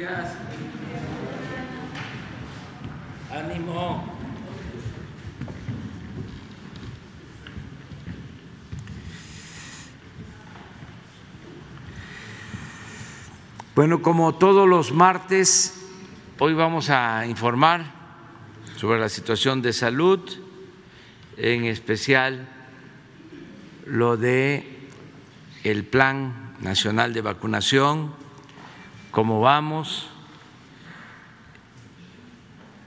días. Ánimo. Bueno, como todos los martes, hoy vamos a informar sobre la situación de salud, en especial lo de el Plan Nacional de Vacunación, cómo vamos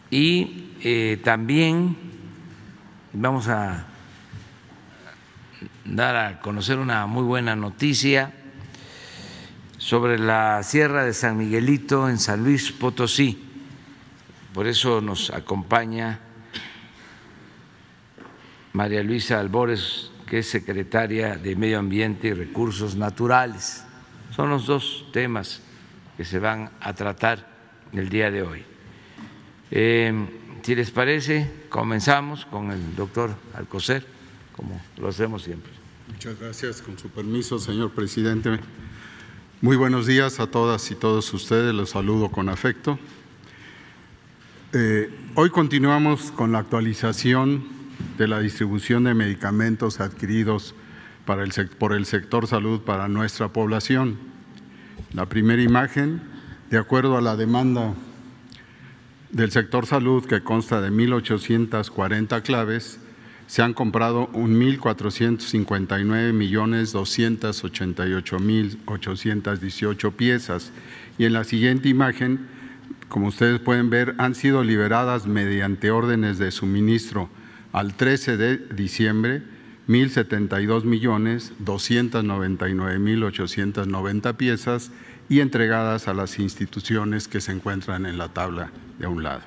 y eh, también vamos a dar a conocer una muy buena noticia sobre la Sierra de San Miguelito en San Luis Potosí. Por eso nos acompaña María Luisa Albores, que es secretaria de Medio Ambiente y Recursos Naturales. Son los dos temas que se van a tratar el día de hoy. Eh, si les parece, comenzamos con el doctor Alcocer, como lo hacemos siempre. Muchas gracias. Con su permiso, señor presidente. Muy buenos días a todas y todos ustedes, los saludo con afecto. Eh, hoy continuamos con la actualización de la distribución de medicamentos adquiridos para el, por el sector salud para nuestra población. La primera imagen, de acuerdo a la demanda del sector salud, que consta de 1.840 claves, se han comprado 1.459.288.818 piezas. Y en la siguiente imagen, como ustedes pueden ver, han sido liberadas mediante órdenes de suministro al 13 de diciembre 1.072.299.890 piezas y entregadas a las instituciones que se encuentran en la tabla de un lado.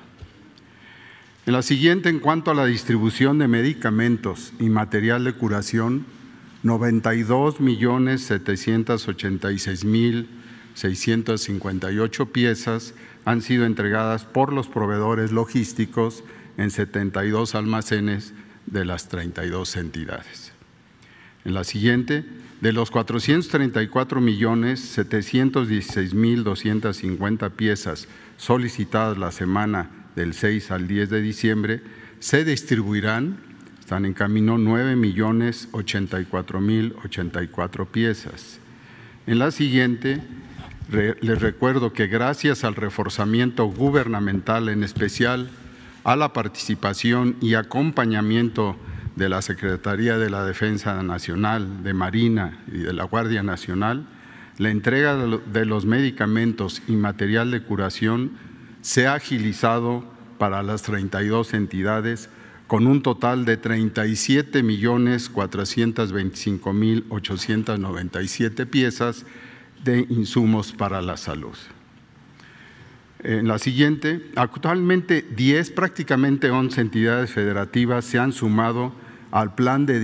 En la siguiente, en cuanto a la distribución de medicamentos y material de curación, 92 millones 786 mil 658 piezas han sido entregadas por los proveedores logísticos en 72 almacenes de las 32 entidades. En la siguiente, de los 434 millones 716 mil 250 piezas solicitadas la semana del 6 al 10 de diciembre, se distribuirán, están en camino, 9 millones 84 mil 84 piezas. En la siguiente, les recuerdo que gracias al reforzamiento gubernamental, en especial a la participación y acompañamiento de la Secretaría de la Defensa Nacional, de Marina y de la Guardia Nacional, la entrega de los medicamentos y material de curación se ha agilizado para las 32 entidades con un total de 37 millones 425 mil 897 piezas de insumos para la salud. En la siguiente, actualmente 10, prácticamente 11 entidades federativas se han sumado al plan de,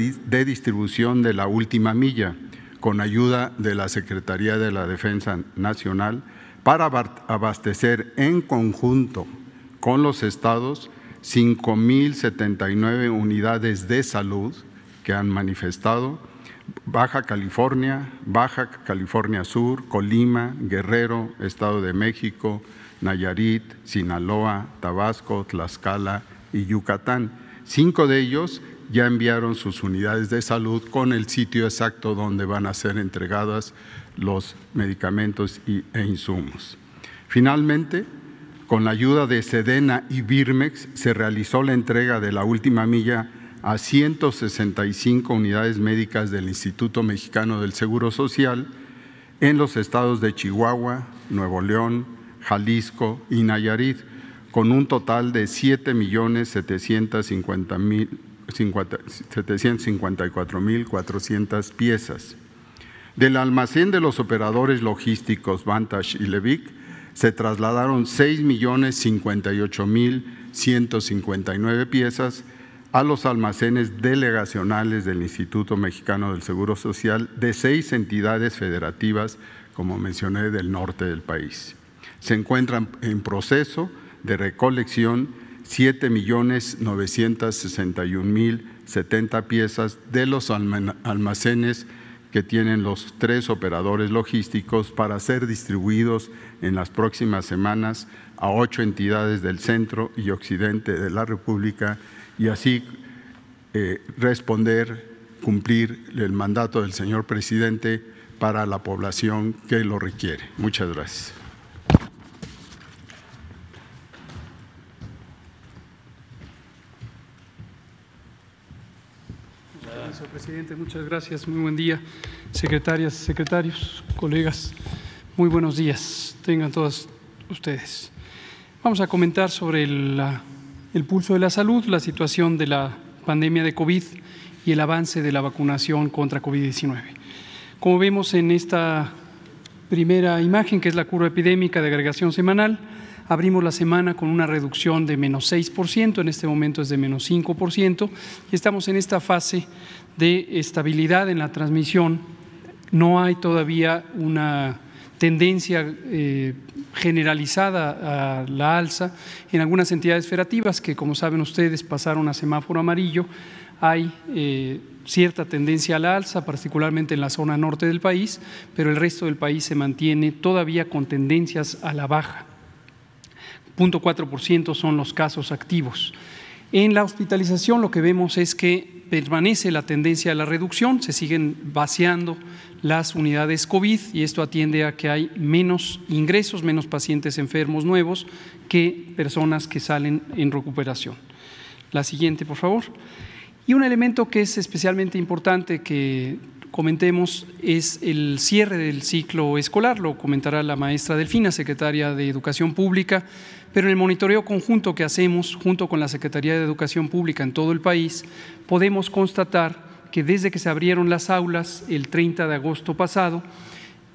distribución de la última milla con ayuda de la Secretaría de la Defensa Nacional para abastecer en conjunto con los estados 5.079 unidades de salud que han manifestado Baja California, Baja California Sur, Colima, Guerrero, Estado de México, Nayarit, Sinaloa, Tabasco, Tlaxcala y Yucatán. Cinco de ellos ya enviaron sus unidades de salud con el sitio exacto donde van a ser entregadas los medicamentos e insumos. Finalmente, con la ayuda de Sedena y Birmex, se realizó la entrega de la última milla a 165 unidades médicas del Instituto Mexicano del Seguro Social en los estados de Chihuahua, Nuevo León, Jalisco y Nayarit, con un total de 7.754.400 piezas. Del almacén de los operadores logísticos Vantage y Levic se trasladaron 6.058.159 piezas a los almacenes delegacionales del Instituto Mexicano del Seguro Social de seis entidades federativas, como mencioné, del norte del país. Se encuentran en proceso de recolección 7.961.070 piezas de los almacenes que tienen los tres operadores logísticos para ser distribuidos en las próximas semanas a ocho entidades del centro y occidente de la República y así eh, responder, cumplir el mandato del señor presidente para la población que lo requiere. Muchas gracias. Gracias, presidente. Muchas gracias. Muy buen día, secretarias, secretarios, colegas. Muy buenos días. Tengan todas ustedes. Vamos a comentar sobre el, el pulso de la salud, la situación de la pandemia de COVID y el avance de la vacunación contra COVID-19. Como vemos en esta primera imagen, que es la curva epidémica de agregación semanal, abrimos la semana con una reducción de menos 6%, en este momento es de menos 5%, y estamos en esta fase de estabilidad en la transmisión. No hay todavía una tendencia eh, generalizada a la alza en algunas entidades federativas que, como saben ustedes, pasaron a semáforo amarillo. Hay eh, cierta tendencia a la alza, particularmente en la zona norte del país, pero el resto del país se mantiene todavía con tendencias a la baja. 0.4% son los casos activos. En la hospitalización lo que vemos es que permanece la tendencia a la reducción, se siguen vaciando las unidades COVID y esto atiende a que hay menos ingresos, menos pacientes enfermos nuevos que personas que salen en recuperación. La siguiente, por favor. Y un elemento que es especialmente importante que comentemos es el cierre del ciclo escolar, lo comentará la maestra Delfina, secretaria de Educación Pública, pero en el monitoreo conjunto que hacemos junto con la Secretaría de Educación Pública en todo el país, podemos constatar que desde que se abrieron las aulas el 30 de agosto pasado,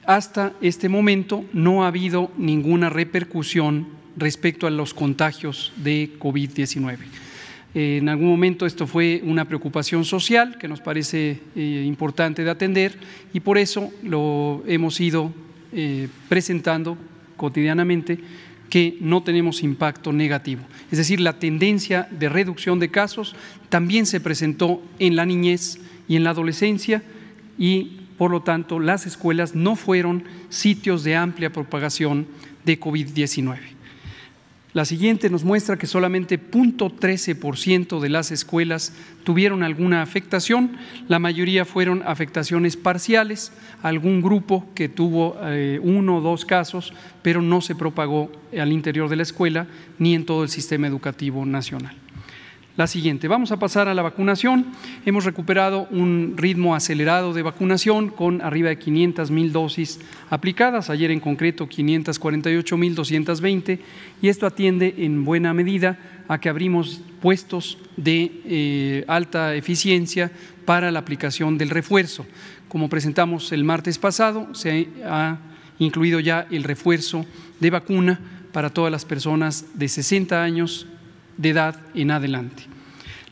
hasta este momento no ha habido ninguna repercusión respecto a los contagios de COVID-19. En algún momento esto fue una preocupación social que nos parece eh, importante de atender y por eso lo hemos ido eh, presentando cotidianamente que no tenemos impacto negativo. Es decir, la tendencia de reducción de casos también se presentó en la niñez y en la adolescencia y por lo tanto las escuelas no fueron sitios de amplia propagación de COVID-19. La siguiente nos muestra que solamente 0.13% de las escuelas tuvieron alguna afectación, la mayoría fueron afectaciones parciales, algún grupo que tuvo eh, uno o dos casos, pero no se propagó al interior de la escuela ni en todo el sistema educativo nacional. La siguiente, vamos a pasar a la vacunación. Hemos recuperado un ritmo acelerado de vacunación con arriba de 500 mil dosis aplicadas, ayer en concreto 548 mil 220, y esto atiende en buena medida a que abrimos puestos de eh, alta eficiencia para la aplicación del refuerzo. Como presentamos el martes pasado, se ha incluido ya el refuerzo de vacuna para todas las personas de 60 años de edad en adelante.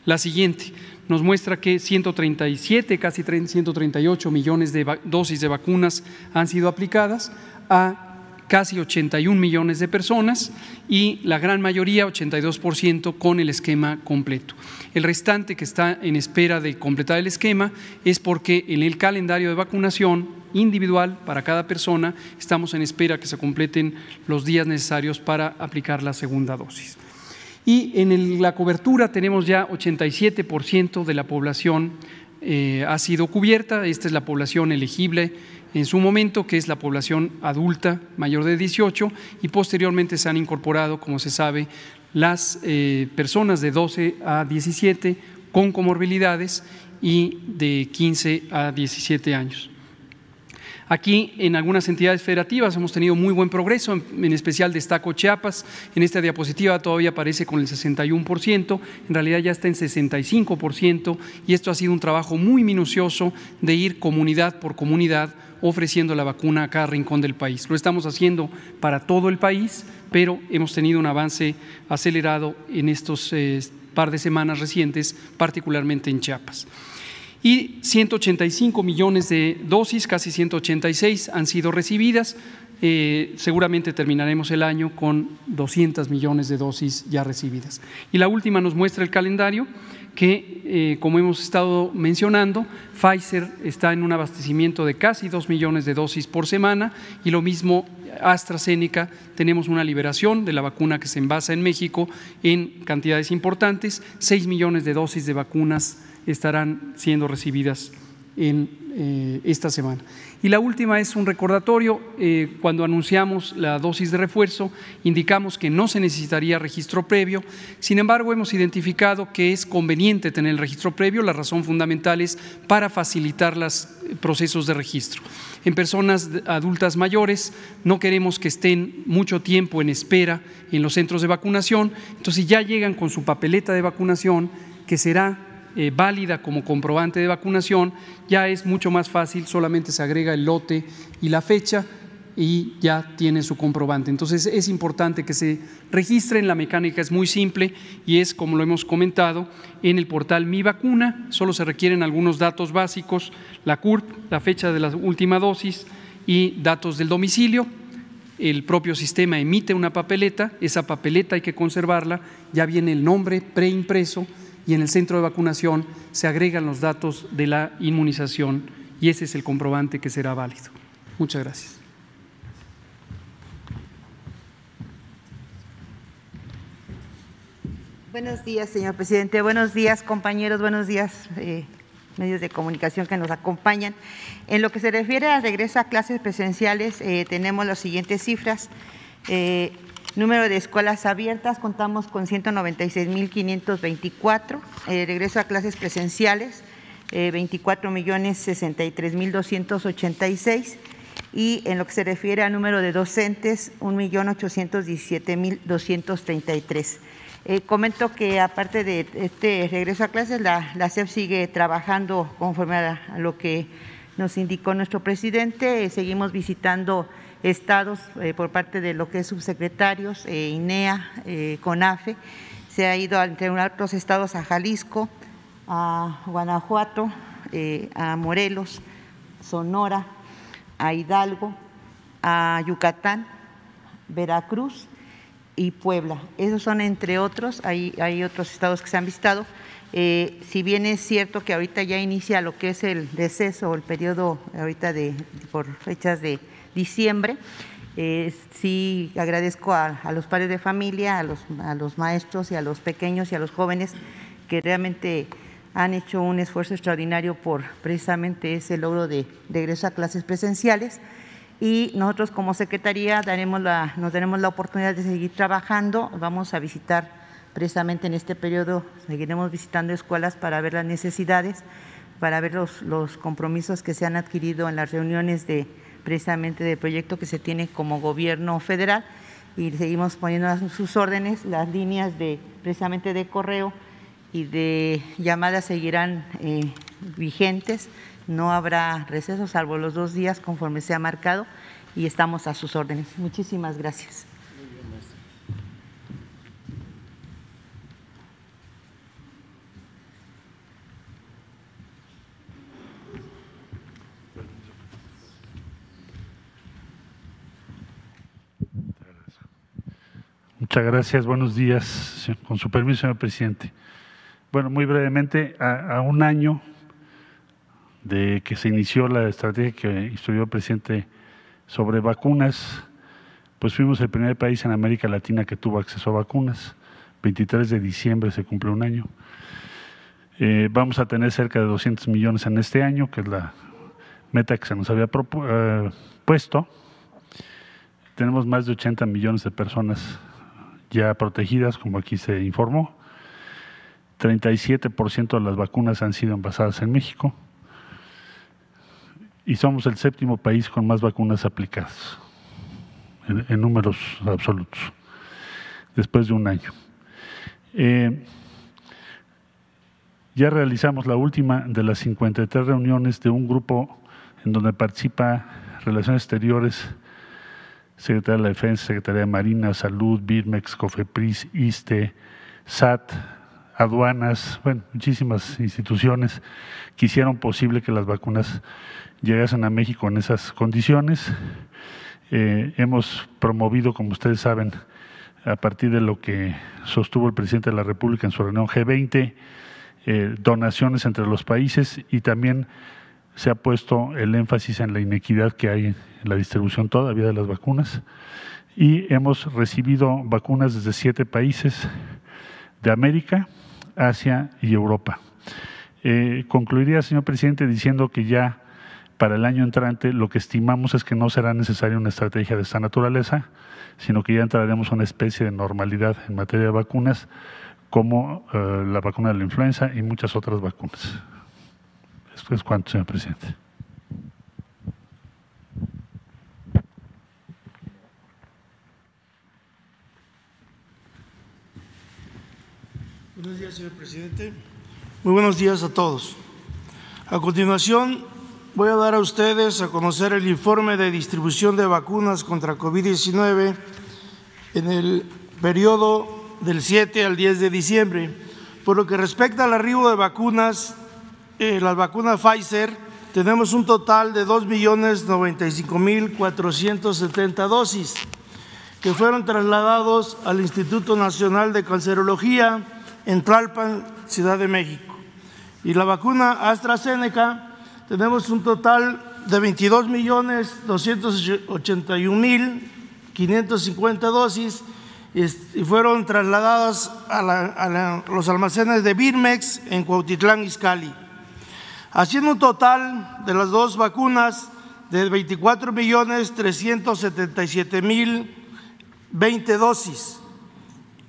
La siguiente nos muestra que 137, casi 138 millones de dosis de vacunas han sido aplicadas a casi 81 millones de personas y la gran mayoría, 82%, con el esquema completo. El restante que está en espera de completar el esquema es porque en el calendario de vacunación individual para cada persona estamos en espera que se completen los días necesarios para aplicar la segunda dosis. Y en la cobertura tenemos ya 87% de la población eh, ha sido cubierta. Esta es la población elegible en su momento, que es la población adulta mayor de 18, y posteriormente se han incorporado, como se sabe, las eh, personas de 12 a 17 con comorbilidades y de 15 a 17 años. Aquí en algunas entidades federativas hemos tenido muy buen progreso, en, especial destaco Chiapas, en esta diapositiva todavía aparece con el 61%, en realidad ya está en 65% y esto ha sido un trabajo muy minucioso de ir comunidad por comunidad ofreciendo la vacuna a cada rincón del país. Lo estamos haciendo para todo el país, pero hemos tenido un avance acelerado en estos eh, par de semanas recientes, particularmente en Chiapas y 185 millones de dosis, casi 186, han sido recibidas. eh, seguramente terminaremos el año con 200 millones de dosis ya recibidas. Y la última nos muestra el calendario que, eh, como hemos estado mencionando, Pfizer está en un abastecimiento de casi 2 millones de dosis por semana y lo mismo AstraZeneca, tenemos una liberación de la vacuna que se envasa en México en cantidades importantes, 6 millones de dosis de vacunas estarán siendo recibidas en eh, esta semana. Y la última es un recordatorio. Eh, cuando anunciamos la dosis de refuerzo, indicamos que no se necesitaría registro previo. Sin embargo, hemos identificado que es conveniente tener el registro previo. La razón fundamental es para facilitar los procesos de registro. En personas adultas mayores no queremos que estén mucho tiempo en espera en los centros de vacunación. Entonces, ya llegan con su papeleta de vacunación, que será eh, válida como comprobante de vacunación, ya es mucho más fácil, solamente se agrega el lote y la fecha y ya tiene su comprobante. Entonces es importante que se registren, la mecánica es muy simple y es, como lo hemos comentado, en el portal Mi Vacuna, solo se requieren algunos datos básicos, la CURP, la fecha de la última dosis y datos del domicilio. El propio sistema emite una papeleta, esa papeleta hay que conservarla, ya viene el nombre preimpreso y en el centro de vacunación se agregan los datos de la inmunización y ese es el comprobante que será válido. Muchas gracias. Buenos días, señor presidente. Buenos días, compañeros. Buenos días, eh, medios de comunicación que nos acompañan. En lo que se refiere al regreso a clases presenciales, eh, tenemos las siguientes cifras. Eh, Número de escuelas abiertas, contamos con 196.524. Eh, regreso a clases presenciales, eh, 24 millones 63 mil 286. Y en lo que se refiere al número de docentes, 1.817.233. Eh, comento que aparte de este regreso a clases, la, SEP sigue trabajando conforme a lo que nos indicó nuestro presidente. seguimos visitando estados eh, por parte de lo que es subsecretarios, eh, INEA, eh, CONAFE. Se ha ido entre otros estados a Jalisco, a Guanajuato, a Morelos, Sonora, a Hidalgo, a Yucatán, Veracruz y Puebla. Esos son entre otros, hay, hay otros estados que se han visitado. si bien es cierto que ahorita ya inicia lo que es el deceso el periodo ahorita de por fechas de diciembre. Eh, sí agradezco a, los padres de familia, a los, maestros y a los pequeños y a los jóvenes que realmente han hecho un esfuerzo extraordinario por precisamente ese logro de regreso a clases presenciales y nosotros como Secretaría nos daremos la oportunidad de seguir trabajando, vamos a visitar precisamente en este periodo, seguiremos visitando escuelas para ver las necesidades, para ver los, los compromisos que se han adquirido en las reuniones de precisamente del proyecto que se tiene como gobierno federal y seguimos poniendo a sus órdenes las líneas de precisamente de correo y de llamadas seguirán eh, vigentes, no habrá receso salvo los dos días conforme se ha marcado y estamos a sus órdenes. Muchísimas gracias. Muchas gracias, buenos días. Con su permiso, señor presidente. Bueno, muy brevemente, a, un año de que se inició la estrategia que instruyó el presidente sobre vacunas, pues fuimos el primer país en América Latina que tuvo acceso a vacunas. 23 de diciembre se cumple un año. Eh, vamos a tener cerca de 200 millones en este año, que es la meta que se nos había eh, puesto. Tenemos más de 80 millones de personas ya protegidas, como aquí se informó. 37% de las vacunas han sido envasadas en México y somos el séptimo país con más vacunas aplicadas en, números absolutos, después de un año. Eh, ya realizamos la última de las 53 reuniones de un grupo en donde participa Relaciones Exteriores, Secretaría de la Defensa, Secretaría de Marina, Salud, BIRMEX, COFEPRIS, ISTE, SAT, aduanas, bueno, muchísimas instituciones que hicieron posible que las vacunas llegasen a México en esas condiciones. Eh, hemos promovido, como ustedes saben, a partir de lo que sostuvo el presidente de la República en su reunión G20, eh, donaciones entre los países y también se ha puesto el énfasis en la inequidad que hay en la distribución todavía de las vacunas y hemos recibido vacunas desde siete países de América, Asia y Europa. Eh, concluiría, señor presidente, diciendo que ya para el año entrante lo que estimamos es que no será necesaria una estrategia de esta naturaleza, sino que ya entraremos a una especie de normalidad en materia de vacunas, como eh, la vacuna de la influenza y muchas otras vacunas. Es cuanto, señor presidente. Buenos días, señor presidente. Muy buenos días a todos. A continuación, voy a dar a ustedes a conocer el informe de distribución de vacunas contra COVID-19 en el periodo del 7 al 10 de diciembre. Por lo que respecta al arribo de vacunas, eh, las vacunas Pfizer, tenemos un total de 2.095.470 dosis que fueron trasladados al Instituto Nacional de Cancerología en Tlalpan, Ciudad de México. Y la vacuna AstraZeneca, tenemos un total de 22.281.550 dosis y fueron trasladadas a, los almacenes de Birmex en Cuautitlán, Izcalli, haciendo un total de las dos vacunas de 24 millones 377 mil 20 dosis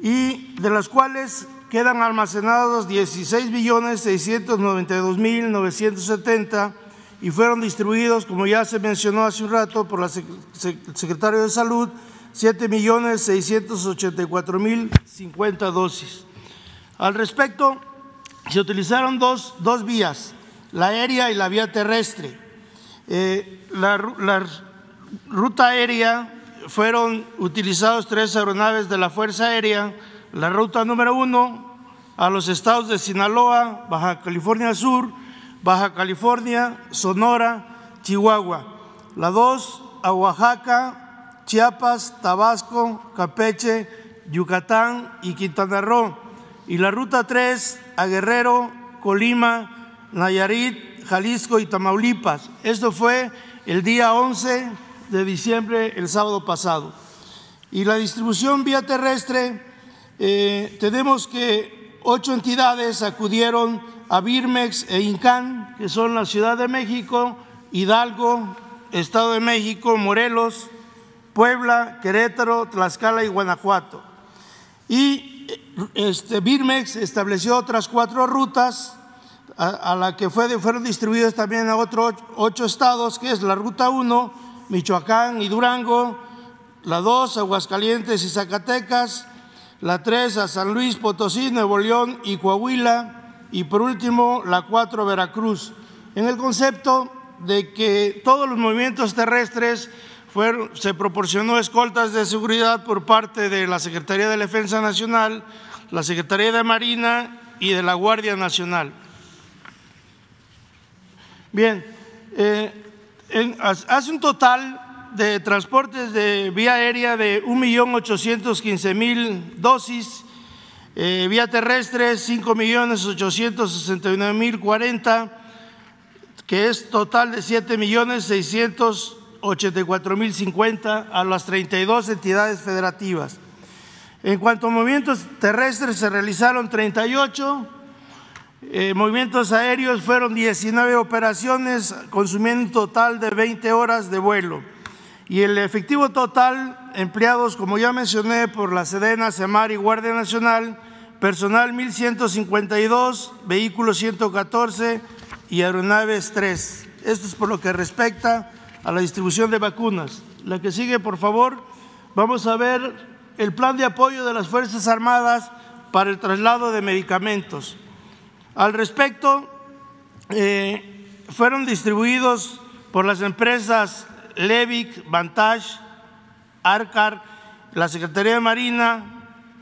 y de las cuales quedan almacenados 16 millones 692 mil 970 y fueron distribuidos, como ya se mencionó hace un rato por la secretaria de Salud, 7 millones 684 mil 50 dosis. Al respecto, se utilizaron dos, dos vías, la aérea y la vía terrestre. Eh, la, ruta aérea fueron utilizados tres aeronaves de la Fuerza Aérea, la ruta número uno a los estados de Sinaloa, Baja California Sur, Baja California, Sonora, Chihuahua. La dos a Oaxaca, Chiapas, Tabasco, Campeche, Yucatán y Quintana Roo. Y la ruta 3 a Guerrero, Colima, Nayarit, Jalisco y Tamaulipas. Esto fue el día 11 de diciembre, el sábado pasado. Y la distribución vía terrestre, eh, tenemos que ocho entidades acudieron a Birmex e Incán, que son la Ciudad de México, Hidalgo, Estado de México, Morelos, Puebla, Querétaro, Tlaxcala y Guanajuato. Y este, Birmex estableció otras cuatro rutas a, la que fueron distribuidas también a otros ocho estados, que es la ruta 1, Michoacán y Durango, la 2, Aguascalientes y Zacatecas, la 3 a San Luis Potosí, Nuevo León y Coahuila, y por último la 4 Veracruz, en el concepto de que todos los movimientos terrestres se proporcionó escoltas de seguridad por parte de la Secretaría de Defensa Nacional, la Secretaría de Marina y de la Guardia Nacional. Bien, eh, hace un total de transportes de vía aérea de 1.815.000 dosis, eh, vía terrestre 5.869.040, que es total de 7.600.000 84.050 a las 32 entidades federativas. En cuanto a movimientos terrestres, se realizaron 38, eh, movimientos aéreos fueron 19 operaciones, consumiendo un total de 20 horas de vuelo. Y el efectivo total, empleados, como ya mencioné, por la Sedena, Semar y Guardia Nacional, personal 1152, vehículos 114 y aeronaves 3. Esto es por lo que respecta a la distribución de vacunas. La que sigue, por favor, vamos a ver el plan de apoyo de las Fuerzas Armadas para el traslado de medicamentos. Al respecto, eh, fueron distribuidos por las empresas Levic, Vantage, Arcar, la Secretaría de Marina,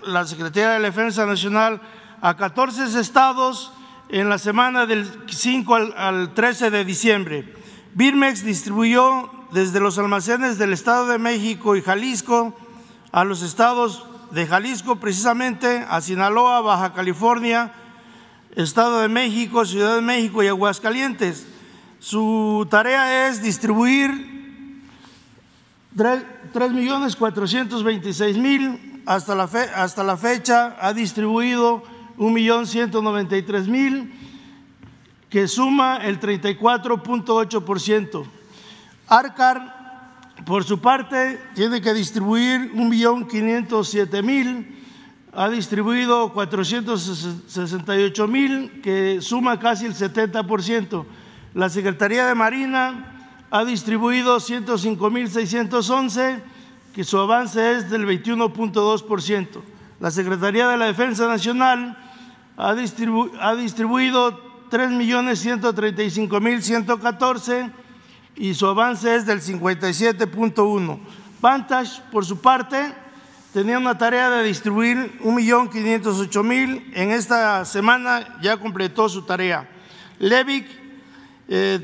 la Secretaría de Defensa Nacional a 14 estados en la semana del 5 al, al 13 de diciembre. Birmex distribuyó desde los almacenes del Estado de México y Jalisco a los estados de Jalisco, precisamente a Sinaloa, Baja California, Estado de México, Ciudad de México y Aguascalientes. Su tarea es distribuir 3.426.000, hasta la, hasta la fecha ha distribuido 1.193.000, que suma el 34.8%. Arcar por su parte, tiene que distribuir 1.507.000, ha distribuido 468.000, que suma casi el 70%. La Secretaría de Marina ha distribuido 105.611, que su avance es del 21.2%. La Secretaría de la Defensa Nacional ha, distribu ha distribuido 3.135.114, y su avance es del 57.1. Vantage, por su parte, tenía una tarea de distribuir 1.508.000. En esta semana ya completó su tarea. Levic eh,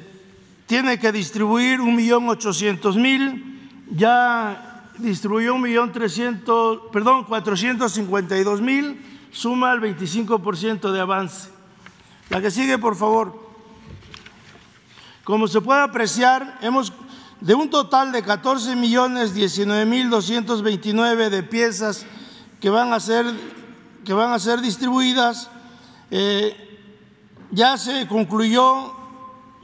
tiene que distribuir 1.800.000. Ya distribuyó 1.300.000, perdón, 452.000, suma el 25% de avance. La que sigue, por favor. Como se puede apreciar, hemos de un total de 14 millones 19 mil 229 de piezas que van a ser, que van a ser distribuidas, eh, ya se concluyó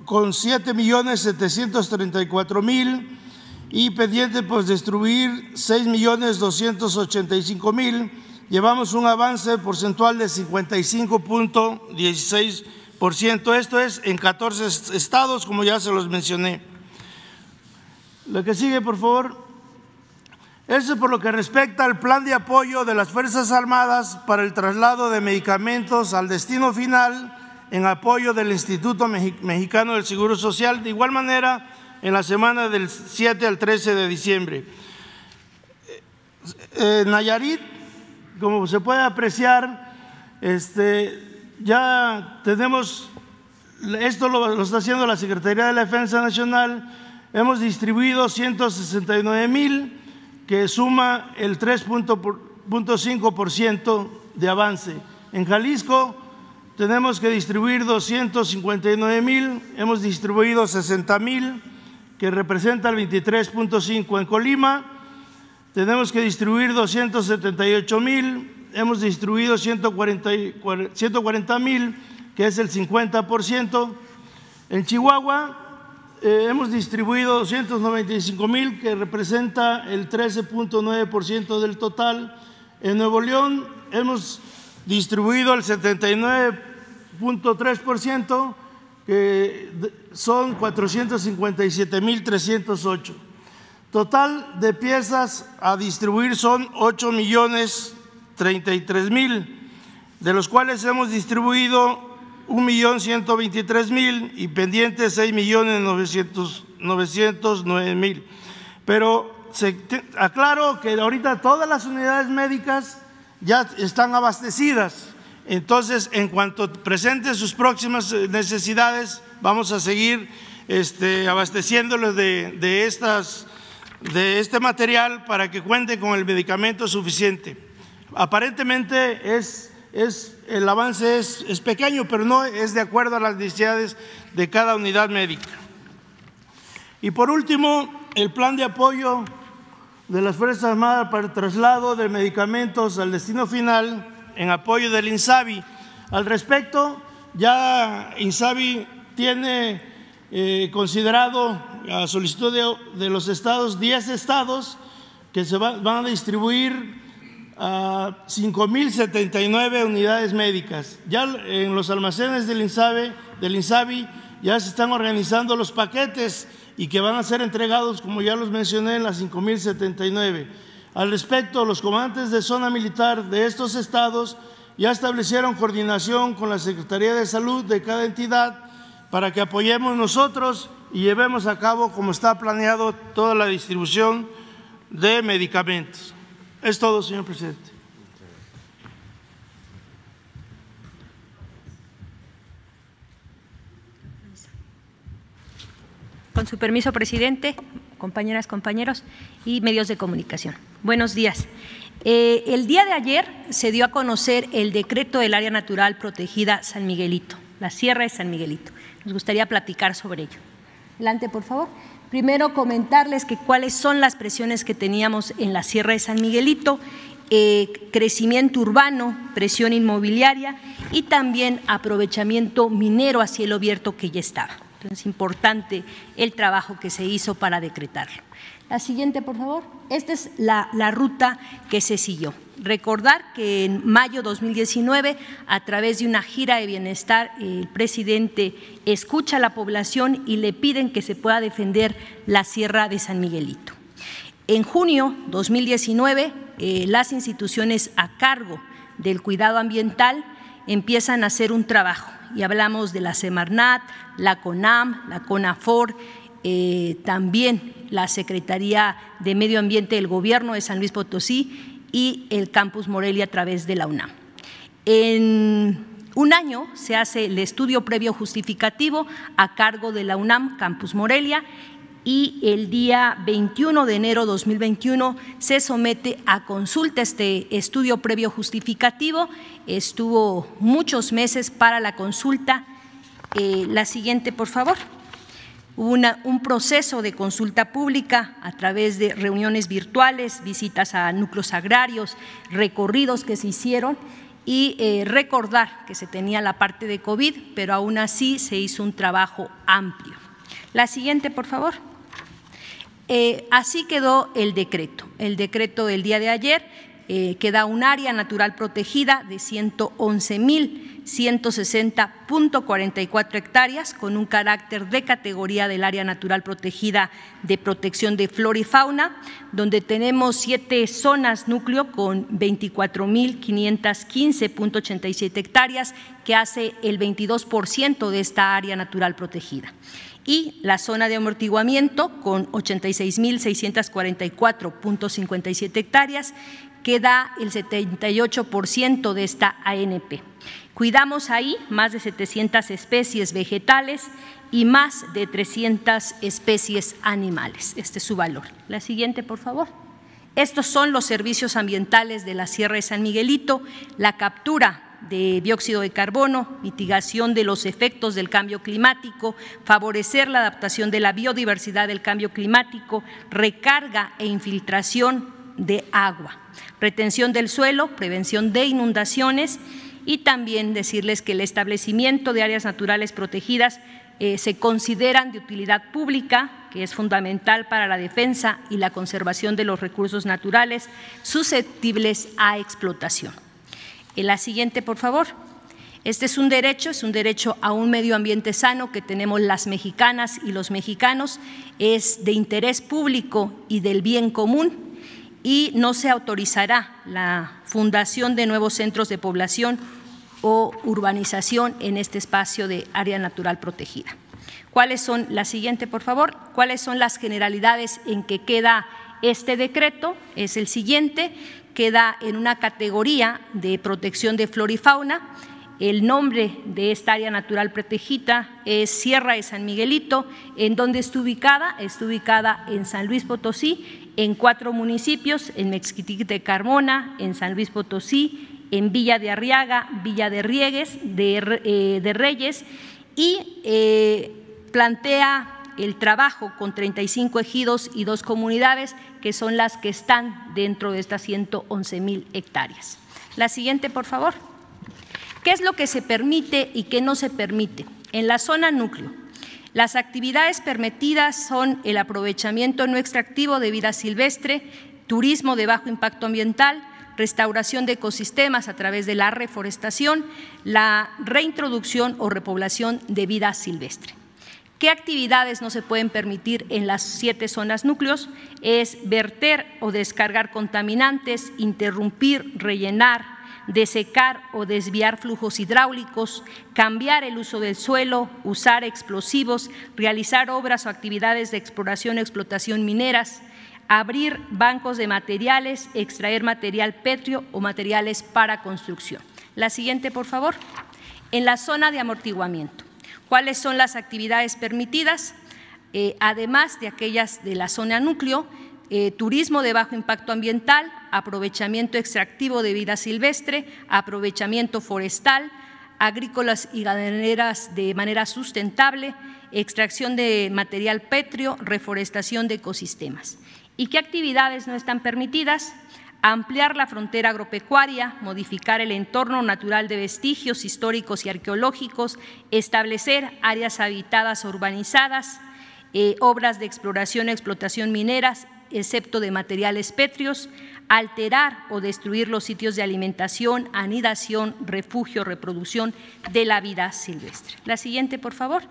con 7 millones 734 mil y pendiente pues distribuir 6 millones 285 mil. Llevamos un avance porcentual de 55.16 esto es en 14 estados, como ya se los mencioné. Lo que sigue, por favor. Eso es por lo que respecta al plan de apoyo de las Fuerzas Armadas para el traslado de medicamentos al destino final en apoyo del Instituto Mexicano del Seguro Social. De igual manera, en la semana del 7 al 13 de diciembre. Eh, Nayarit, como se puede apreciar, este, ya tenemos, esto lo, está haciendo la Secretaría de la Defensa Nacional, hemos distribuido 169 mil, que suma el 3.5% de avance. En Jalisco tenemos que distribuir 259 mil, hemos distribuido 60 mil, que representa el 23.5. En Colima tenemos que distribuir 278 mil, hemos distribuido 140 mil, que es el 50%. En Chihuahua eh, hemos distribuido 295 mil, que representa el 13.9% del total. En Nuevo León hemos distribuido el 79.3%, que son 457 mil 308. Total de piezas a distribuir son 8 millones 33 mil, de los cuales hemos distribuido 1.123.000 y pendientes 6 millones 909 mil. Pero se, aclaro que ahorita todas las unidades médicas ya están abastecidas. Entonces, en cuanto presenten sus próximas eh, necesidades, vamos a seguir este, abasteciéndoles de, de, este material para que cuenten con el medicamento suficiente. Aparentemente es, es, el avance es, es pequeño, pero no es de acuerdo a las necesidades de cada unidad médica. Y por último, el plan de apoyo de las Fuerzas Armadas para el traslado de medicamentos al destino final en apoyo del INSABI. Al respecto, ya INSABI tiene eh, considerado a solicitud de, los estados, 10 estados que se van a distribuir a 5.079 unidades médicas. Ya en los almacenes del INSABI, ya se están organizando los paquetes y que van a ser entregados, como ya los mencioné, en las 5.079. Al respecto, los comandantes de zona militar de estos estados ya establecieron coordinación con la Secretaría de Salud de cada entidad para que apoyemos nosotros y llevemos a cabo, como está planeado, toda la distribución de medicamentos. Es todo, señor presidente. Con su permiso, presidente, compañeras, compañeros y medios de comunicación. Buenos días. Eh, el día de ayer se dio a conocer el decreto del área natural protegida San Miguelito, la Sierra de San Miguelito. Nos gustaría platicar sobre ello. Adelante, por favor. Primero, comentarles que cuáles son las presiones que teníamos en la Sierra de San Miguelito, eh, crecimiento urbano, presión inmobiliaria y también aprovechamiento minero a cielo abierto que ya estaba. Entonces, es importante el trabajo que se hizo para decretarlo. La siguiente, por favor. Esta es la, ruta que se siguió. Recordar que en mayo 2019, a través de una gira de bienestar, el presidente escucha a la población y le piden que se pueda defender la Sierra de San Miguelito. En junio 2019, eh, las instituciones a cargo del cuidado ambiental empiezan a hacer un trabajo y hablamos de la Semarnat, la CONAM, la CONAFOR, eh, también la Secretaría de Medio Ambiente del Gobierno de San Luis Potosí y el Campus Morelia a través de la UNAM. En un año se hace el estudio previo justificativo a cargo de la UNAM Campus Morelia y el día 21 de enero de 2021 se somete a consulta este estudio previo justificativo. Estuvo muchos meses para la consulta. Eh, la siguiente, por favor. Hubo un proceso de consulta pública a través de reuniones virtuales, visitas a núcleos agrarios, recorridos que se hicieron y eh, recordar que se tenía la parte de COVID, pero aún así se hizo un trabajo amplio. La siguiente, por favor. Eh, así quedó el decreto. El decreto del día de ayer eh, queda un área natural protegida de 111.160.44 hectáreas con un carácter de categoría del área natural protegida de protección de flora y fauna, donde tenemos siete zonas núcleo con 24.515.87 hectáreas, que hace el 22% de esta área natural protegida y la zona de amortiguamiento con 86.644.57 hectáreas que da el 78% de esta ANP. Cuidamos ahí más de 700 especies vegetales y más de 300 especies animales. Este es su valor. La siguiente, por favor. Estos son los servicios ambientales de la Sierra de San Miguelito, la captura de dióxido de carbono, mitigación de los efectos del cambio climático, favorecer la adaptación de la biodiversidad del cambio climático, recarga e infiltración de agua, retención del suelo, prevención de inundaciones y también decirles que el establecimiento de áreas naturales protegidas eh, se consideran de utilidad pública, que es fundamental para la defensa y la conservación de los recursos naturales susceptibles a explotación. En la siguiente, por favor. Este es un derecho, es un derecho a un medio ambiente sano que tenemos las mexicanas y los mexicanos, es de interés público y del bien común y no se autorizará la fundación de nuevos centros de población o urbanización en este espacio de área natural protegida. ¿Cuáles son, la siguiente por favor, cuáles son las generalidades en que queda este decreto? Es el siguiente, queda en una categoría de protección de flora y fauna. El nombre de esta área natural protegida es Sierra de San Miguelito. ¿En dónde está ubicada? Está ubicada en San Luis Potosí, en cuatro municipios, en Mexquitic de Carmona, en San Luis Potosí, en Villa de Arriaga, Villa de Riegues, de, eh, Reyes, y eh, plantea el trabajo con 35 ejidos y dos comunidades, que son las que están dentro de estas 111 mil hectáreas. La siguiente, por favor. ¿Qué es lo que se permite y qué no se permite? En la zona núcleo, las actividades permitidas son el aprovechamiento no extractivo de vida silvestre, turismo de bajo impacto ambiental, restauración de ecosistemas a través de la reforestación, la reintroducción o repoblación de vida silvestre. ¿Qué actividades no se pueden permitir en las siete zonas núcleos? Es verter o descargar contaminantes, interrumpir, rellenar, desecar o desviar flujos hidráulicos, cambiar el uso del suelo, usar explosivos, realizar obras o actividades de exploración o explotación mineras, abrir bancos de materiales, extraer material pétreo o materiales para construcción. La siguiente, por favor. En la zona de amortiguamiento. ¿Cuáles son las actividades permitidas? eh, además de aquellas de la zona núcleo, eh, turismo de bajo impacto ambiental, aprovechamiento extractivo de vida silvestre, aprovechamiento forestal, agrícolas y ganaderas de manera sustentable, extracción de material pétreo, reforestación de ecosistemas. ¿Y qué actividades no están permitidas? Ampliar la frontera agropecuaria, modificar el entorno natural de vestigios históricos y arqueológicos, establecer áreas habitadas urbanizadas, eh, obras de exploración y explotación mineras, excepto de materiales pétreos, alterar o destruir los sitios de alimentación, anidación, refugio, reproducción de la vida silvestre. La siguiente, por favor.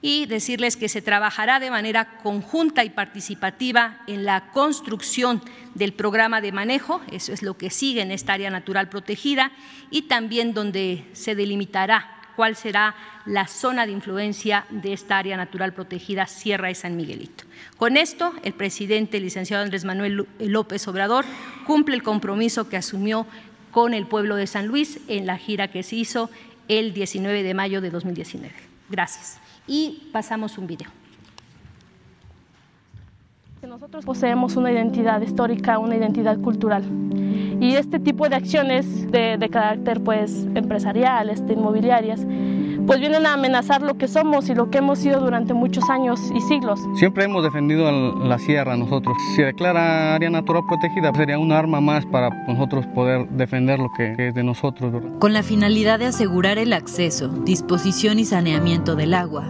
Y decirles que se trabajará de manera conjunta y participativa en la construcción del programa de manejo, eso es lo que sigue en esta área natural protegida, y también donde se delimitará cuál será la zona de influencia de esta área natural protegida Sierra de San Miguelito. Con esto, el presidente, el licenciado Andrés Manuel López Obrador, cumple el compromiso que asumió con el pueblo de San Luis en la gira que se hizo el 19 de mayo de 2019. Gracias. Y pasamos un video. Nosotros poseemos una identidad histórica, una identidad cultural y este tipo de acciones de, carácter pues empresarial, inmobiliarias, pues vienen a amenazar lo que somos y lo que hemos sido durante muchos años y siglos. Siempre hemos defendido la sierra nosotros. Si declara área natural protegida, sería un arma más para nosotros poder defender lo que es de nosotros. Con la finalidad de asegurar el acceso, disposición y saneamiento del agua,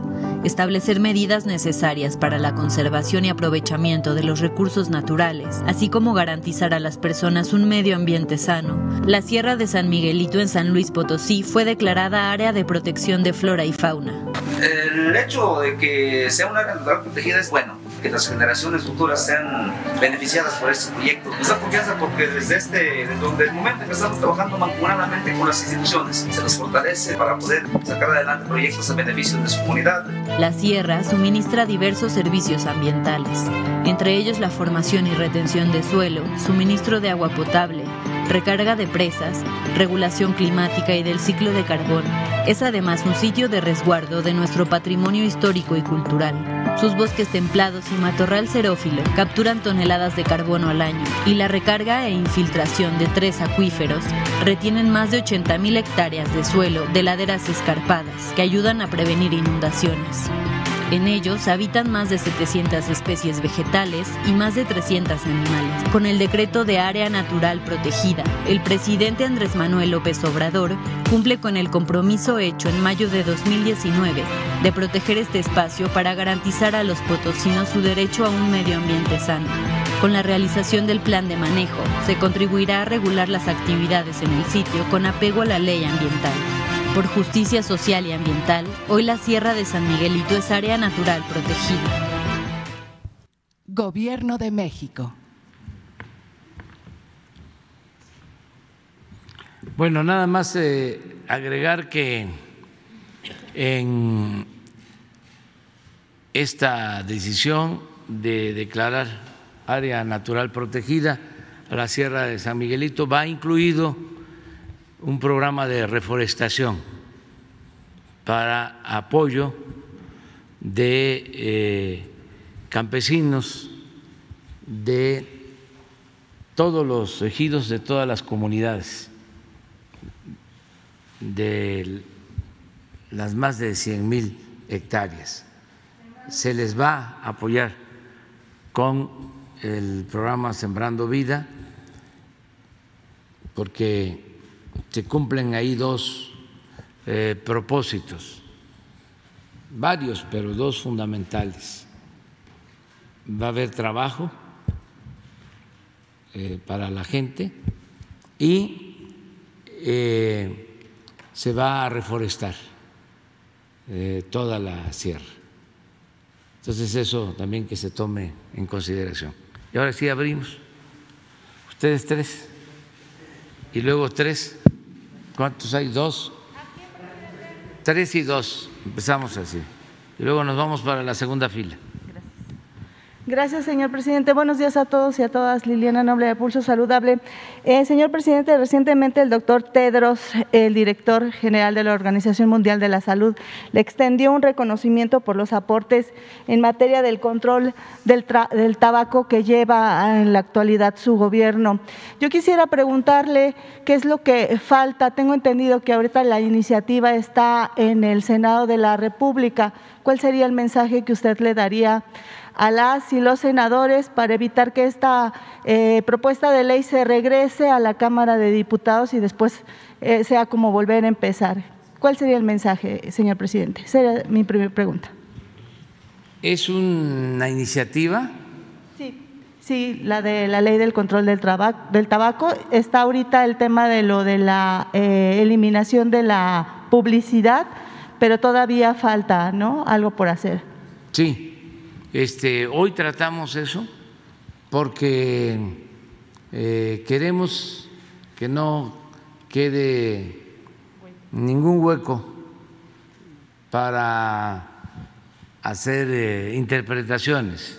establecer medidas necesarias para la conservación y aprovechamiento de los recursos naturales, así como garantizar a las personas un medio ambiente sano. La Sierra de San Miguelito en San Luis Potosí fue declarada área de protección de flora y fauna. El hecho de que sea un área natural protegida es bueno, que las generaciones futuras sean beneficiadas por este proyecto. Nos da confianza porque desde, este, desde el momento en que estamos trabajando mancomunadamente con las instituciones, se nos fortalece para poder sacar adelante proyectos a beneficio de su comunidad. La sierra suministra diversos servicios ambientales, entre ellos la formación y retención de suelo, suministro de agua potable, recarga de presas, regulación climática y del ciclo de carbón. Es además un sitio de resguardo de nuestro patrimonio histórico y cultural. Sus bosques templados y matorral xerófilo capturan toneladas de carbono al año y la recarga e infiltración de tres acuíferos retienen más de 80.000 hectáreas de suelo de laderas escarpadas que ayudan a prevenir inundaciones. En ellos habitan más de 700 especies vegetales y más de 300 animales. Con el decreto de área natural protegida, el presidente Andrés Manuel López Obrador cumple con el compromiso hecho en mayo de 2019 de proteger este espacio para garantizar a los potosinos su derecho a un medio ambiente sano. Con la realización del plan de manejo, se contribuirá a regular las actividades en el sitio con apego a la ley ambiental. Por justicia social y ambiental, hoy la Sierra de San Miguelito es área natural protegida. Gobierno de México. Bueno, nada más eh, agregar que en esta decisión de declarar área natural protegida a la Sierra de San Miguelito va incluido un programa de reforestación para apoyo de eh, campesinos de todos los ejidos de todas las comunidades de las más de 100 mil hectáreas. Se les va a apoyar con el programa Sembrando Vida porque se cumplen ahí dos eh, propósitos, varios, pero dos fundamentales. Va a haber trabajo eh, para la gente y eh, se va a reforestar toda la sierra. Entonces eso también que se tome en consideración. Y ahora sí abrimos. Ustedes tres. Y luego tres. ¿Cuántos hay? Dos. Tres y dos. Empezamos así. Y luego nos vamos para la segunda fila. Gracias, señor presidente. Buenos días a todos y a todas. Liliana Noble de Pulso Saludable. Eh, señor presidente, recientemente el doctor Tedros, el director general de la Organización Mundial de la Salud, le extendió un reconocimiento por los aportes en materia del control del, del tabaco que lleva en la actualidad su gobierno. Yo quisiera preguntarle qué es lo que falta. Tengo entendido que ahorita la iniciativa está en el Senado de la República. ¿Cuál sería el mensaje que usted le daría a las y los senadores para evitar que esta eh, propuesta de ley se regrese a la Cámara de Diputados y después eh, sea como volver a empezar. ¿Cuál sería el mensaje, señor presidente? Esa era mi primera pregunta. ¿Es una iniciativa? Sí, sí, la de la ley del control del, del tabaco. Está ahorita el tema de lo de la eh, eliminación de la publicidad, pero todavía falta, ¿no? Algo por hacer. Sí, este, hoy tratamos eso porque eh, queremos que no quede ningún hueco para hacer eh, interpretaciones.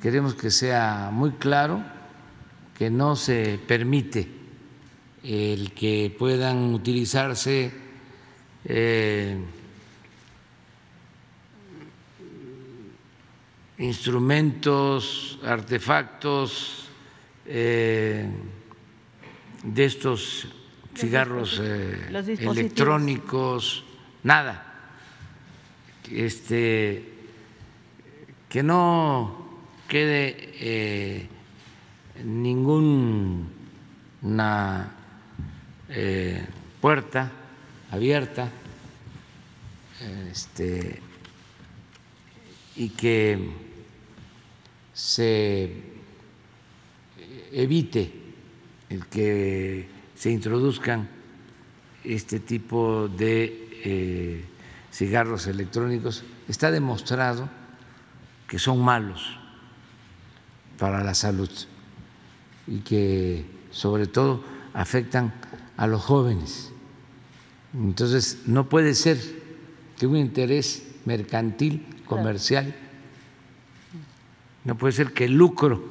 Queremos que sea muy claro que no se permite el que puedan utilizarse eh, instrumentos, artefactos eh, de estos cigarros eh, electrónicos, nada. Este, que no quede eh, ninguna eh, puerta abierta este, y que se evite el que se introduzcan este tipo de eh, cigarros electrónicos. Está demostrado que son malos para la salud y que sobre todo afectan a los jóvenes. Entonces, no puede ser que un interés mercantil, comercial, no puede ser que el lucro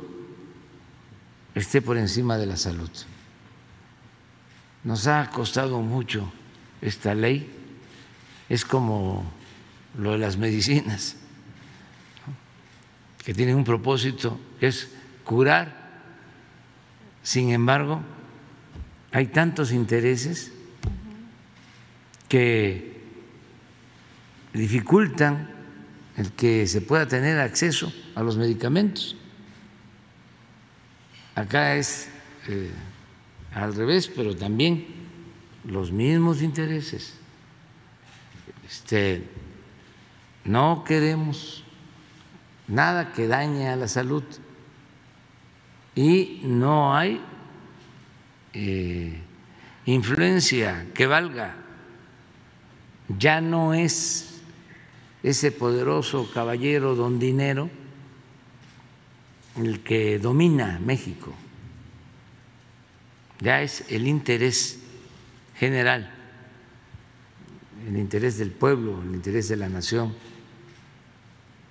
esté por encima de la salud. Nos ha costado mucho esta ley. Es como lo de las medicinas, que tienen un propósito, que es curar. Sin embargo, hay tantos intereses que dificultan el que se pueda tener acceso a los medicamentos. Acá es eh, al revés, pero también los mismos intereses. Este, no queremos nada que dañe a la salud y no hay eh, influencia que valga. Ya no es ese poderoso caballero don dinero el que domina México, ya es el interés general, el interés del pueblo, el interés de la nación,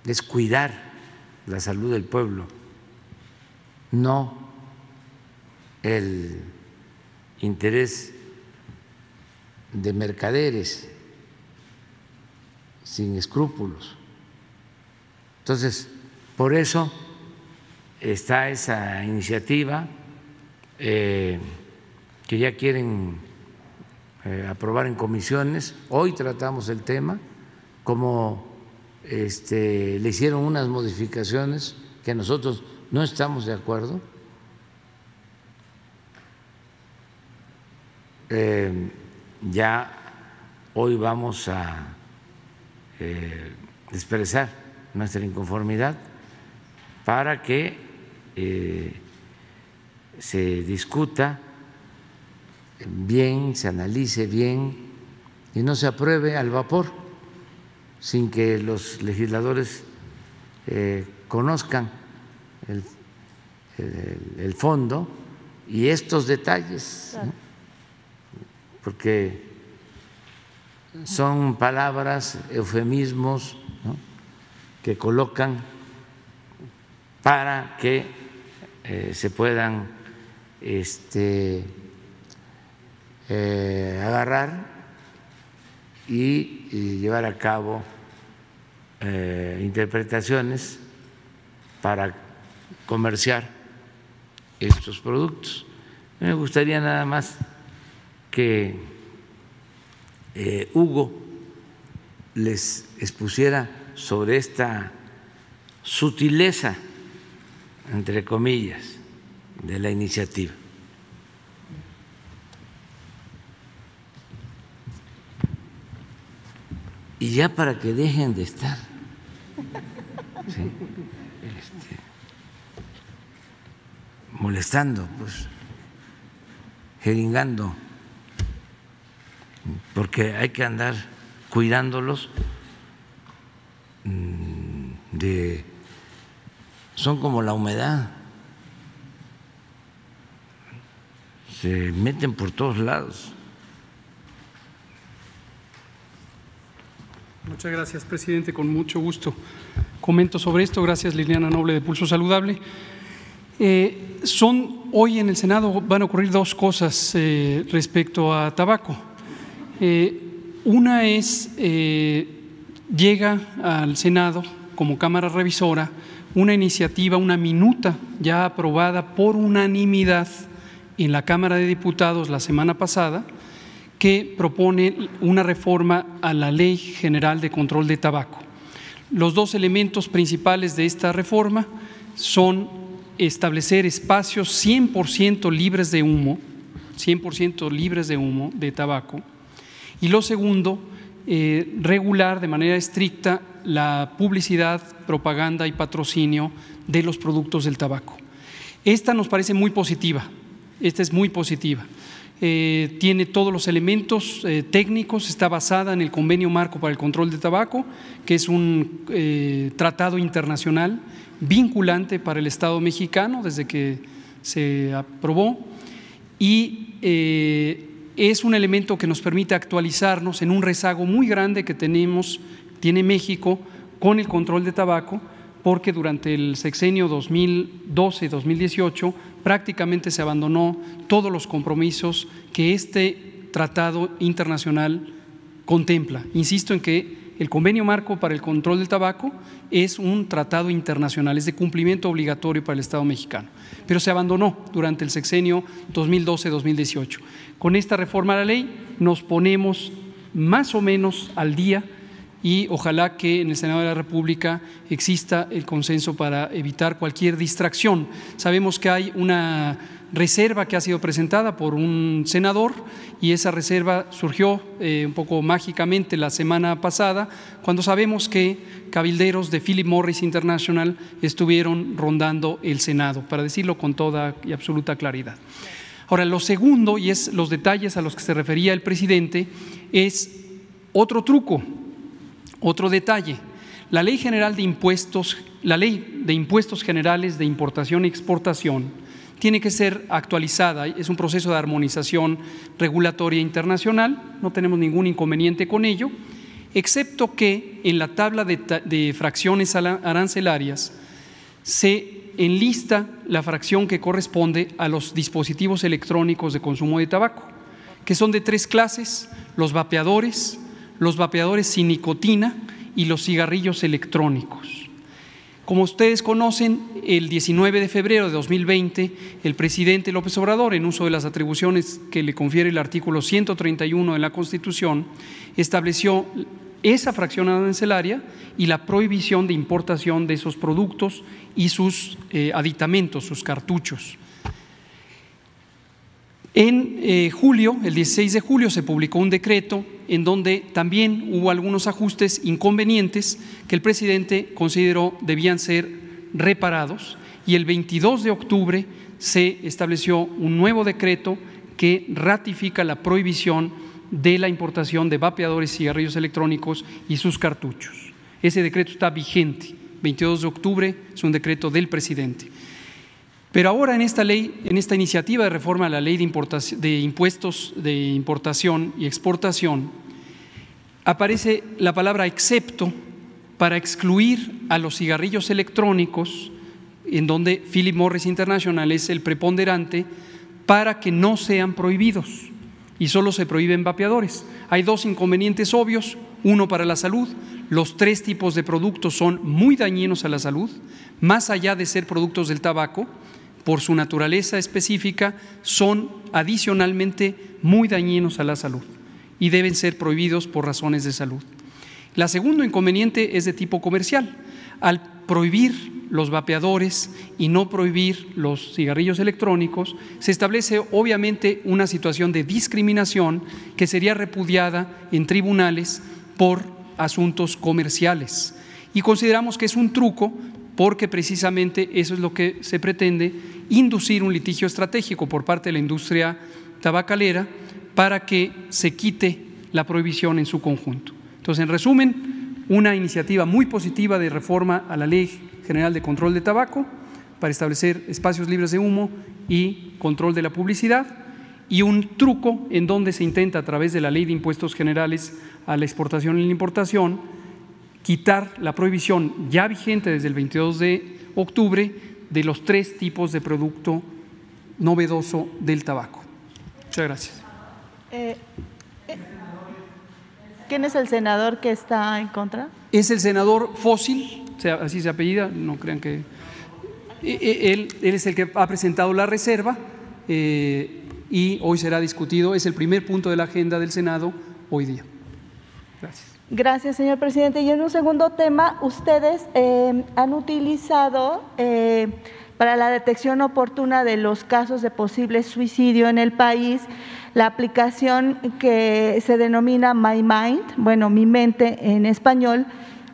es cuidar la salud del pueblo, no el interés de mercaderes sin escrúpulos. Entonces, por eso está esa iniciativa eh, que ya quieren eh, aprobar en comisiones. Hoy tratamos el tema, como este, le hicieron unas modificaciones que nosotros no estamos de acuerdo. Eh, ya hoy vamos a expresar nuestra inconformidad para que eh, se discuta bien, se analice bien y no se apruebe al vapor sin que los legisladores eh, conozcan el, fondo y estos detalles, porque son palabras, eufemismos que colocan para que eh, se puedan este, eh, agarrar y, llevar a cabo eh, interpretaciones para comerciar estos productos. Me gustaría nada más que Hugo les expusiera sobre esta sutileza, entre comillas, de la iniciativa. Y ya para que dejen de estar este, molestando, pues, jeringando, porque hay que andar cuidándolos mm, de son como la humedad se meten por todos lados. Muchas gracias, presidente. Con mucho gusto comento sobre esto. Gracias, Liliana Noble de Pulso Saludable. Eh, son hoy en el Senado van a ocurrir dos cosas eh, respecto a tabaco. Eh, una es llega al Senado como Cámara Revisora una iniciativa, una minuta ya aprobada por unanimidad en la Cámara de Diputados la semana pasada que propone una reforma a la Ley General de Control de Tabaco. Los dos elementos principales de esta reforma son establecer espacios 100% libres de humo, 100% libres de humo de tabaco, y lo segundo, eh, regular de manera estricta la publicidad, propaganda y patrocinio de los productos del tabaco. Esta nos parece muy positiva, esta es muy positiva. Eh, tiene todos los elementos eh, técnicos, está basada en el Convenio Marco para el Control de Tabaco, que es un eh, tratado internacional vinculante para el Estado mexicano desde que se aprobó y es un elemento que nos permite actualizarnos en un rezago muy grande que tenemos, tiene México con el control de tabaco porque durante el sexenio 2012-2018 prácticamente se abandonó todos los compromisos que este tratado internacional contempla. Insisto en que el convenio marco para el control del tabaco es un tratado internacional, es de cumplimiento obligatorio para el Estado mexicano, pero se abandonó durante el sexenio 2012-2018. Con esta reforma a la ley nos ponemos más o menos al día y ojalá que en el Senado de la República exista el consenso para evitar cualquier distracción. Sabemos que hay una reserva que ha sido presentada por un senador y esa reserva surgió eh, un poco mágicamente la semana pasada cuando sabemos que cabilderos de Philip Morris International estuvieron rondando el Senado, para decirlo con toda y absoluta claridad. Ahora, lo segundo, y es los detalles a los que se refería el presidente, es otro truco otro detalle, la Ley General de Impuestos, la Ley de Impuestos Generales de Importación y Exportación tiene que ser actualizada, es un proceso de armonización regulatoria internacional, no tenemos ningún inconveniente con ello, excepto que en la tabla de, de fracciones arancelarias se enlista la fracción que corresponde a los dispositivos electrónicos de consumo de tabaco, que son de tres clases, los vapeadores, los vapeadores sin nicotina y los cigarrillos electrónicos. Como ustedes conocen, el 19 de febrero de 2020, el presidente López Obrador, en uso de las atribuciones que le confiere el artículo 131 de la Constitución, estableció esa fracción arancelaria y la prohibición de importación de esos productos y sus eh, aditamentos, sus cartuchos. En eh, julio, el 16 de julio, se publicó un decreto en donde también hubo algunos ajustes inconvenientes que el presidente consideró debían ser reparados y el 22 de octubre se estableció un nuevo decreto que ratifica la prohibición de la importación de vapeadores, cigarrillos electrónicos y sus cartuchos. Ese decreto está vigente. 22 de octubre es un decreto del presidente. Pero ahora en esta ley, en esta iniciativa de reforma a la ley de, de impuestos de importación y exportación, aparece la palabra excepto para excluir a los cigarrillos electrónicos en donde Philip Morris International es el preponderante para que no sean prohibidos. Y solo se prohíben vapeadores. Hay dos inconvenientes obvios, uno para la salud, los tres tipos de productos son muy dañinos a la salud, más allá de ser productos del tabaco, por su naturaleza específica, son adicionalmente muy dañinos a la salud y deben ser prohibidos por razones de salud. La segundo inconveniente es de tipo comercial. Al prohibir los vapeadores y no prohibir los cigarrillos electrónicos, se establece obviamente una situación de discriminación que sería repudiada en tribunales por asuntos comerciales. Y consideramos que es un truco porque precisamente eso es lo que se pretende, inducir un litigio estratégico por parte de la industria tabacalera para que se quite la prohibición en su conjunto. Entonces, en resumen, una iniciativa muy positiva de reforma a la Ley General de Control de Tabaco para establecer espacios libres de humo y control de la publicidad y un truco en donde se intenta a través de la Ley de Impuestos Generales a la exportación y la importación quitar la prohibición ya vigente desde el 22 de octubre de los tres tipos de producto novedoso del tabaco. Muchas gracias. Eh, eh, ¿Quién es el senador que está en contra? Es el senador Fósil, así se apellida, no crean que... Eh, él, él es el que ha presentado la reserva y hoy será discutido, es el primer punto de la agenda del Senado hoy día. Gracias. Gracias, señor presidente. Y en un segundo tema, ustedes eh, han utilizado eh, para la detección oportuna de los casos de posible suicidio en el país la aplicación que se denomina My Mind, bueno, mi mente en español,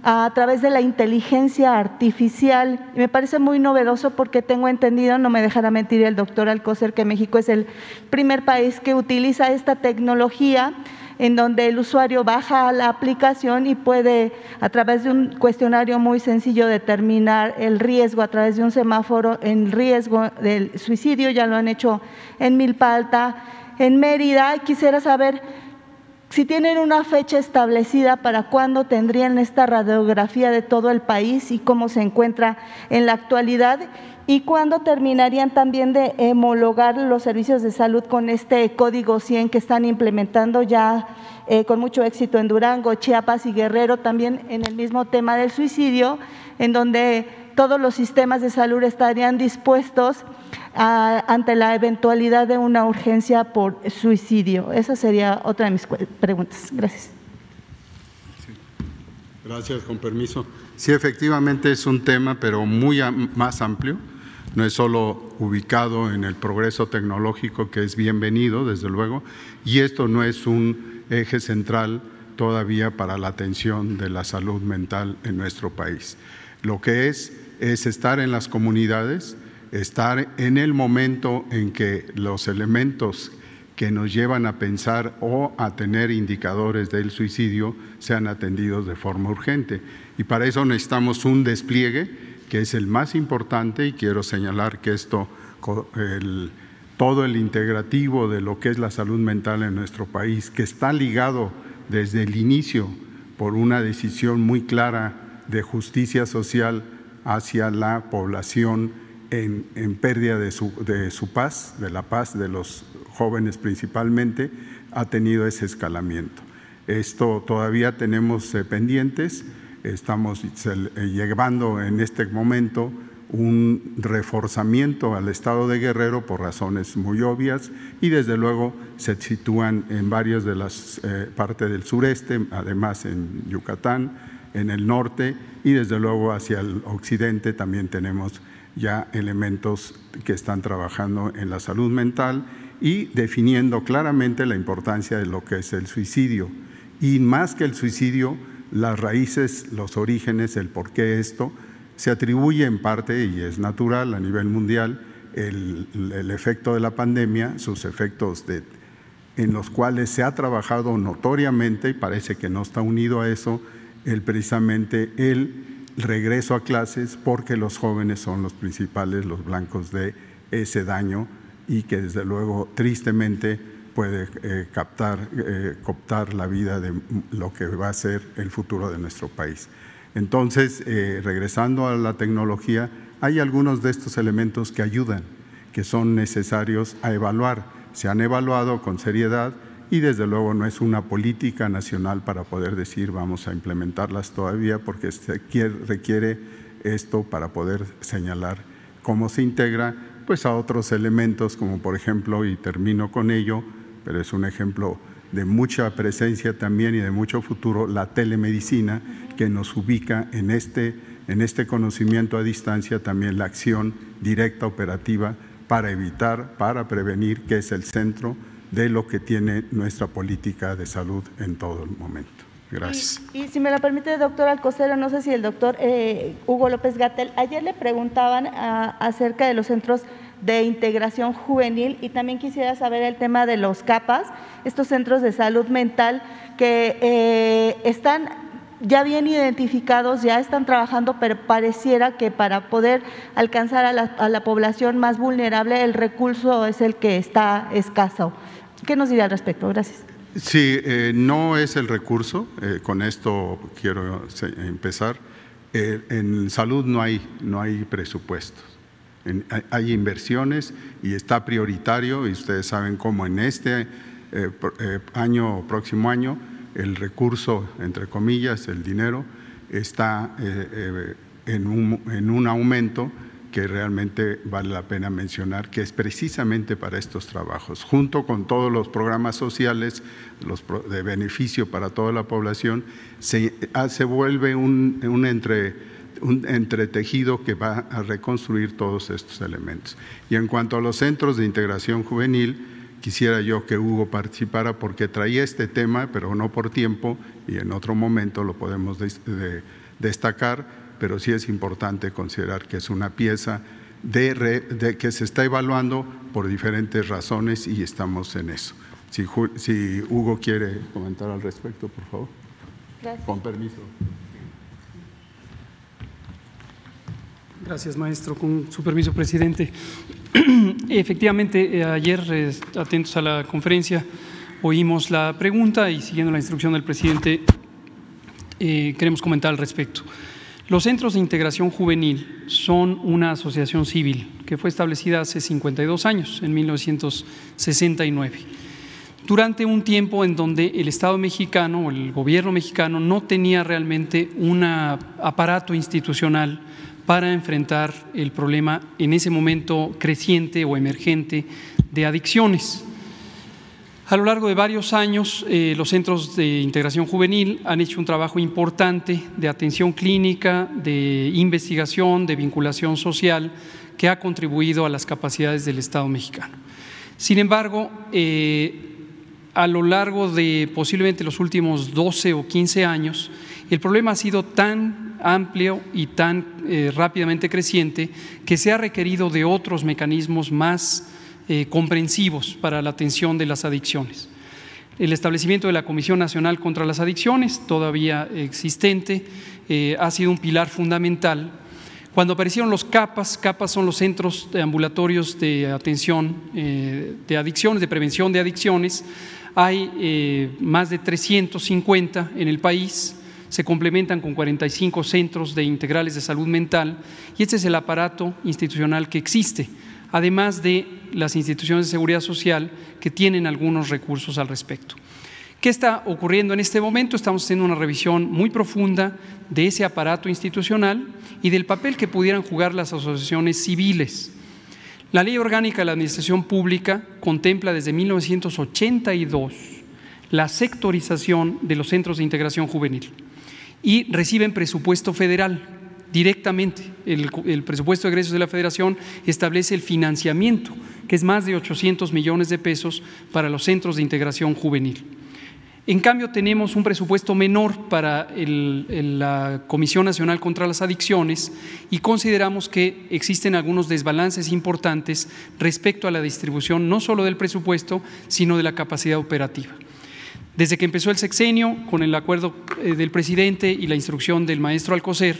a través de la inteligencia artificial. Me parece muy novedoso porque tengo entendido, no me dejará mentir el doctor Alcocer, que México es el primer país que utiliza esta tecnología en donde el usuario baja la aplicación y puede, a través de un cuestionario muy sencillo, determinar el riesgo a través de un semáforo en riesgo del suicidio. Ya lo han hecho en Milpalta, en Mérida. Quisiera saber si tienen una fecha establecida para cuándo tendrían esta radiografía de todo el país y cómo se encuentra en la actualidad y cuándo terminarían también de homologar los servicios de salud con este código 100 que están implementando ya eh, con mucho éxito en Durango, Chiapas y Guerrero, también en el mismo tema del suicidio, en donde todos los sistemas de salud estarían dispuestos ante la eventualidad de una urgencia por suicidio. Esa sería otra de mis preguntas. Gracias. Gracias, con permiso. Sí, efectivamente es un tema, pero muy más amplio no es solo ubicado en el progreso tecnológico, que es bienvenido, desde luego, y esto no es un eje central todavía para la atención de la salud mental en nuestro país. Lo que es es estar en las comunidades, estar en el momento en que los elementos que nos llevan a pensar o a tener indicadores del suicidio sean atendidos de forma urgente. Y para eso necesitamos un despliegue que es el más importante y quiero señalar que esto, todo el integrativo de lo que es la salud mental en nuestro país, que está ligado desde el inicio por una decisión muy clara de justicia social hacia la población en, pérdida de su, de su paz, de la paz de los jóvenes principalmente, ha tenido ese escalamiento. Esto todavía tenemos eh, pendientes estamos eh, llevando en este momento un reforzamiento al Estado de Guerrero por razones muy obvias y desde luego se sitúan en varias de las eh, partes del sureste, además en Yucatán, en el norte y desde luego hacia el occidente también tenemos ya elementos que están trabajando en la salud mental y definiendo claramente la importancia de lo que es el suicidio. Y más que el suicidio, las raíces, los orígenes, el por qué esto, se atribuye en parte, y es natural a nivel mundial, el, efecto de la pandemia, sus efectos en los cuales se ha trabajado notoriamente, y parece que no está unido a eso, el, precisamente el regreso a clases, porque los jóvenes son los principales, los blancos de ese daño, y que desde luego, tristemente, puede eh, captar, eh, cooptar la vida de lo que va a ser el futuro de nuestro país. Entonces, eh, regresando a la tecnología, hay algunos de estos elementos que ayudan, que son necesarios a evaluar. Se han evaluado con seriedad y desde luego no es una política nacional para poder decir vamos a implementarlas todavía porque requiere esto para poder señalar cómo se integra pues a otros elementos como por ejemplo, y termino con ello, pero es un ejemplo de mucha presencia también y de mucho futuro, la telemedicina que nos ubica en este, en este conocimiento a distancia, también la acción directa operativa para evitar, para prevenir, que es el centro de lo que tiene nuestra política de salud en todo el momento. Gracias. Y, si me lo permite, doctor Alcocero, no sé si el doctor eh, Hugo López Gatel, ayer le preguntaban ah, acerca de los centros de integración juvenil y también quisiera saber el tema de los CAPAS, estos centros de salud mental que eh, están ya bien identificados, ya están trabajando, pero pareciera que para poder alcanzar a la, a la población más vulnerable el recurso es el que está escaso. ¿Qué nos diría al respecto? Gracias. Sí, eh, no es el recurso, eh, con esto quiero empezar. Eh, en salud no hay, no hay presupuestos, hay inversiones y está prioritario y ustedes saben cómo en este año, próximo año, el recurso, entre comillas, el dinero, está en un, en un aumento que realmente vale la pena mencionar, que es precisamente para estos trabajos, junto con todos los programas sociales los de beneficio para toda la población, se, ah, se vuelve un, un, entre, un entretejido que va a reconstruir todos estos elementos. Y en cuanto a los centros de integración juvenil, quisiera yo que Hugo participara porque traía este tema, pero no por tiempo, y en otro momento lo podemos destacar pero sí es importante considerar que es una pieza de, que se está evaluando por diferentes razones y estamos en eso. Si, si Hugo quiere comentar al respecto, por favor. Gracias. Con permiso. Gracias, maestro. Con su permiso, presidente. Efectivamente, eh, ayer, eh, atentos a la conferencia, oímos la pregunta y siguiendo la instrucción del presidente, eh, queremos comentar al respecto. Los centros de integración juvenil son una asociación civil que fue establecida hace 52 años, en 1969, durante un tiempo en donde el Estado mexicano o el gobierno mexicano no tenía realmente un aparato institucional para enfrentar el problema en ese momento creciente o emergente de adicciones. A lo largo de varios años, eh, los centros de integración juvenil han hecho un trabajo importante de atención clínica, de investigación, de vinculación social, que ha contribuido a las capacidades del Estado mexicano. Sin embargo, eh, a lo largo de posiblemente los últimos 12 o 15 años, el problema ha sido tan amplio y tan eh, rápidamente creciente que se ha requerido de otros mecanismos más eh, comprensivos para la atención de las adicciones. El establecimiento de la Comisión Nacional contra las Adicciones, todavía existente, eh, ha sido un pilar fundamental. Cuando aparecieron los CAPAS, CAPAS son los centros ambulatorios de atención eh, de adicciones, de prevención de adicciones, hay más de 350 en el país, se complementan con 45 centros de integrales de salud mental y este es el aparato institucional que existe además de las instituciones de seguridad social que tienen algunos recursos al respecto. ¿Qué está ocurriendo en este momento? Estamos haciendo una revisión muy profunda de ese aparato institucional y del papel que pudieran jugar las asociaciones civiles. La Ley Orgánica de la Administración Pública contempla desde 1982 la sectorización de los centros de integración juvenil y reciben presupuesto federal directamente. El, presupuesto de egresos de la Federación establece el financiamiento, que es más de 800 millones de pesos para los centros de integración juvenil. En cambio, tenemos un presupuesto menor para la Comisión Nacional contra las Adicciones y consideramos que existen algunos desbalances importantes respecto a la distribución no solo del presupuesto, sino de la capacidad operativa. Desde que empezó el sexenio, con el acuerdo eh, del presidente y la instrucción del maestro Alcocer,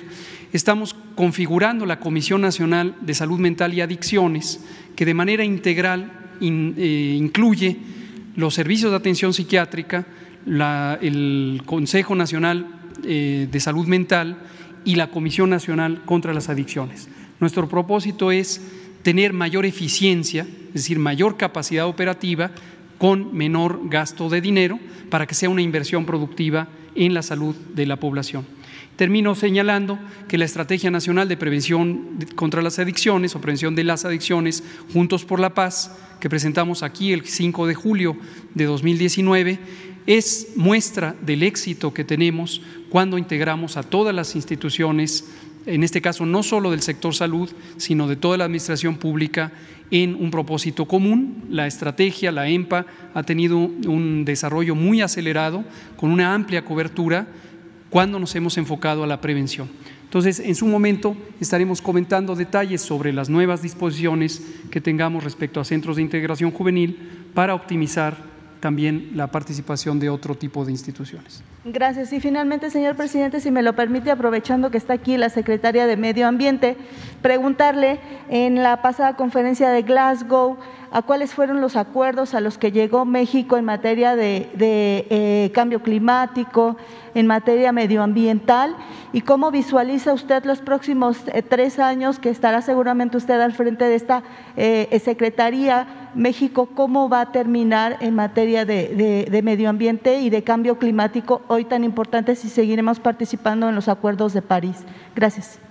estamos configurando la Comisión Nacional de Salud Mental y Adicciones, que de manera integral eh, incluye los servicios de atención psiquiátrica, el Consejo Nacional eh, de Salud Mental y la Comisión Nacional contra las Adicciones. Nuestro propósito es tener mayor eficiencia, es decir, mayor capacidad operativa con menor gasto de dinero para que sea una inversión productiva en la salud de la población. Termino señalando que la Estrategia Nacional de Prevención contra las Adicciones o Prevención de las Adicciones, Juntos por la Paz, que presentamos aquí el 5 de julio de 2019, es muestra del éxito que tenemos cuando integramos a todas las instituciones, en este caso no solo del sector salud, sino de toda la administración pública, en un propósito común. La estrategia, la EMPA, ha tenido un desarrollo muy acelerado, con una amplia cobertura cuando nos hemos enfocado a la prevención. Entonces, en su momento estaremos comentando detalles sobre las nuevas disposiciones que tengamos respecto a centros de integración juvenil para optimizar también la participación de otro tipo de instituciones. Gracias. Y finalmente, señor presidente, si me lo permite, aprovechando que está aquí la secretaria de Medio Ambiente, preguntarle en la pasada conferencia de Glasgow a cuáles fueron los acuerdos a los que llegó México en materia de, eh, cambio climático, en materia medioambiental y cómo visualiza usted los próximos eh, tres años que estará seguramente usted al frente de esta eh, Secretaría México, cómo va a terminar en materia de, de medio ambiente y de cambio climático hoy tan importante si seguiremos participando en los acuerdos de París. Gracias.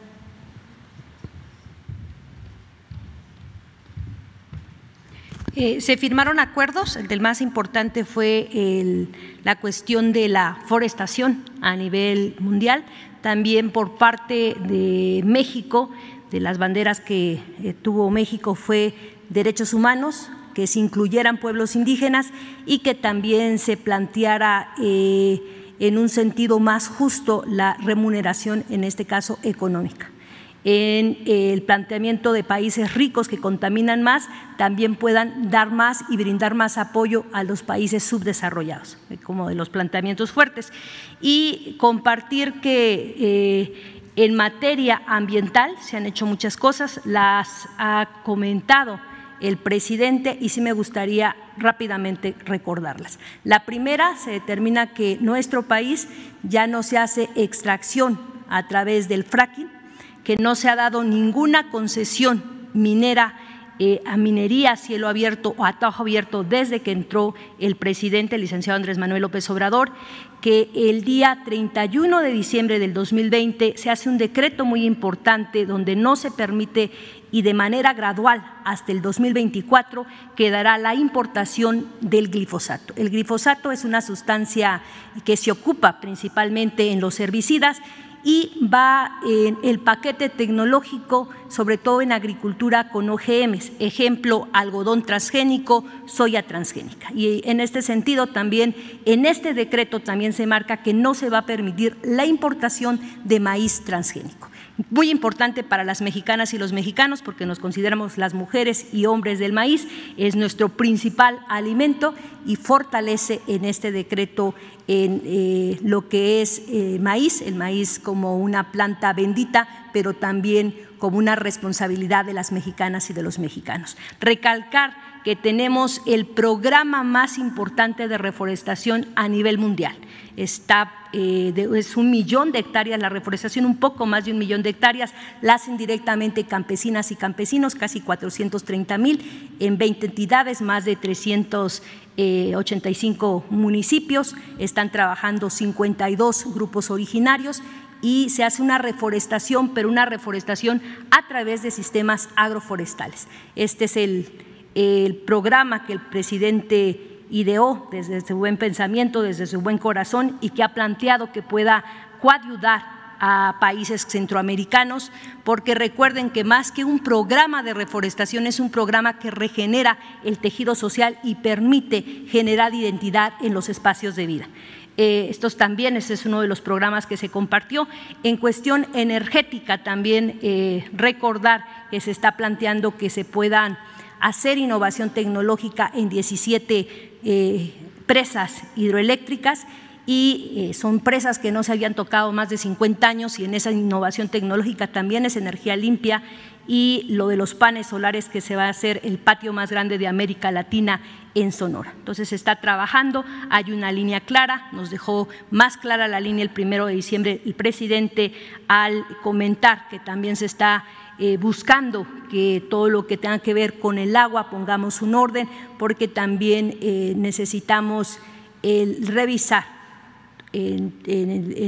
Eh, se firmaron acuerdos, el del más importante fue la cuestión de la forestación a nivel mundial, también por parte de México, de las banderas que eh, tuvo México fue derechos humanos, que se incluyeran pueblos indígenas y que también se planteara eh, en un sentido más justo la remuneración, en este caso económica en el planteamiento de países ricos que contaminan más, también puedan dar más y brindar más apoyo a los países subdesarrollados, eh, como de los planteamientos fuertes. Y compartir que eh, en materia ambiental se han hecho muchas cosas, las ha comentado el presidente y sí me gustaría rápidamente recordarlas. La primera, se determina que nuestro país ya no se hace extracción a través del fracking, que no se ha dado ninguna concesión minera eh, a minería a cielo abierto o a tajo abierto desde que entró el presidente, el licenciado Andrés Manuel López Obrador, que el día 31 de diciembre del 2020 se hace un decreto muy importante donde no se permite y de manera gradual hasta el 2024 quedará la importación del glifosato. El glifosato es una sustancia que se ocupa principalmente en los herbicidas y va en el paquete tecnológico, sobre todo en agricultura con OGMs, ejemplo, algodón transgénico, soya transgénica. Y en este sentido también, en este decreto también se marca que no se va a permitir la importación de maíz transgénico muy importante para las mexicanas y los mexicanos porque nos consideramos las mujeres y hombres del maíz, es nuestro principal alimento y fortalece en este decreto en eh, lo que es eh, maíz, el maíz como una planta bendita, pero también como una responsabilidad de las mexicanas y de los mexicanos. Recalcar que tenemos el programa más importante de reforestación a nivel mundial. Está, eh, es un millón de hectáreas la reforestación, un poco más de un millón de hectáreas, la hacen directamente campesinas y campesinos, casi 430 mil, en 20 entidades, más de 385 eh, municipios, están trabajando 52 grupos originarios y se hace una reforestación, pero una reforestación a través de sistemas agroforestales. Este es el, el programa que el presidente ideó desde su buen pensamiento, desde su buen corazón y que ha planteado que pueda coayudar a países centroamericanos, porque recuerden que más que un programa de reforestación es un programa que regenera el tejido social y permite generar identidad en los espacios de vida. Eh, estos también, ese es uno de los programas que se compartió. En cuestión energética, también eh, recordar que se está planteando que se puedan hacer innovación tecnológica en 17 eh, presas hidroeléctricas y eh, son presas que no se habían tocado más de 50 años y en esa innovación tecnológica también es energía limpia y lo de los paneles solares que se va a hacer el patio más grande de América Latina en Sonora. Entonces se está trabajando, hay una línea clara, nos dejó más clara la línea el primero de diciembre el presidente al comentar que también se está eh, buscando que todo lo que tenga que ver con el agua pongamos un orden, porque también eh, necesitamos revisar en,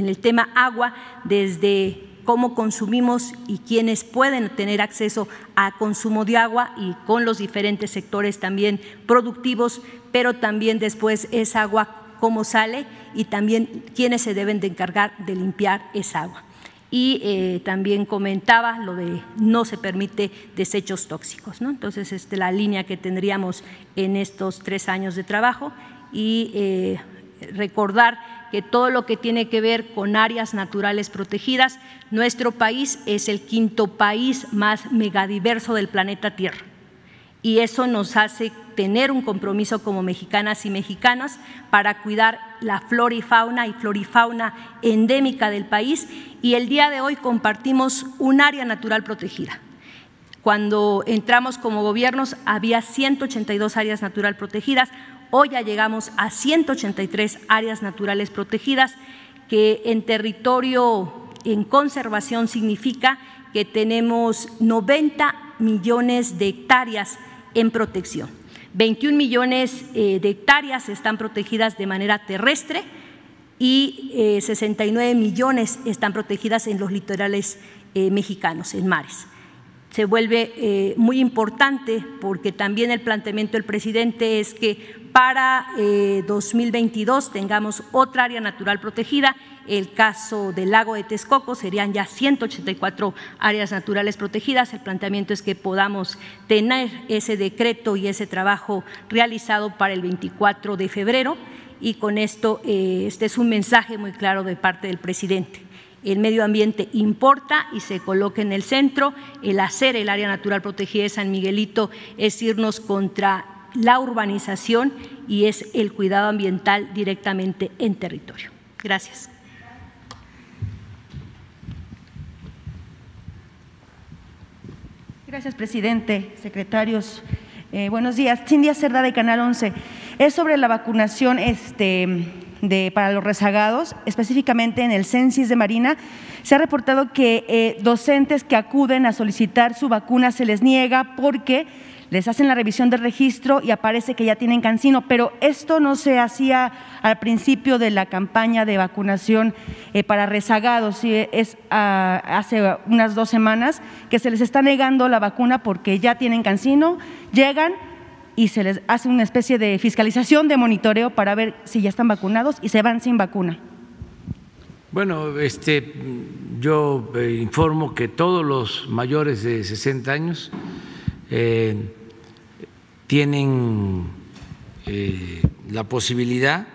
el, tema agua desde cómo consumimos y quienes pueden tener acceso a consumo de agua y con los diferentes sectores también productivos, pero también después esa agua cómo sale y también quiénes se deben de encargar de limpiar esa agua y eh, también comentaba lo de no se permite desechos tóxicos. ¿no? Entonces, este, la línea que tendríamos en estos tres años de trabajo y eh, recordar que todo lo que tiene que ver con áreas naturales protegidas, nuestro país es el quinto país más megadiverso del planeta Tierra y eso nos hace tener un compromiso como mexicanas y mexicanas para cuidar la flora y fauna y florifauna endémica del país y el día de hoy compartimos un área natural protegida. Cuando entramos como gobiernos había 182 áreas natural protegidas, hoy ya llegamos a 183 áreas naturales protegidas, que en territorio en conservación significa que tenemos 90 millones de hectáreas en protección. 21 millones eh, de hectáreas están protegidas de manera terrestre y 69 eh, millones están protegidas en los litorales eh, mexicanos, en mares. Se vuelve muy importante porque también el planteamiento del presidente es que para 2022 tengamos otra área natural protegida el caso del lago de Texcoco serían ya 184 áreas naturales protegidas. El planteamiento es que podamos tener ese decreto y ese trabajo realizado para el 24 de febrero y con esto eh, este es un mensaje muy claro de parte del presidente. El medio ambiente importa y se coloca en el centro. El hacer el área natural protegida de San Miguelito es irnos contra la urbanización y es el cuidado ambiental directamente en territorio. Gracias. Gracias, presidente, secretarios. Eh, buenos días. Cindy Cerda de Canal 11. Es sobre la vacunación este, de, para los rezagados, específicamente en el Censis de Marina. Se ha reportado que eh, docentes que acuden a solicitar su vacuna se les niega porque les hacen la revisión del registro y aparece que ya tienen cancino, pero esto no se hacía al principio de la campaña de vacunación eh, para rezagados, es ah, hace unas dos semanas que se les está negando la vacuna porque ya tienen cancino, llegan y se les hace una especie de fiscalización, de monitoreo para ver si ya están vacunados y se van sin vacuna. Bueno, este, yo eh, informo que todos los mayores de 60 años eh, tienen eh, la posibilidad,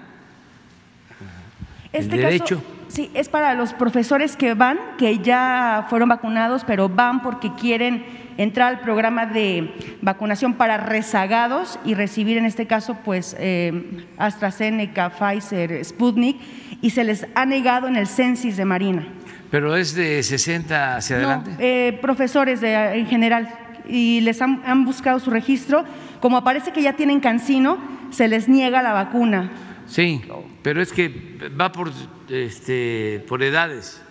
el este derecho. sí, es para los profesores que van, que ya fueron vacunados, pero van porque quieren entrar al programa de vacunación para rezagados y recibir en este caso pues eh, AstraZeneca, Pfizer, Sputnik y se les ha negado en el censis de Marina. Pero es de 60 hacia adelante. Eh, profesores en general y les han, buscado su registro. Como aparece que ya tienen cancino, se les niega la vacuna. Sí, pero es que va por, este, por edades.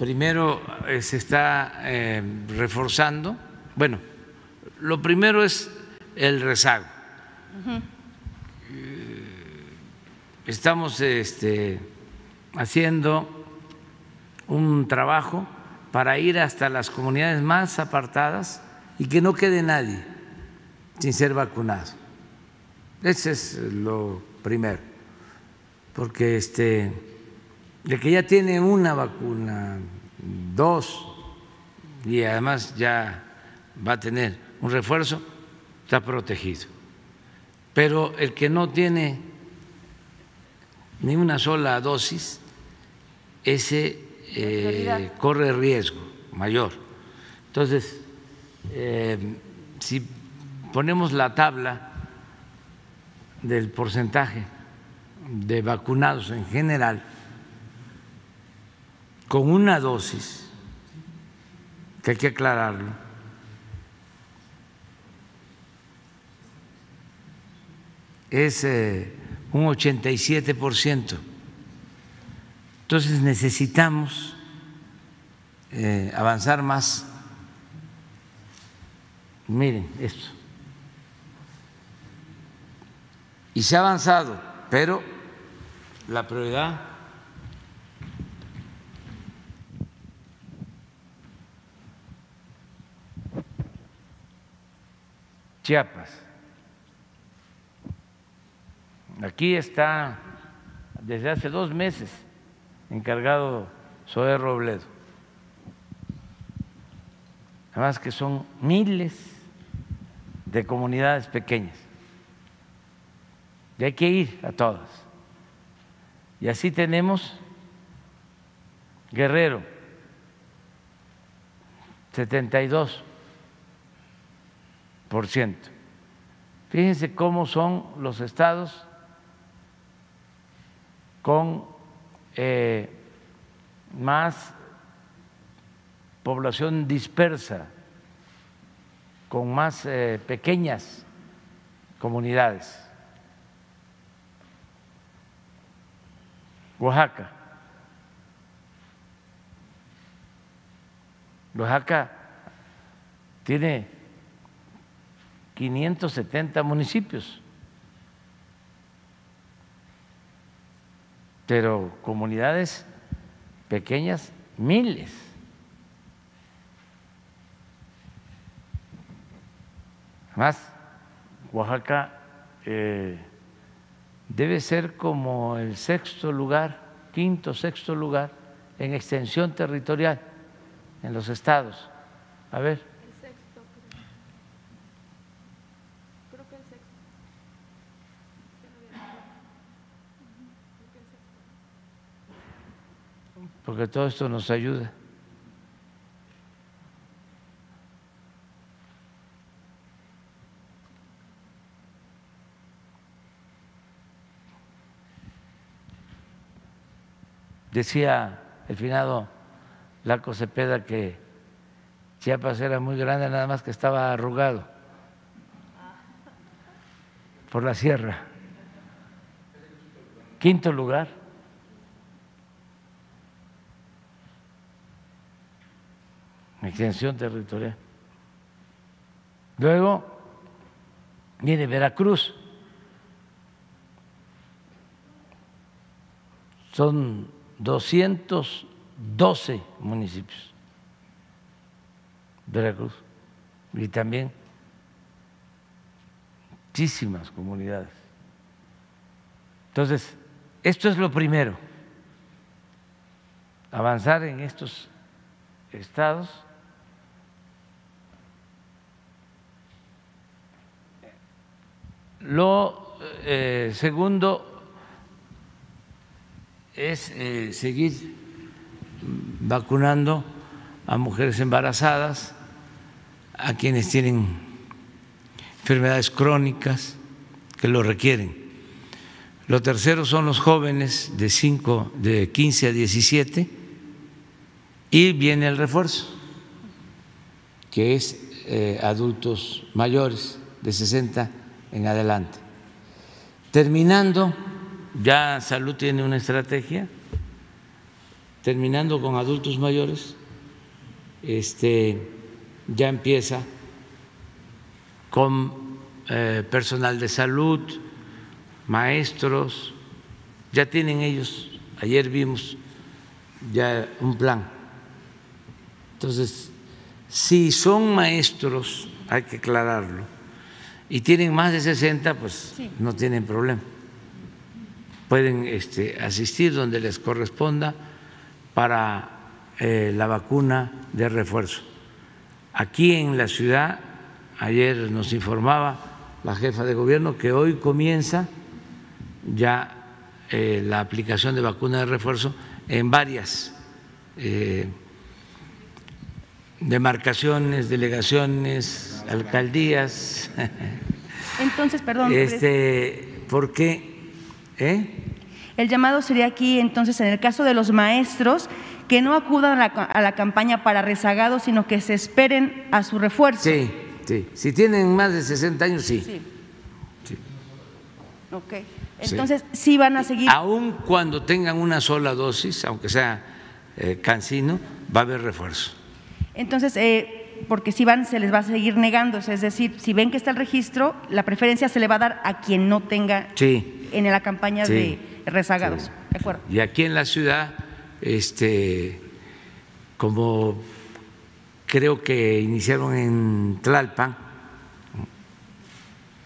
Primero eh, se está eh, reforzando. Bueno, lo primero es el rezago. Eh, estamos este, haciendo un trabajo para ir hasta las comunidades más apartadas y que no quede nadie sin ser vacunado. Ese es lo primero, porque este, el que ya tiene una vacuna, dos, y además ya va a tener un refuerzo, está protegido. Pero el que no tiene ni una sola dosis, ese eh, corre riesgo mayor. Entonces, eh, si ponemos la tabla del porcentaje de vacunados en general con una dosis, que hay que aclararlo, es eh, un 87%. Entonces necesitamos eh, avanzar más Miren esto. Y se ha avanzado, pero la prioridad Chiapas. Aquí está desde hace dos meses encargado Zoé Robledo. Además que son miles de comunidades pequeñas. Y hay que ir a todas. Y así tenemos Guerrero, 72 por ciento. Fíjense cómo son los estados con eh, más población dispersa, con más eh, pequeñas comunidades. Oaxaca. Oaxaca tiene 570 municipios. pero comunidades pequeñas, miles. Más, Oaxaca eh, debe ser como el sexto lugar, quinto, sexto lugar en extensión territorial en los estados. A ver. Porque todo esto nos ayuda. Decía el finado Laco Cepeda que Chiapas era muy grande, nada más que estaba arrugado por la sierra. Quinto lugar. Extensión territorial. Luego viene Veracruz. Son 212 municipios. Veracruz. Y también muchísimas comunidades. Entonces, esto es lo primero, avanzar en estos estados Lo eh, segundo es eh, seguir vacunando a mujeres embarazadas, a quienes tienen enfermedades crónicas que lo requieren. Lo tercero son los jóvenes de, 5, de 15 a 17 y viene el refuerzo, que es eh, adultos mayores de 60 en adelante. Terminando, ya Salud tiene una estrategia, terminando con adultos mayores, este, ya empieza con eh, personal de salud, maestros, ya tienen ellos, ayer vimos ya un plan. Entonces, si son maestros, hay que aclararlo y tienen más de 60, pues no tienen problema. Pueden este, asistir donde les corresponda para eh, la vacuna de refuerzo. Aquí en la ciudad, ayer nos informaba la jefa de gobierno que hoy comienza ya eh, la aplicación de vacuna de refuerzo en varias eh, demarcaciones, delegaciones, alcaldías. Entonces, perdón. Este, ¿Por qué? ¿Eh? El llamado sería aquí, entonces, en el caso de los maestros, que no acudan a la, campaña para rezagados, sino que se esperen a su refuerzo. Sí, sí. Si tienen más de 60 años, sí. Sí. Ok. Entonces, sí. van a seguir. Aún cuando tengan una sola dosis, aunque sea eh, cansino, va a haber refuerzo. Entonces, eh, porque si van, se les va a seguir negando. Es decir, si ven que está el registro, la preferencia se le va a dar a quien no tenga en la campaña de rezagados. ¿De acuerdo? Y aquí en la ciudad, este, como creo que iniciaron en Tlalpan,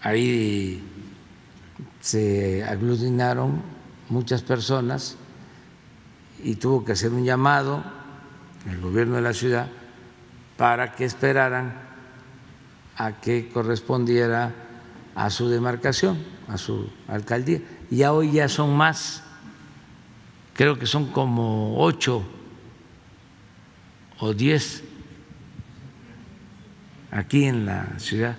ahí se aglutinaron muchas personas y tuvo que hacer un llamado el gobierno de la ciudad para que esperaran a que correspondiera a su demarcación, a su alcaldía. Y ya hoy ya son más, creo que son como ocho o diez aquí en la ciudad.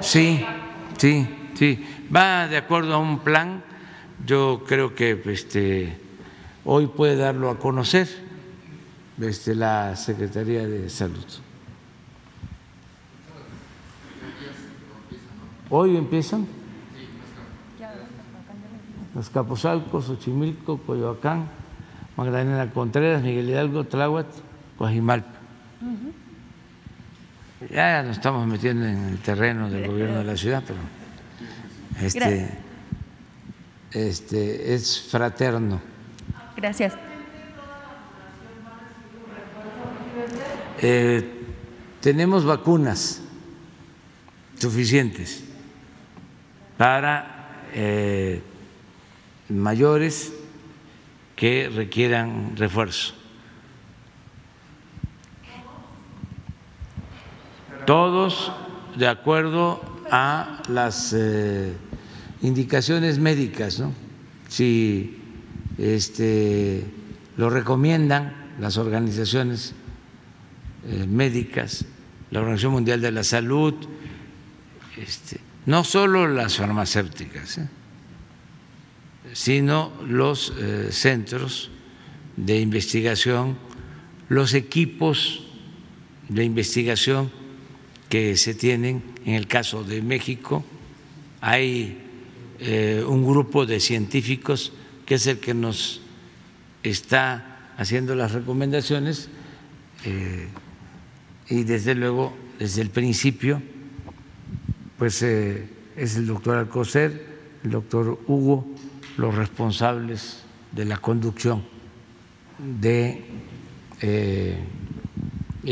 Sí, sí, sí. Va de acuerdo a un plan. Yo creo que este, hoy puede darlo a conocer desde la Secretaría de Salud. ¿Hoy empiezan? Los Capozalcos, Xochimilco, Coyoacán, Magdalena Contreras, Miguel Hidalgo, Tláhuac, Coajimalpa. Ya nos estamos metiendo en el terreno del gobierno de la ciudad, pero este, este es fraterno. Gracias. Eh, tenemos vacunas suficientes para eh, mayores que requieran refuerzo. Todos de acuerdo a las eh, indicaciones médicas, ¿no? Si este, lo recomiendan las organizaciones eh, médicas, la Organización Mundial de la Salud, este, no solo las farmacéuticas, ¿eh? sino los centros de investigación, los equipos de investigación que se tienen. En el caso de México hay eh, un grupo de científicos que es el que nos está haciendo las recomendaciones eh, y desde luego desde el principio pues eh, es el doctor Alcocer, el doctor Hugo, los responsables de la conducción de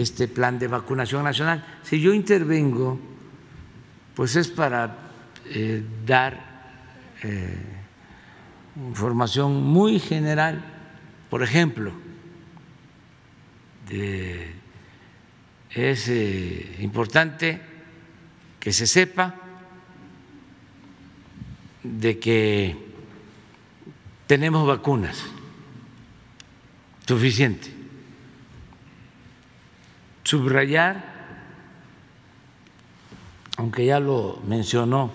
este plan de vacunación nacional. Si yo intervengo, pues es para eh, dar eh, información muy general. Por ejemplo, es eh, importante que se sepa de que tenemos vacunas suficientes subrayar, aunque ya lo mencionó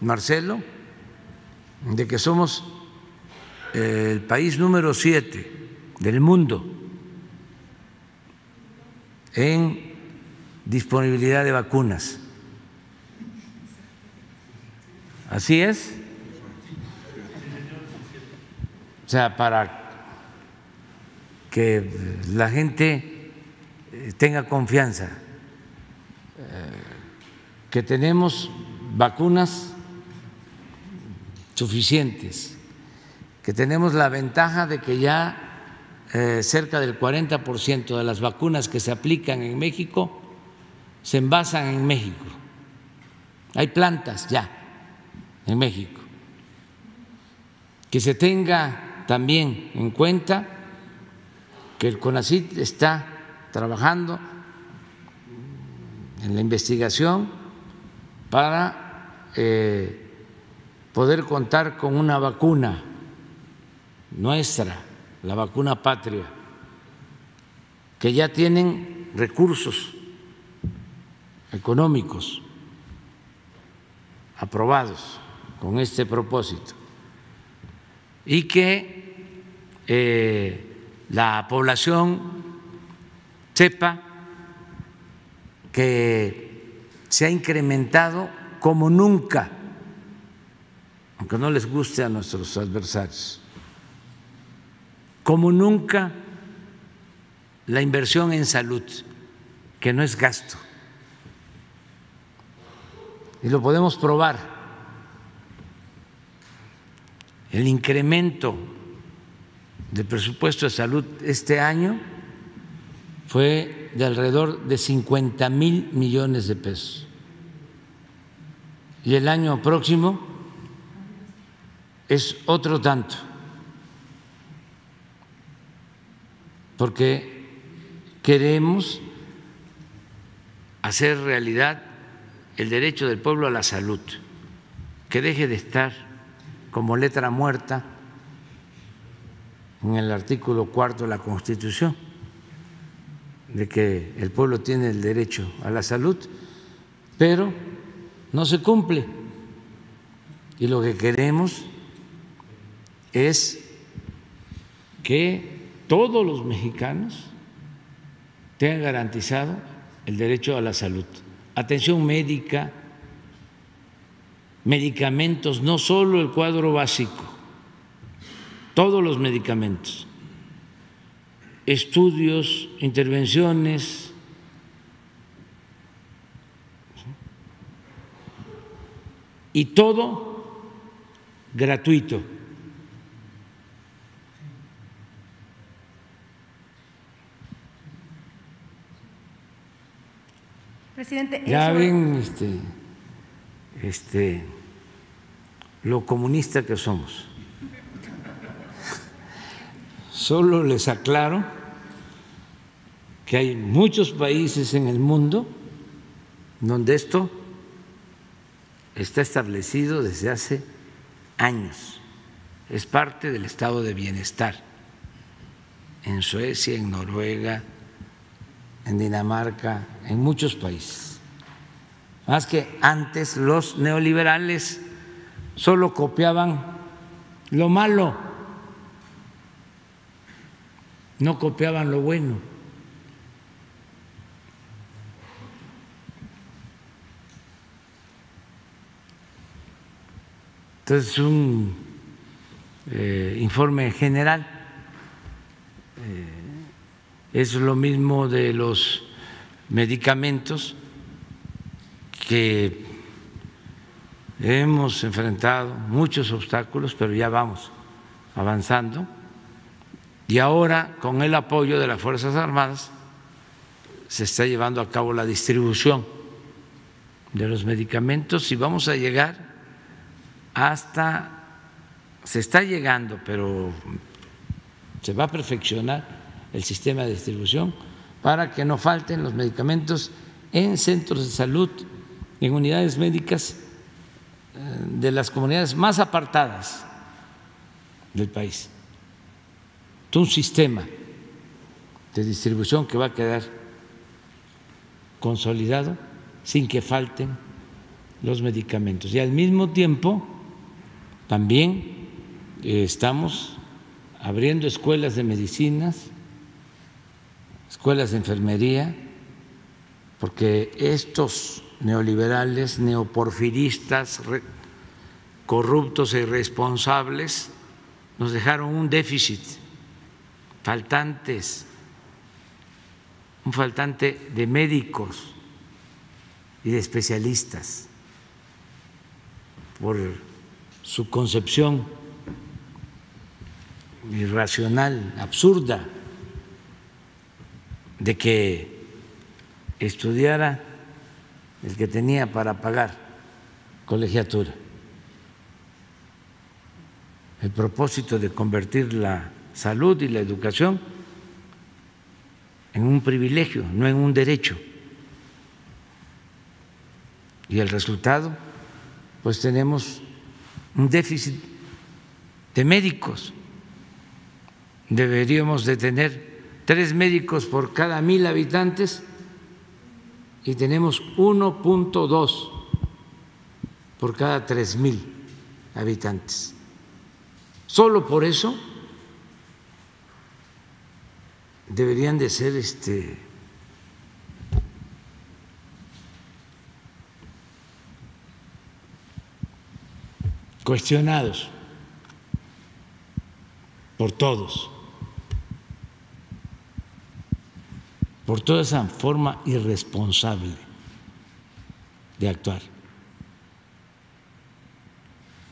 Marcelo, de que somos eh, el país número siete del mundo en disponibilidad de vacunas. Así es. O sea, para que la gente tenga confianza, eh, que tenemos vacunas suficientes, que tenemos la ventaja de que ya eh, cerca del 40% de las vacunas que se aplican en México se envasan en México. Hay plantas ya en México. Que se tenga también en cuenta que el CONACIT está trabajando en la investigación para eh, poder contar con una vacuna nuestra, la vacuna patria, que ya tienen recursos económicos aprobados con este propósito. Y que eh, la población sepa que se ha incrementado como nunca, aunque no les guste a nuestros adversarios, como nunca la inversión en salud, que no es gasto. Y lo podemos probar. El incremento del presupuesto de salud este año fue de alrededor de 50 mil millones de pesos. Y el año próximo es otro tanto, porque queremos hacer realidad el derecho del pueblo a la salud, que deje de estar como letra muerta en el artículo cuarto de la Constitución de que el pueblo tiene el derecho a la salud, pero no se cumple. Y lo que queremos es que todos los mexicanos tengan garantizado el derecho a la salud, atención médica, medicamentos, no solo el cuadro básico, todos los medicamentos estudios, intervenciones, y todo gratuito. Presidente, ya ven este, este, lo comunista que somos. Solo les aclaro que hay muchos países en el mundo donde esto está establecido desde hace años. Es parte del estado de bienestar. En Suecia, en Noruega, en Dinamarca, en muchos países. Más que antes los neoliberales solo copiaban lo malo, no copiaban lo bueno. Entonces, un eh, informe general eh, es lo mismo de los medicamentos que hemos enfrentado muchos obstáculos, pero ya vamos avanzando. Y ahora, con el apoyo de las Fuerzas Armadas, se está llevando a cabo la distribución de los medicamentos y vamos a llegar hasta, se está llegando, pero se va a perfeccionar el sistema de distribución para que no falten los medicamentos en centros de salud, en unidades médicas eh, de las comunidades más apartadas del país. Un sistema de distribución que va a quedar consolidado sin que falten los medicamentos. Y al mismo tiempo también eh, estamos abriendo escuelas de medicinas, escuelas de enfermería, porque estos neoliberales, neoporfiristas, corruptos e irresponsables nos dejaron un déficit, faltantes, un faltante de médicos y de especialistas por su concepción irracional, absurda, de que estudiara el que tenía para pagar colegiatura. El propósito de convertir la salud y la educación en un privilegio, no en un derecho. Y el resultado, pues tenemos un déficit de médicos. Deberíamos de tener tres médicos por cada mil habitantes y tenemos 1.2 por cada tres mil habitantes. Solo por eso deberían de ser este cuestionados por todos, por toda esa forma irresponsable de actuar.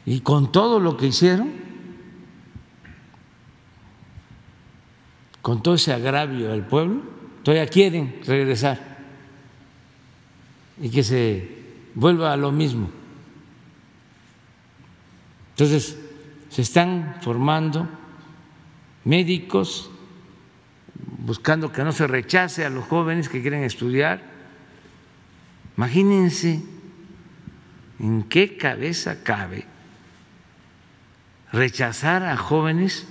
Y con todo lo que hicieron, con todo ese agravio al pueblo, todavía quieren regresar y que se vuelva a lo mismo. Entonces, se están formando médicos buscando que no se rechace a los jóvenes que quieren estudiar. Imagínense en qué cabeza cabe rechazar a jóvenes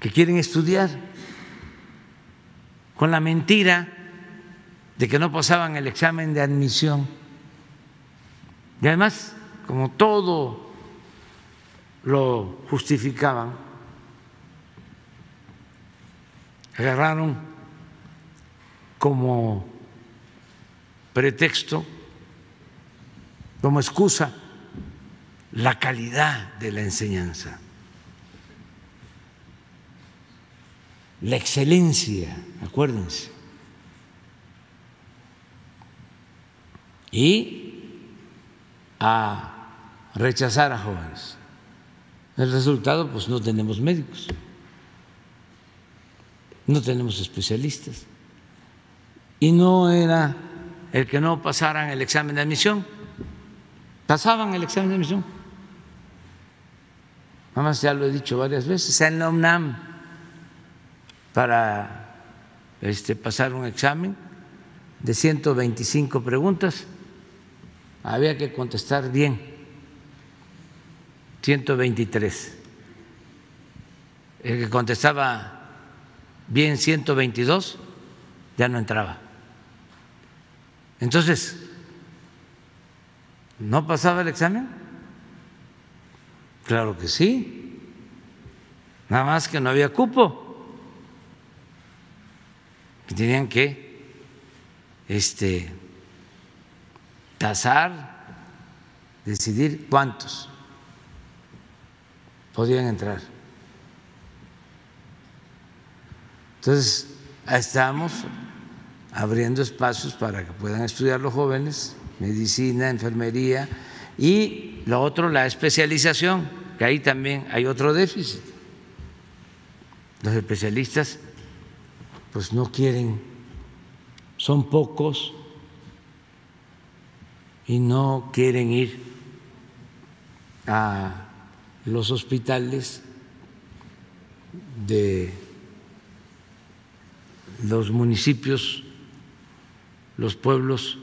que quieren estudiar con la mentira de que no pasaban el examen de admisión. Y además, como todo lo justificaban, agarraron como pretexto, como excusa, la calidad de la enseñanza. la excelencia, acuérdense. Y a rechazar a jóvenes. El resultado, pues no tenemos médicos, no tenemos especialistas. Y no era el que no pasaran el examen de admisión, pasaban el examen de admisión. Nada ya lo he dicho varias veces, en la UNAM para este, pasar un examen de 125 preguntas, había que contestar bien, 123. El que contestaba bien 122 ya no entraba. Entonces, ¿no pasaba el examen? Claro que sí, nada más que no había cupo que tenían que este, tasar, decidir cuántos podían entrar. Entonces, estamos abriendo espacios para que puedan estudiar los jóvenes, medicina, enfermería y lo otro, la especialización, que ahí también hay otro déficit. Los especialistas pues no quieren, son pocos y no quieren ir a los hospitales de los municipios, los pueblos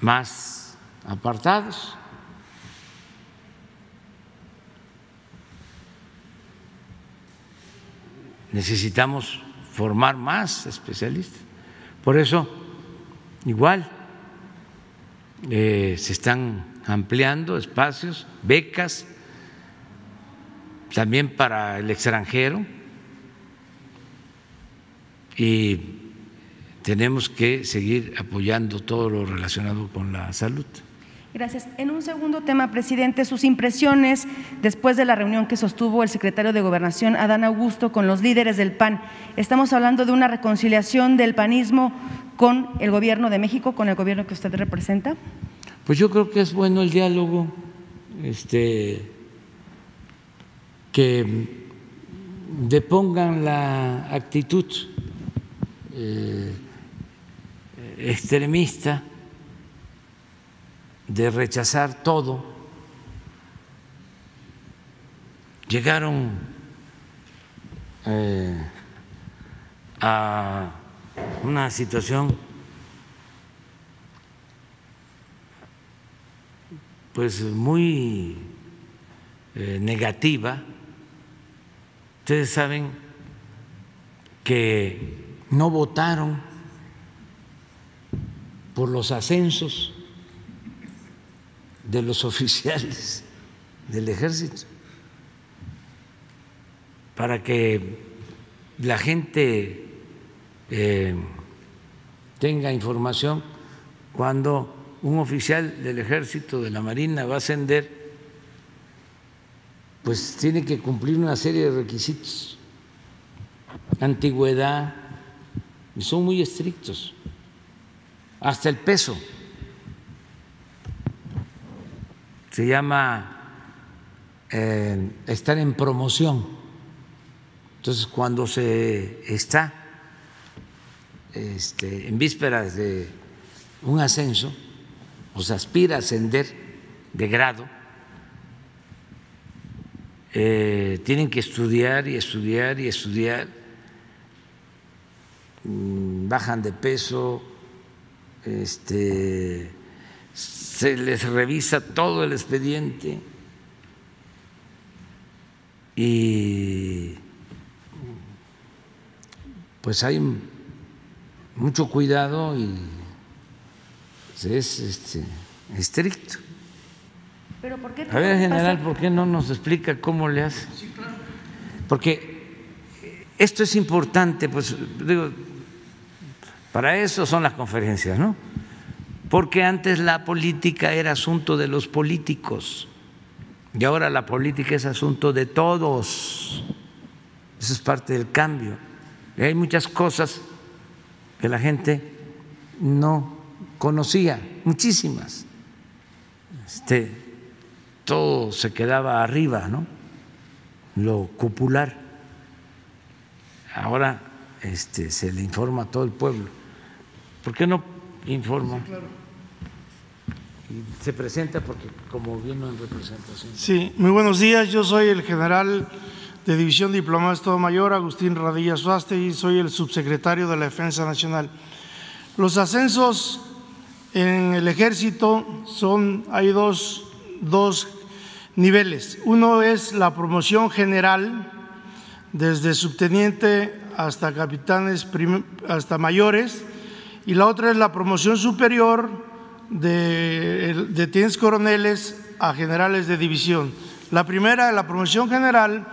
más apartados. Necesitamos formar más especialistas. Por eso, igual, eh, se están ampliando espacios, becas, también para el extranjero, y tenemos que seguir apoyando todo lo relacionado con la salud. Gracias. En un segundo tema, presidente, sus impresiones después de la reunión que sostuvo el secretario de Gobernación, Adán Augusto, con los líderes del PAN. Estamos hablando de una reconciliación del panismo con el gobierno de México, con el gobierno que usted representa. Pues yo creo que es bueno el diálogo, este, que depongan la actitud eh, extremista de rechazar todo, llegaron eh, a una situación pues muy eh, negativa. Ustedes saben que no votaron por los ascensos de los oficiales del ejército para que la gente eh, tenga información cuando un oficial del ejército, de la Marina, va a ascender, pues tiene que cumplir una serie de requisitos, antigüedad, y son muy estrictos, hasta el peso. Se llama eh, estar en promoción. Entonces, cuando se está este, en vísperas de un ascenso, o se aspira a ascender de grado, eh, tienen que estudiar y estudiar y estudiar, mm, bajan de peso, este, se les revisa todo el expediente y pues hay mucho cuidado y es este, estricto. Pero ¿por qué A ver, general, ¿por qué no nos explica cómo le hace? Porque esto es importante, pues digo, para eso son las conferencias, ¿no? Porque antes la política era asunto de los políticos y ahora la política es asunto de todos. Eso es parte del cambio. Y hay muchas cosas que la gente no conocía, muchísimas. Este, todo se quedaba arriba, ¿no? Lo popular. Ahora este, se le informa a todo el pueblo. ¿Por qué no informa? se presenta porque como vino en representación. Sí, muy buenos días. Yo soy el general de División Diplomado de Estado Mayor, Agustín Radilla Suaste, y soy el subsecretario de la Defensa Nacional. Los ascensos en el ejército son, hay dos, dos niveles. Uno es la promoción general, desde subteniente hasta capitanes, hasta mayores, y la otra es la promoción superior de, de tienes coroneles a generales de división. La primera, la promoción general,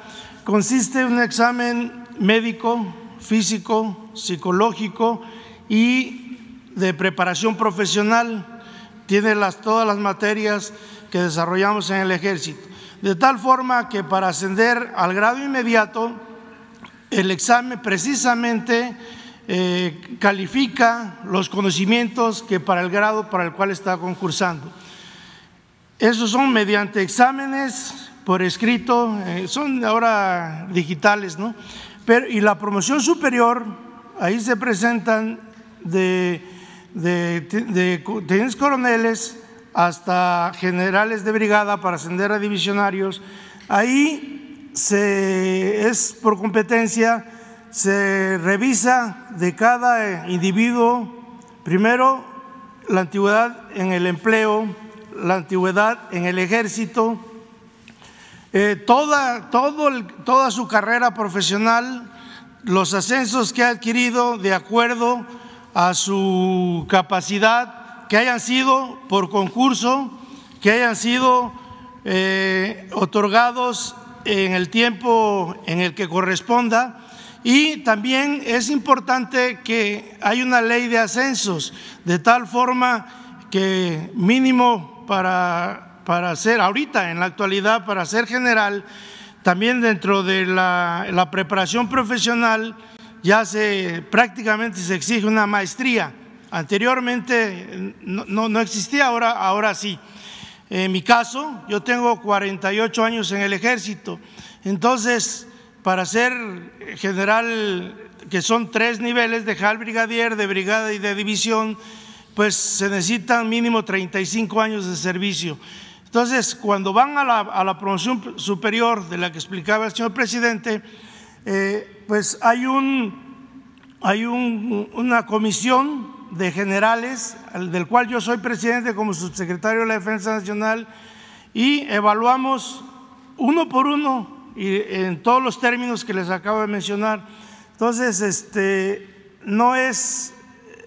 consiste en un examen médico, físico, psicológico y de preparación profesional, tiene las, todas las materias que desarrollamos en el ejército. De tal forma que para ascender al grado inmediato, el examen precisamente eh, califica los conocimientos que para el grado para el cual está concursando. Esos son mediante exámenes por escrito, eh, son ahora digitales, ¿no? Pero, y la promoción superior, ahí se presentan de de, de coroneles hasta generales de brigada para ascender a divisionarios. Ahí se, es por competencia, se revisa de cada individuo, primero, la antigüedad en el empleo, la antigüedad en el ejército, eh, toda, todo toda su carrera profesional, los ascensos que ha adquirido de acuerdo a su capacidad, que hayan sido por concurso, que hayan sido eh, otorgados en el tiempo en el que corresponda. Y también es importante que hay una ley de ascensos, de tal forma que mínimo para, para ser, ahorita en la actualidad, para ser general, también dentro de la, la preparación profesional, ya se prácticamente se exige una maestría. Anteriormente no, no, existía, ahora, ahora sí. En mi caso, yo tengo 48 años en el ejército, entonces para ser general, que son tres niveles de JAL brigadier, de brigada y de división, pues se necesitan mínimo 35 años de servicio. Entonces, cuando van a la, a la promoción superior de la que explicaba el señor presidente, eh, pues hay, un, hay una comisión de generales, del cual yo soy presidente como subsecretario de la Defensa Nacional, y evaluamos uno por uno y en todos los términos que les acabo de mencionar. Entonces, este, no es,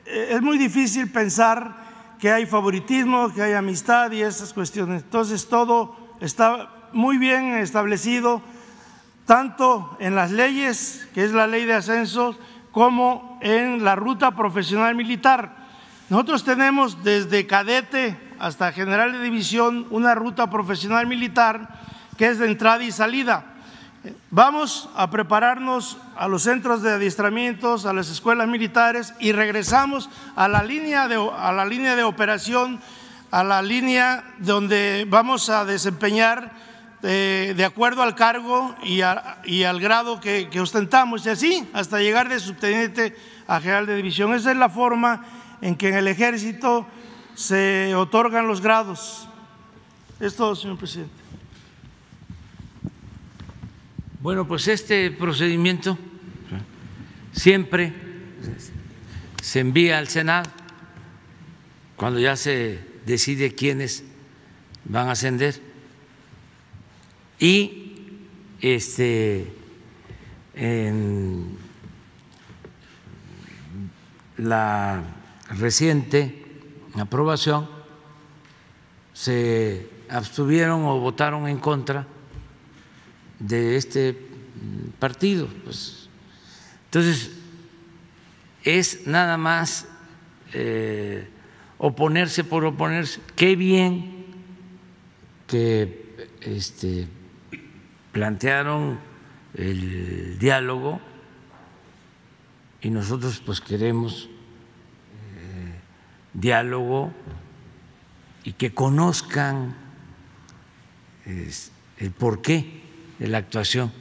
es muy difícil pensar que hay favoritismo, que hay amistad y esas cuestiones. Entonces, todo está muy bien establecido tanto en las leyes, que es la ley de ascensos, como en la ruta profesional militar. Nosotros tenemos desde cadete hasta general de división una ruta profesional militar que es de entrada y salida. Vamos a prepararnos a los centros de adiestramientos, a las escuelas militares y regresamos a la línea de, a la línea de operación, a la línea donde vamos a desempeñar eh, de acuerdo al cargo y, al grado que, que, ostentamos y así hasta llegar de subteniente a general de división. Esa es la forma en que en el ejército se otorgan los grados. Es todo, señor presidente. Bueno, pues este procedimiento siempre se envía al Senado cuando ya se decide quiénes van a ascender y este en la reciente aprobación se abstuvieron o votaron en contra de este partido. Pues. Entonces, es nada más eh, oponerse por oponerse. Qué bien que este, plantearon el diálogo y nosotros pues queremos eh, diálogo y que conozcan el porqué de la actuación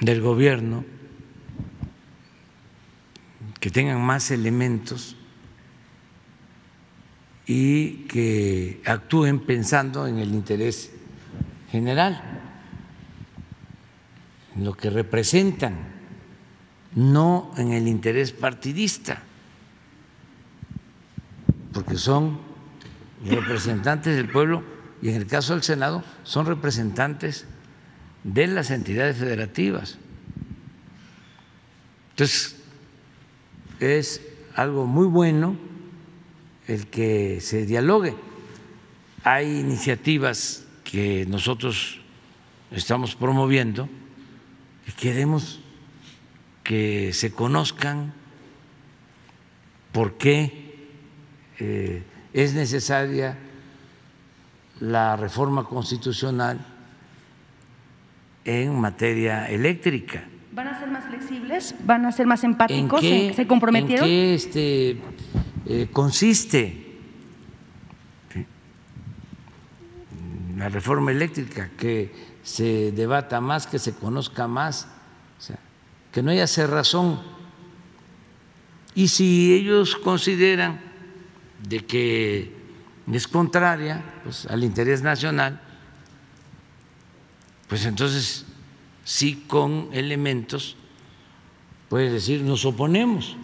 del gobierno, que tengan más elementos y que actúen pensando en el interés general, en lo que representan, no en el interés partidista, porque son representantes del pueblo y en el caso del Senado son representantes de las entidades federativas. Entonces, es algo muy bueno el que se dialogue. Hay iniciativas que nosotros estamos promoviendo y queremos que se conozcan por qué eh, es necesaria la reforma constitucional en materia eléctrica. ¿Van a ser más flexibles? ¿Van a ser más empáticos? ¿Se, comprometieron? ¿En qué este, eh, consiste la reforma eléctrica? Que se debata más, que se conozca más, que no haya cerrazón. Y si ellos consideran de que es contraria pues, al interés nacional, pues entonces sí con elementos, puedes decir, nos oponemos.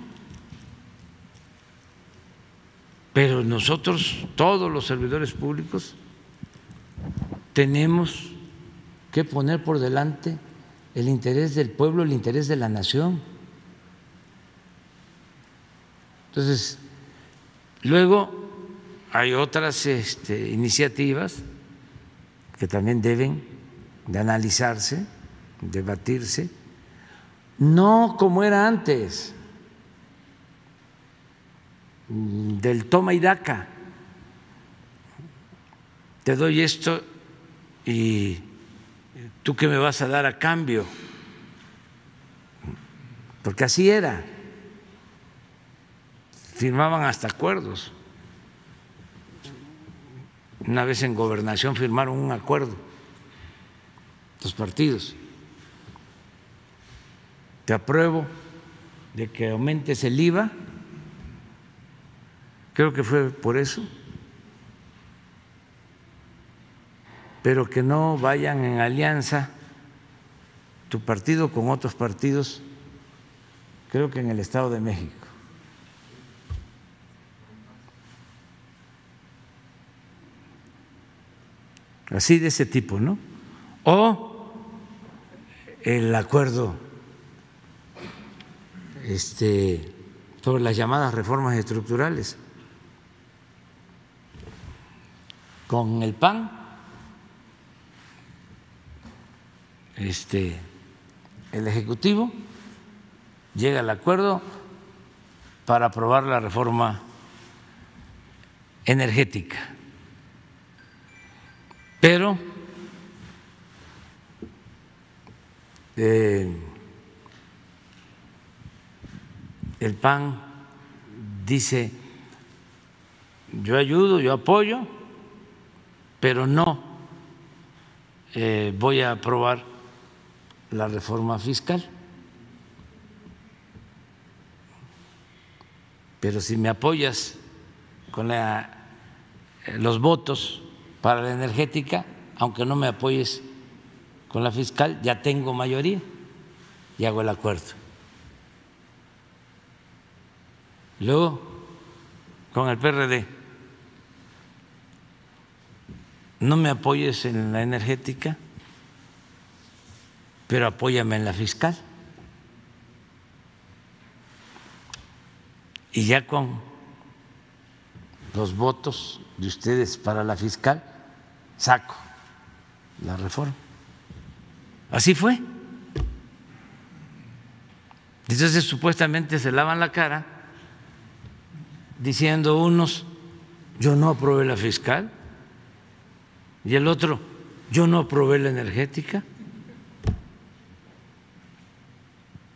Pero nosotros, todos los servidores públicos, tenemos que poner por delante el interés del pueblo, el interés de la nación. Entonces, luego hay otras este, iniciativas que también deben de analizarse, debatirse, no como era antes, del toma y daca. Te doy esto y tú qué me vas a dar a cambio. Porque así era. Firmaban hasta acuerdos. Una vez en gobernación firmaron un acuerdo los partidos. Te apruebo de que aumentes el IVA, creo que fue por eso, pero que no vayan en alianza tu partido con otros partidos, creo que en el Estado de México. Así de ese tipo, ¿no? O el acuerdo este, sobre las llamadas reformas estructurales con el PAN, este, el Ejecutivo llega al acuerdo para aprobar la reforma energética. Pero eh, el PAN dice, yo ayudo, yo apoyo, pero no eh, voy a aprobar la reforma fiscal. Pero si me apoyas con los votos para la energética, aunque no me apoyes con la fiscal, ya tengo mayoría y hago el acuerdo. Luego, con el PRD, no me apoyes en la energética, pero apóyame en la fiscal. Y ya con los votos de ustedes para la fiscal, saco la reforma. Así fue. Entonces supuestamente se lavan la cara diciendo unos, yo no aprobé la fiscal, y el otro, yo no aprobé la energética.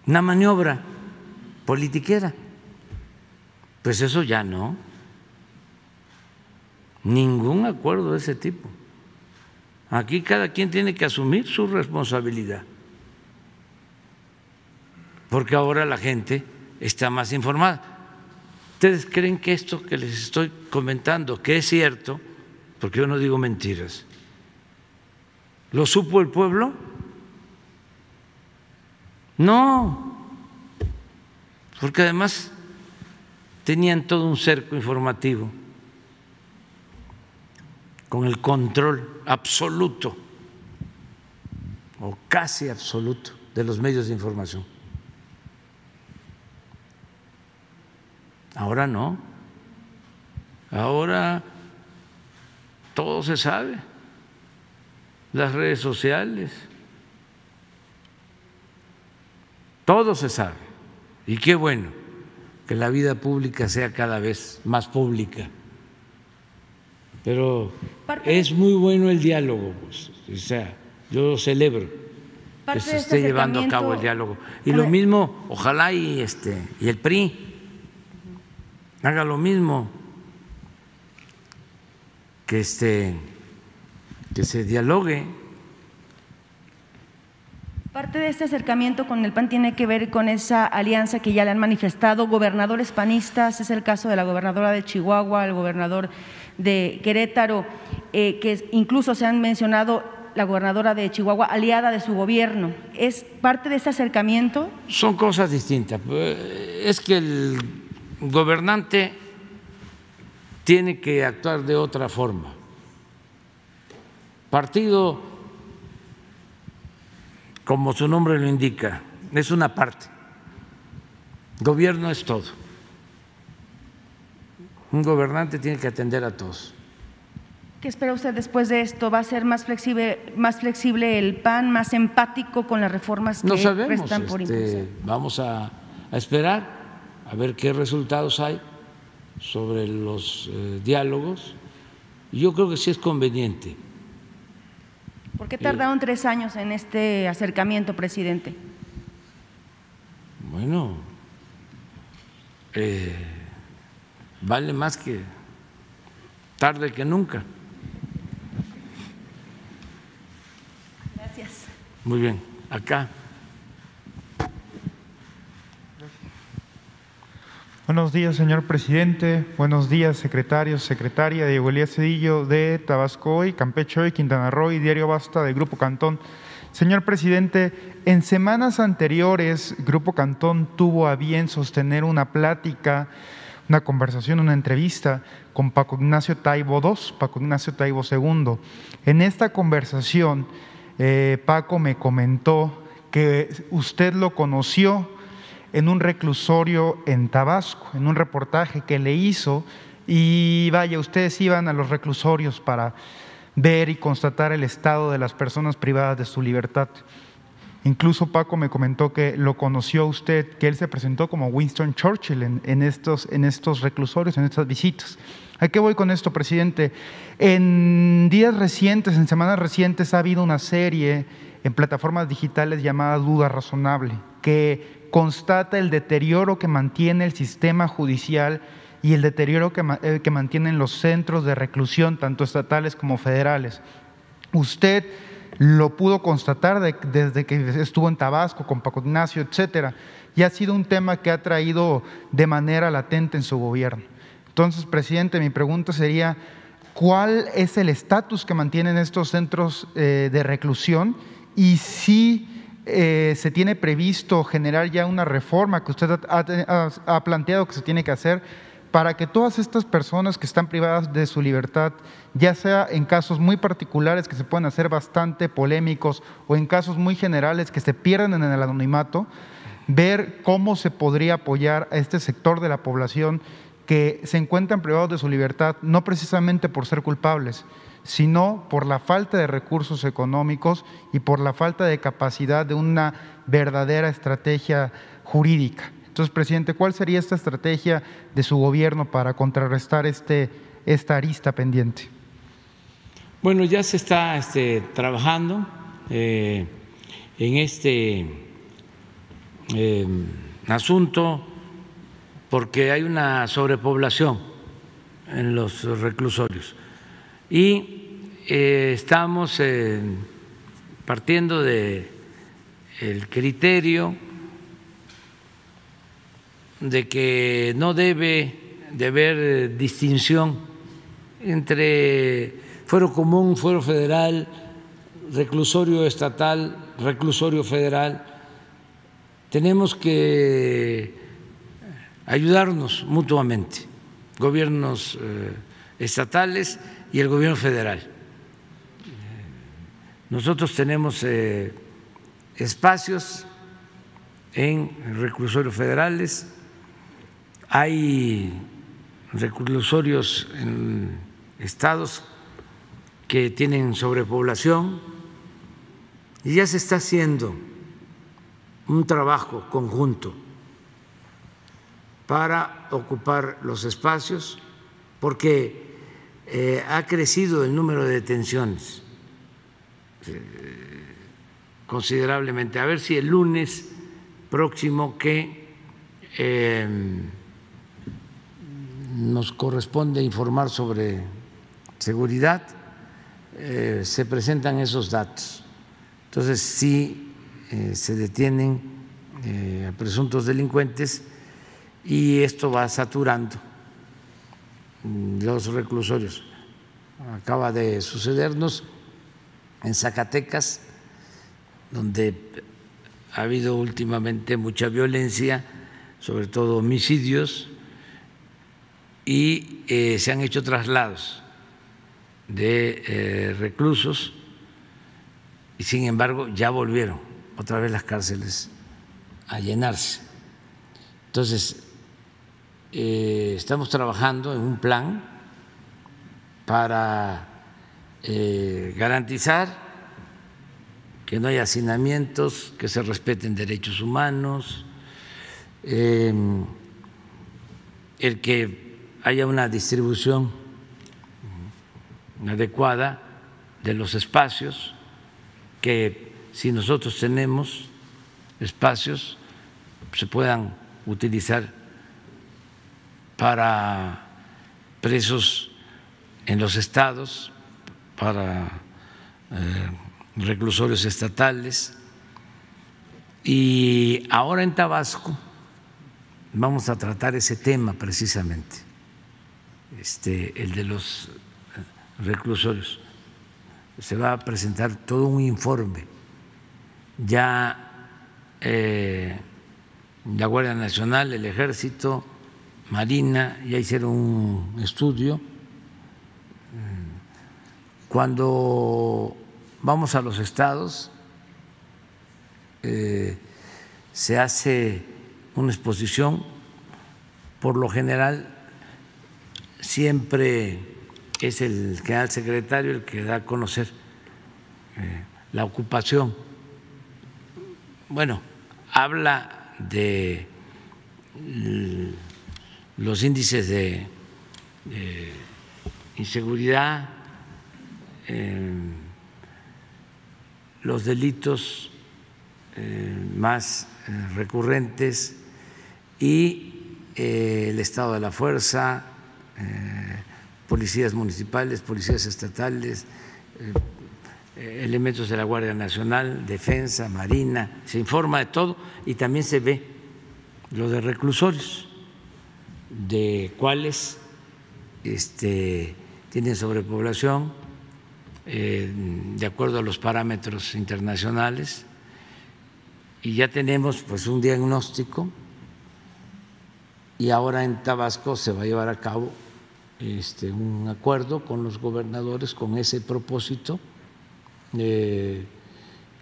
Una maniobra politiquera. Pues eso ya no. Ningún acuerdo de ese tipo. Aquí cada quien tiene que asumir su responsabilidad. Porque ahora la gente está más informada. ¿Ustedes creen que esto que les estoy comentando, que es cierto, porque yo no digo mentiras, lo supo el pueblo? No, porque además tenían todo un cerco informativo con el control absoluto o casi absoluto de los medios de información. Ahora no. Ahora todo se sabe. Las redes sociales. Todo se sabe. Y qué bueno que la vida pública sea cada vez más pública. Pero es muy bueno el diálogo, pues. o sea, yo celebro que se este esté llevando a cabo el diálogo. Y lo mismo, ojalá y este y el PRI haga lo mismo, que este que se dialogue. Parte de este acercamiento con el PAN tiene que ver con esa alianza que ya le han manifestado gobernadores panistas, es el caso de la gobernadora de Chihuahua, el gobernador de Querétaro, eh, que incluso se han mencionado la gobernadora de Chihuahua, aliada de su gobierno. ¿Es parte de ese acercamiento? Son cosas distintas. Es que el gobernante tiene que actuar de otra forma. Partido, como su nombre lo indica, es una parte. Gobierno es todo. Un gobernante tiene que atender a todos. ¿Qué espera usted después de esto? ¿Va a ser más flexible, más flexible el PAN, más empático con las reformas que no sabemos, restan por este, Vamos a, esperar a ver qué resultados hay sobre los eh, diálogos. Yo creo que sí es conveniente. ¿Por qué tardaron tres años en este acercamiento, presidente? Bueno, eh, vale más que tarde que nunca. Gracias. Muy bien, acá. Buenos días, señor presidente. Buenos días, secretarios, secretaria Diego Elías Cedillo de Tabasco y Campeche y Quintana Roo y Diario Basta de Grupo Cantón. Señor presidente, en semanas anteriores, Grupo Cantón tuvo a bien sostener una plática una conversación, una entrevista con Paco Ignacio Taibo II, Paco Ignacio Taibo II. En esta conversación, eh, Paco me comentó que usted lo conoció en un reclusorio en Tabasco, en un reportaje que le hizo, y vaya, ustedes iban a los reclusorios para ver y constatar el estado de las personas privadas de su libertad. Incluso Paco me comentó que lo conoció usted, que él se presentó como Winston Churchill en, estos, en estos reclusorios, en estas visitas. ¿A qué voy con esto, presidente? En días recientes, en semanas recientes, ha habido una serie en plataformas digitales llamada Duda Razonable, que constata el deterioro que mantiene el sistema judicial y el deterioro que, eh, que mantienen los centros de reclusión, tanto estatales como federales. Usted lo pudo constatar desde que estuvo en Tabasco con Paco Ignacio, etcétera, y ha sido un tema que ha traído de manera latente en su gobierno. Entonces, presidente, mi pregunta sería, ¿cuál es el estatus que mantienen estos centros eh, de reclusión y si eh, se tiene previsto generar ya una reforma que usted ha planteado que se tiene que hacer para que todas estas personas que están privadas de su libertad, ya sea en casos muy particulares que se pueden hacer bastante polémicos o en casos muy generales que se pierden en el anonimato, ver cómo se podría apoyar a este sector de la población que se encuentran privados de su libertad, no precisamente por ser culpables, sino por la falta de recursos económicos y por la falta de capacidad de una verdadera estrategia jurídica. Entonces, presidente, ¿cuál sería esta estrategia de su gobierno para contrarrestar este, esta arista pendiente? Bueno, ya se está este, trabajando eh, en este eh, asunto porque hay una sobrepoblación en los reclusorios y eh, estamos partiendo de el criterio de que no debe de haber eh, distinción entre fuero común, fuero federal, reclusorio estatal, reclusorio federal. Tenemos que ayudarnos mutuamente, gobiernos eh, estatales y el gobierno federal. Nosotros tenemos eh, espacios en reclusorios federales, hay reclusorios en estados que tienen sobrepoblación. Y ya se está haciendo un trabajo conjunto para ocupar los espacios porque eh, ha crecido el número de detenciones considerablemente. A ver si el lunes próximo que eh, nos corresponde informar sobre seguridad, eh, se presentan esos datos. Entonces, eh, se detienen eh, a presuntos delincuentes y esto va saturando los reclusorios. Acaba de sucedernos en Zacatecas, donde ha habido últimamente mucha violencia, sobre todo homicidios, y eh, se han hecho traslados de eh, reclusos y sin embargo ya volvieron otra vez las cárceles a llenarse. Entonces, eh, estamos trabajando en un plan para garantizar que no haya hacinamientos, que se respeten derechos humanos, el que haya una distribución adecuada de los espacios, que si nosotros tenemos espacios se puedan utilizar para presos en los estados, para eh, reclusorios estatales. Y ahora en Tabasco vamos a tratar ese tema precisamente este, el de los reclusorios. Se va a presentar todo un informe. Ya eh, la Guardia Nacional, el Ejército, Marina, ya hicieron un estudio. Cuando vamos a los estados, eh, se hace una exposición, por lo general siempre es el general secretario el que da a conocer eh, la ocupación. Bueno, habla de los índices de, inseguridad, los delitos eh, más eh, recurrentes y eh, el estado de la fuerza, policías municipales, policías estatales, elementos de la Guardia Nacional, defensa, marina, se informa de todo y también se ve lo de reclusorios, de cuáles este, tienen sobrepoblación de acuerdo a los parámetros internacionales y ya tenemos pues un diagnóstico y ahora en Tabasco se va a llevar a cabo este, un acuerdo con los gobernadores con ese propósito eh,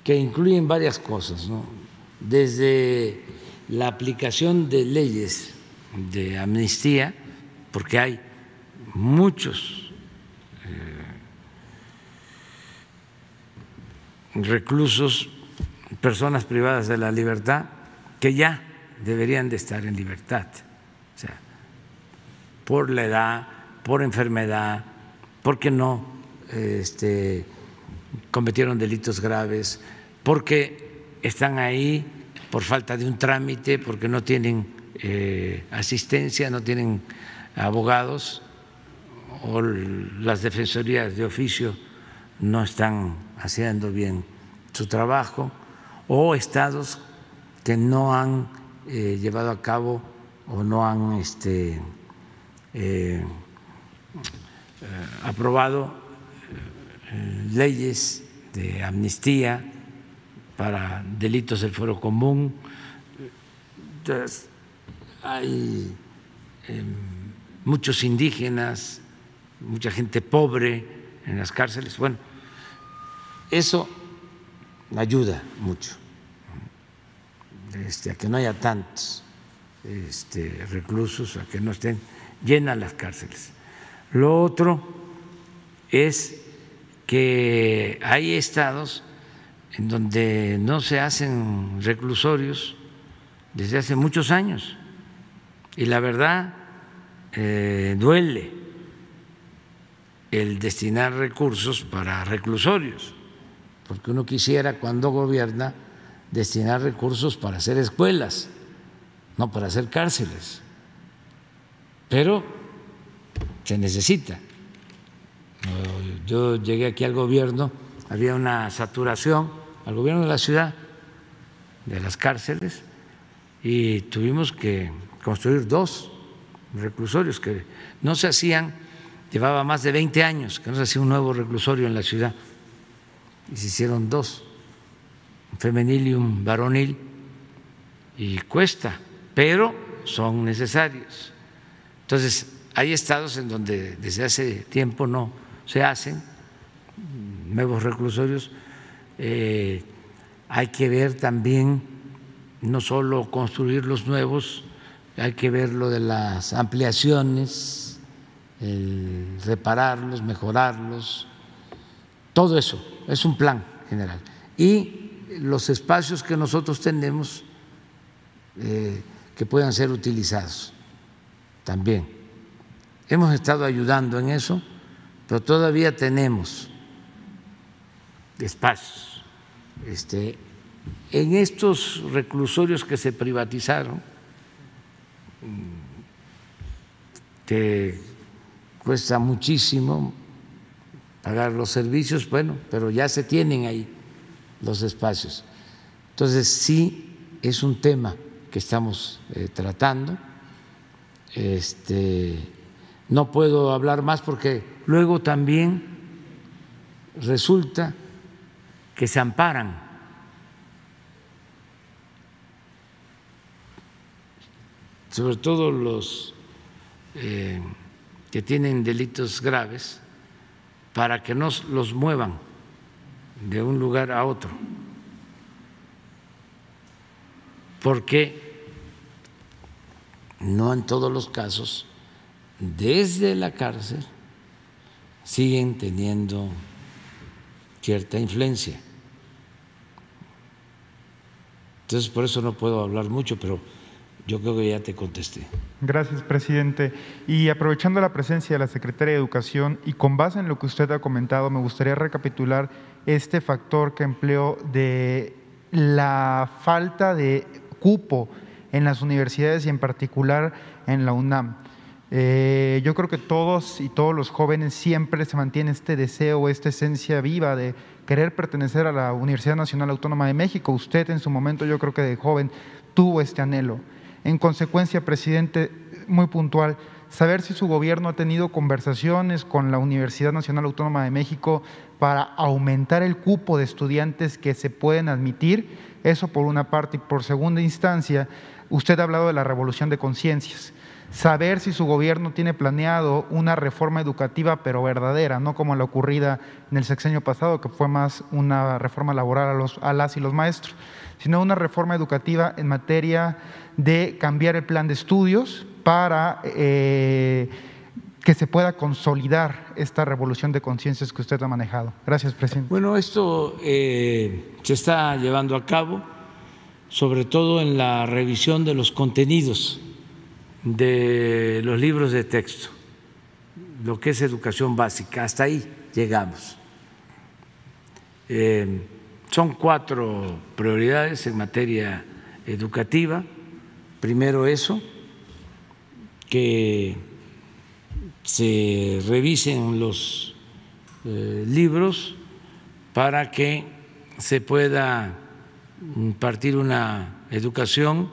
que incluyen varias cosas, desde la aplicación de leyes de amnistía, porque hay muchos reclusos personas privadas de la libertad que ya deberían de estar en libertad, o sea, por la edad, por enfermedad, porque no este, cometieron delitos graves, porque están ahí por falta de un trámite, porque no tienen eh, asistencia, no tienen abogados o las defensorías de oficio no están haciendo bien su trabajo o estados que no han eh, llevado a cabo o no han este, eh, eh, aprobado leyes de amnistía para delitos del fuero común. Entonces, hay muchos indígenas, mucha gente pobre en las cárceles. Bueno, eso ayuda mucho. Este, a que no haya tantos este, reclusos, a que no estén llenas las cárceles. Lo otro es que hay estados en donde no se hacen reclusorios desde hace muchos años. Y la verdad eh, duele el destinar recursos para reclusorios porque uno quisiera cuando gobierna destinar recursos para hacer escuelas, no para hacer cárceles. Pero se necesita. Yo llegué aquí al gobierno, había una saturación al gobierno de la ciudad de las cárceles y tuvimos que construir dos reclusorios que no se hacían, llevaba más de 20 años que no se hacía un nuevo reclusorio en la ciudad y se hicieron dos, un femenil y un varonil, y cuesta, pero son necesarios. Entonces, hay estados en donde desde hace tiempo no se hacen nuevos reclusorios. Eh, hay que ver también no solo construir los nuevos, hay que ver lo de las ampliaciones, repararlos, mejorarlos, todo eso es un plan general. Y los espacios que nosotros tenemos eh, que puedan ser utilizados también. Hemos estado ayudando en eso, pero todavía tenemos espacios. Este, en estos reclusorios que se privatizaron, que cuesta muchísimo, pagar los servicios, bueno, pero ya se tienen ahí los espacios. Entonces, sí es un tema que estamos eh, tratando. Este, no puedo hablar más porque luego también resulta que se amparan. sobre todo los eh, que tienen delitos graves, para que no los muevan de un lugar a otro, porque no en todos los casos, desde la cárcel, siguen teniendo cierta influencia. Entonces, por eso no puedo hablar mucho, pero yo creo que ya te contesté. Gracias, presidente. Y aprovechando la presencia de la secretaria de Educación y con base en lo que usted ha comentado, me gustaría recapitular este factor que empleó de la falta de cupo en las universidades y en particular en la UNAM. Eh, yo creo que todos y todos los jóvenes siempre se mantiene este deseo, esta esencia viva de querer pertenecer a la Universidad Nacional Autónoma de México. Usted en su momento, yo creo que de joven, tuvo este anhelo. En consecuencia, presidente, muy puntual, saber si su gobierno ha tenido conversaciones con la Universidad Nacional Autónoma de México para aumentar el cupo de estudiantes que se pueden admitir, eso por una parte, y por segunda instancia, usted ha hablado de la revolución de conciencias. Saber si su gobierno tiene planeado una reforma educativa pero verdadera, no como la ocurrida en el sexenio pasado, que fue más una reforma laboral a, los, a las y los maestros, sino una reforma educativa en materia de cambiar el plan de estudios para eh, que se pueda consolidar esta revolución de conciencias que usted ha manejado. Gracias, presidente. Bueno, esto eh, se está llevando a cabo, sobre todo en la revisión de los contenidos de los libros de texto, lo que es educación básica, hasta ahí llegamos. Eh, son cuatro prioridades en materia educativa. Primero eso, que se revisen los eh, libros para que se pueda impartir una educación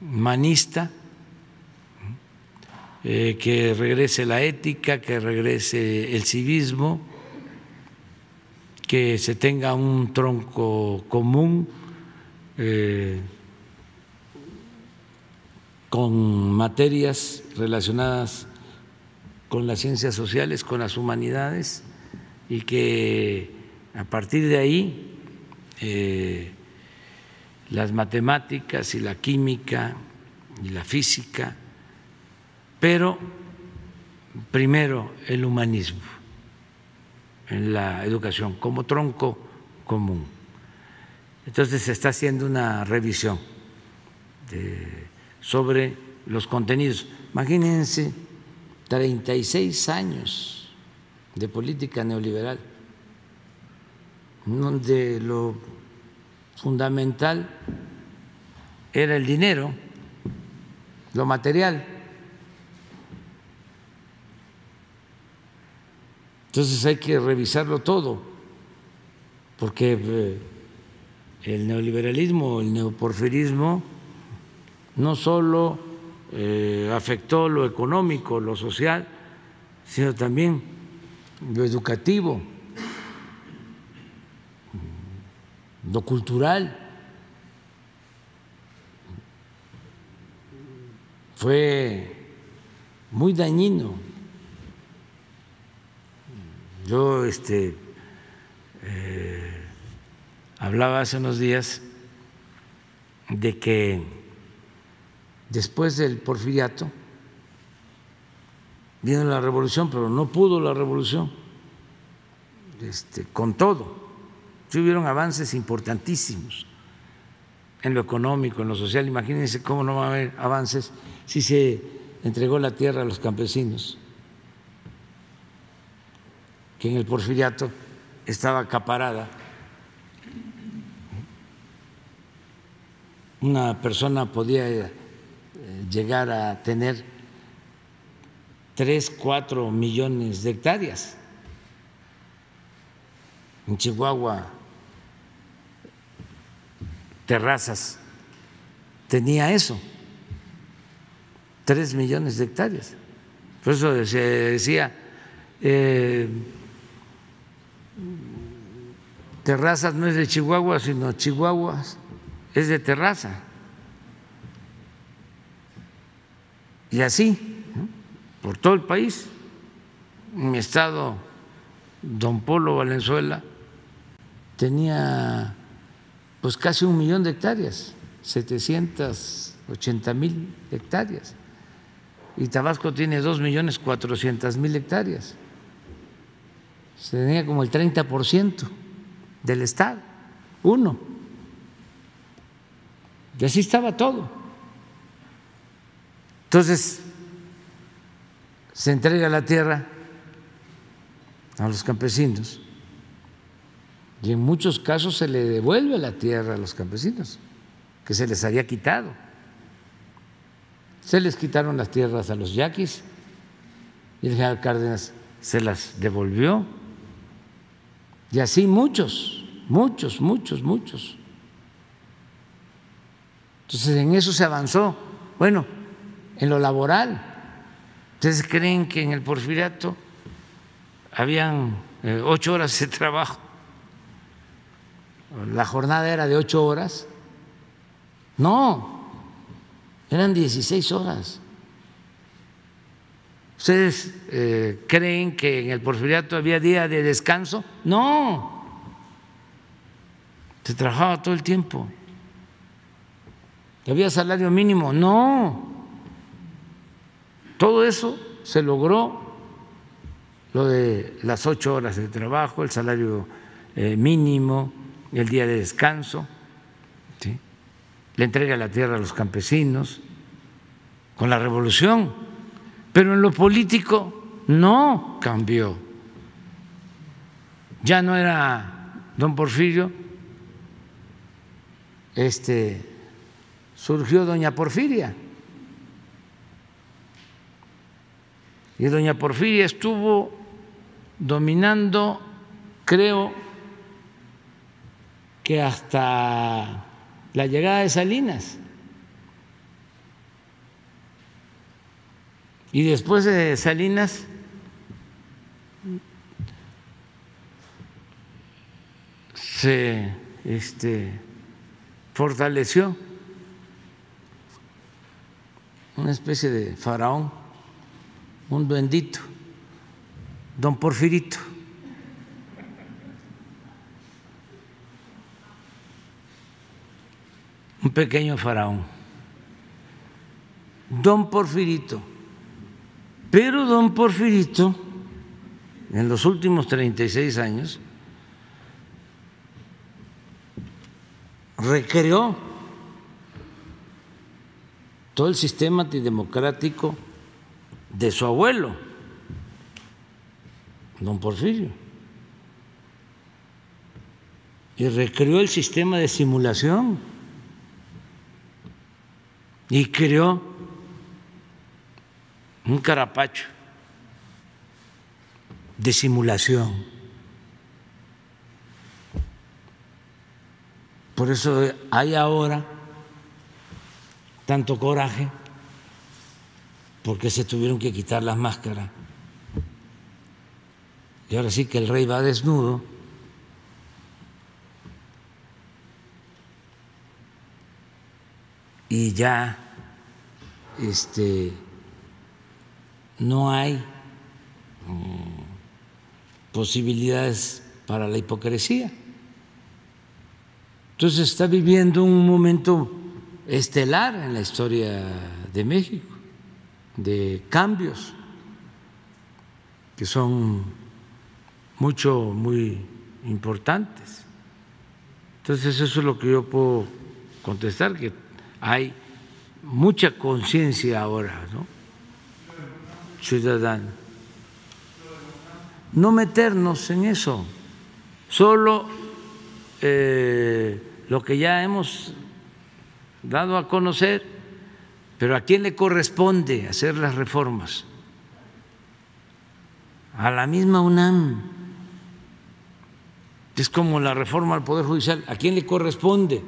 humanista eh, que regrese la ética, que regrese el civismo, que se tenga un tronco común eh, con materias relacionadas con las ciencias sociales, con las humanidades, y que a partir de ahí eh, las matemáticas y la química y la física pero primero el humanismo en la educación como tronco común. Entonces se está haciendo una revisión sobre los contenidos. Imagínense 36 años de política neoliberal, donde lo fundamental era el dinero, lo material Entonces hay que revisarlo todo, porque eh, el neoliberalismo, el neoporfirismo, no solo eh, afectó lo económico, lo social, sino también lo educativo, lo cultural. Fue muy dañino yo este, eh, hablaba hace unos días de que después del porfiriato vino la revolución, pero no pudo la revolución este, con todo. Sí hubieron avances importantísimos en lo económico, en lo social. Imagínense cómo no va a haber avances si se entregó la tierra a los campesinos que en el porfiriato estaba acaparada. Una persona podía llegar a tener tres, cuatro millones de hectáreas. En Chihuahua, terrazas, tenía eso, tres millones de hectáreas. Por eso se decía, eh, Terrazas no es de Chihuahua, sino Chihuahua es de Terraza. Y así, por todo el país. Mi estado, don Polo Valenzuela tenía pues casi un millón de hectáreas, 780 mil hectáreas. Y Tabasco tiene dos millones cuatrocientas mil hectáreas se tenía como el 30% del Estado, uno. Y así estaba todo. Entonces, se entrega la tierra a los campesinos y en muchos casos se le devuelve la tierra a los campesinos que se les había quitado. Se les quitaron las tierras a los yaquis y el general Cárdenas se las devolvió. Y así muchos, muchos, muchos, muchos. Entonces en eso se avanzó. Bueno, en lo laboral, ¿ustedes creen que en el porfiriato habían eh, ocho horas de trabajo? La jornada era de ocho horas. No, eran 16 horas. ¿Ustedes eh, creen que en el porfiriato había día de descanso? No, se trabajaba todo el tiempo. ¿Había salario mínimo? No. Todo eso se logró, lo de las ocho horas de trabajo, el salario eh, mínimo, el día de descanso, ¿sí? la entrega de la tierra a los campesinos, con la revolución, pero en lo político no cambió. Ya no era don Porfirio, este surgió doña Porfiria. Y doña Porfiria estuvo dominando, creo que hasta la llegada de Salinas. Y después de Salinas, se este, fortaleció una especie de faraón, un bendito, don Porfirito. Un pequeño faraón, don Porfirito. Pero don Porfirito, en los últimos 36 años, recreó todo el sistema antidemocrático de su abuelo, don Porfirio, y recreó el sistema de simulación y creó un carapacho de simulación. Por eso hay ahora tanto coraje porque se tuvieron que quitar las máscaras. Y ahora sí que el rey va desnudo. Y ya este no hay mm, posibilidades para la hipocresía. Entonces está viviendo un momento estelar en la historia de México, de cambios que son mucho, muy importantes. Entonces eso es lo que yo puedo contestar, que hay mucha conciencia ahora, ¿no? Ciudadano. No meternos en eso, solo eh, lo que ya hemos dado a conocer, pero ¿a quién le corresponde hacer las reformas? A la misma UNAM. Es como la reforma al Poder Judicial. ¿A quién le corresponde?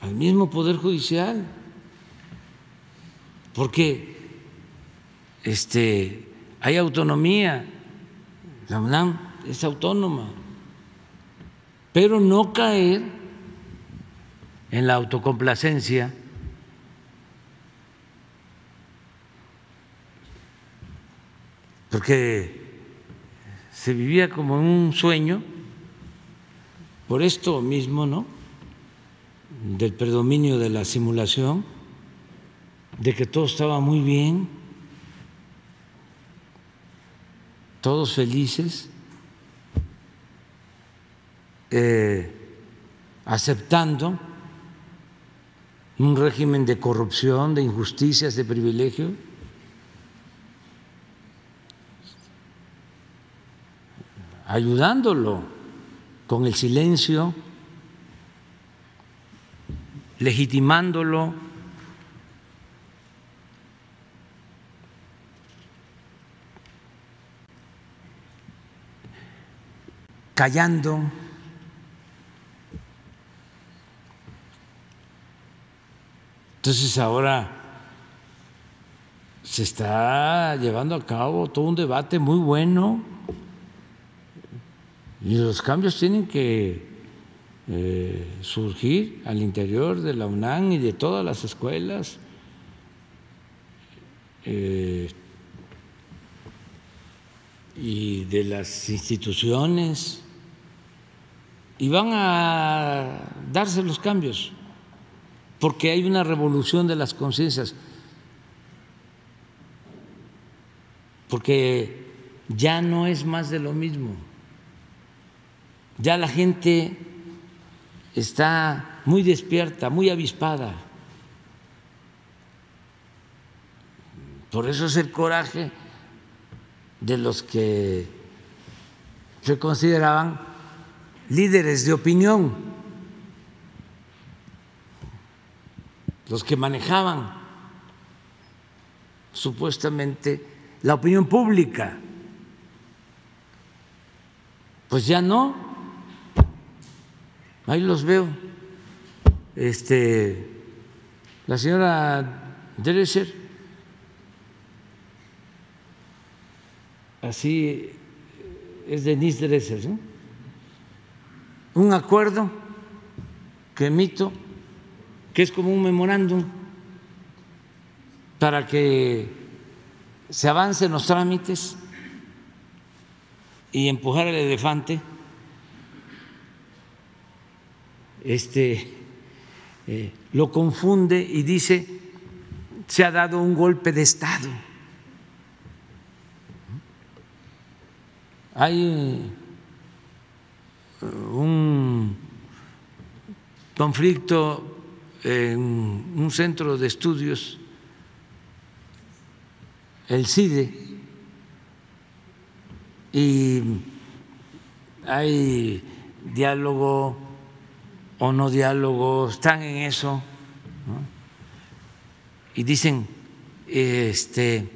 Al mismo Poder Judicial. Porque este, hay autonomía. La UNAM es autónoma. Pero no caer en la autocomplacencia, porque se vivía como un sueño, por esto mismo, ¿no? Del predominio de la simulación, de que todo estaba muy bien, todos felices, eh, aceptando un régimen de corrupción, de injusticias, de privilegio. Ayudándolo con el silencio, legitimándolo. callando. Entonces ahora se está llevando a cabo todo un debate muy bueno y los cambios tienen que eh, surgir al interior de la UNAM y de todas las escuelas. Eh, y de las instituciones. Y van a darse los cambios porque hay una revolución de las conciencias. Porque ya no es más de lo mismo ya la gente está muy despierta, muy avispada. Por eso es el coraje de los que se consideraban líderes de opinión, los que manejaban supuestamente la opinión pública. Pues ya no, ahí los veo. Este, la señora Dresser, así es Denise Dresser, ¿no? un acuerdo que emito, que es como un memorándum para que se avancen los trámites y empujar el elefante este, eh, lo confunde y dice, se ha dado un golpe de Estado. Hay uh, un conflicto en un centro de estudios, el CIDE, y hay diálogo o no diálogo, están en eso, y dicen, este,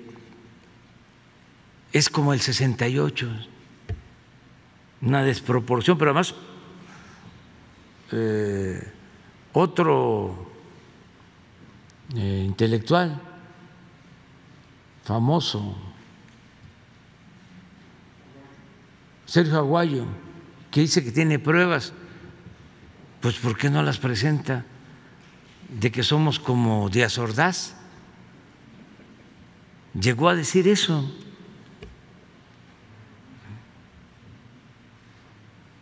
es como el 68, una desproporción, pero además eh, otro eh, intelectual famoso, Sergio Aguayo, que dice que tiene pruebas pues ¿por qué no las presenta de que somos como Díaz Ordaz? Llegó a decir eso.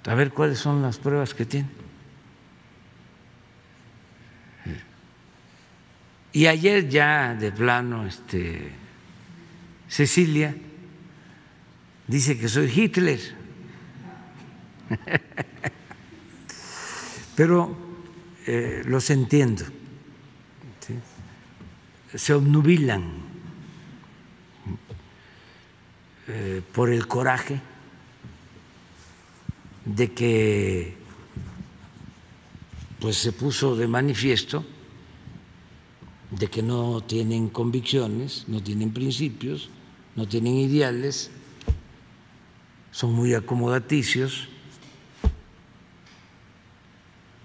A ver cuáles son las pruebas que tiene. Y ayer ya de plano, este, Cecilia dice que soy Hitler. pero eh, los entiendo. Se obnubilan eh, por el coraje de que pues se puso de manifiesto de que no tienen convicciones, no tienen principios, no tienen ideales, son muy acomodaticios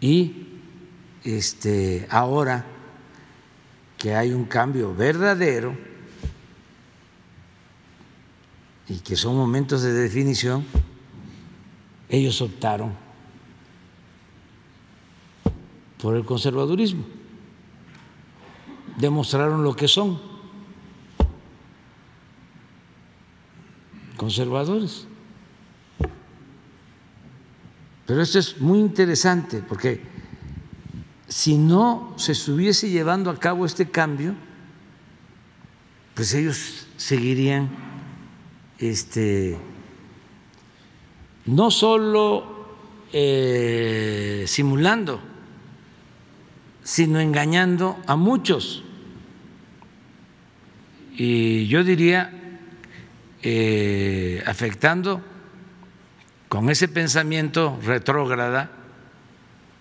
y este, ahora que hay un cambio verdadero y que son momentos de definición, ellos optaron por el conservadurismo, demostraron lo que son, conservadores. Pero esto es muy interesante porque si no se estuviese llevando a cabo este cambio, pues ellos seguirían este, no solo eh, simulando sino engañando a muchos. Y yo diría, eh, afectando con ese pensamiento retrógrada,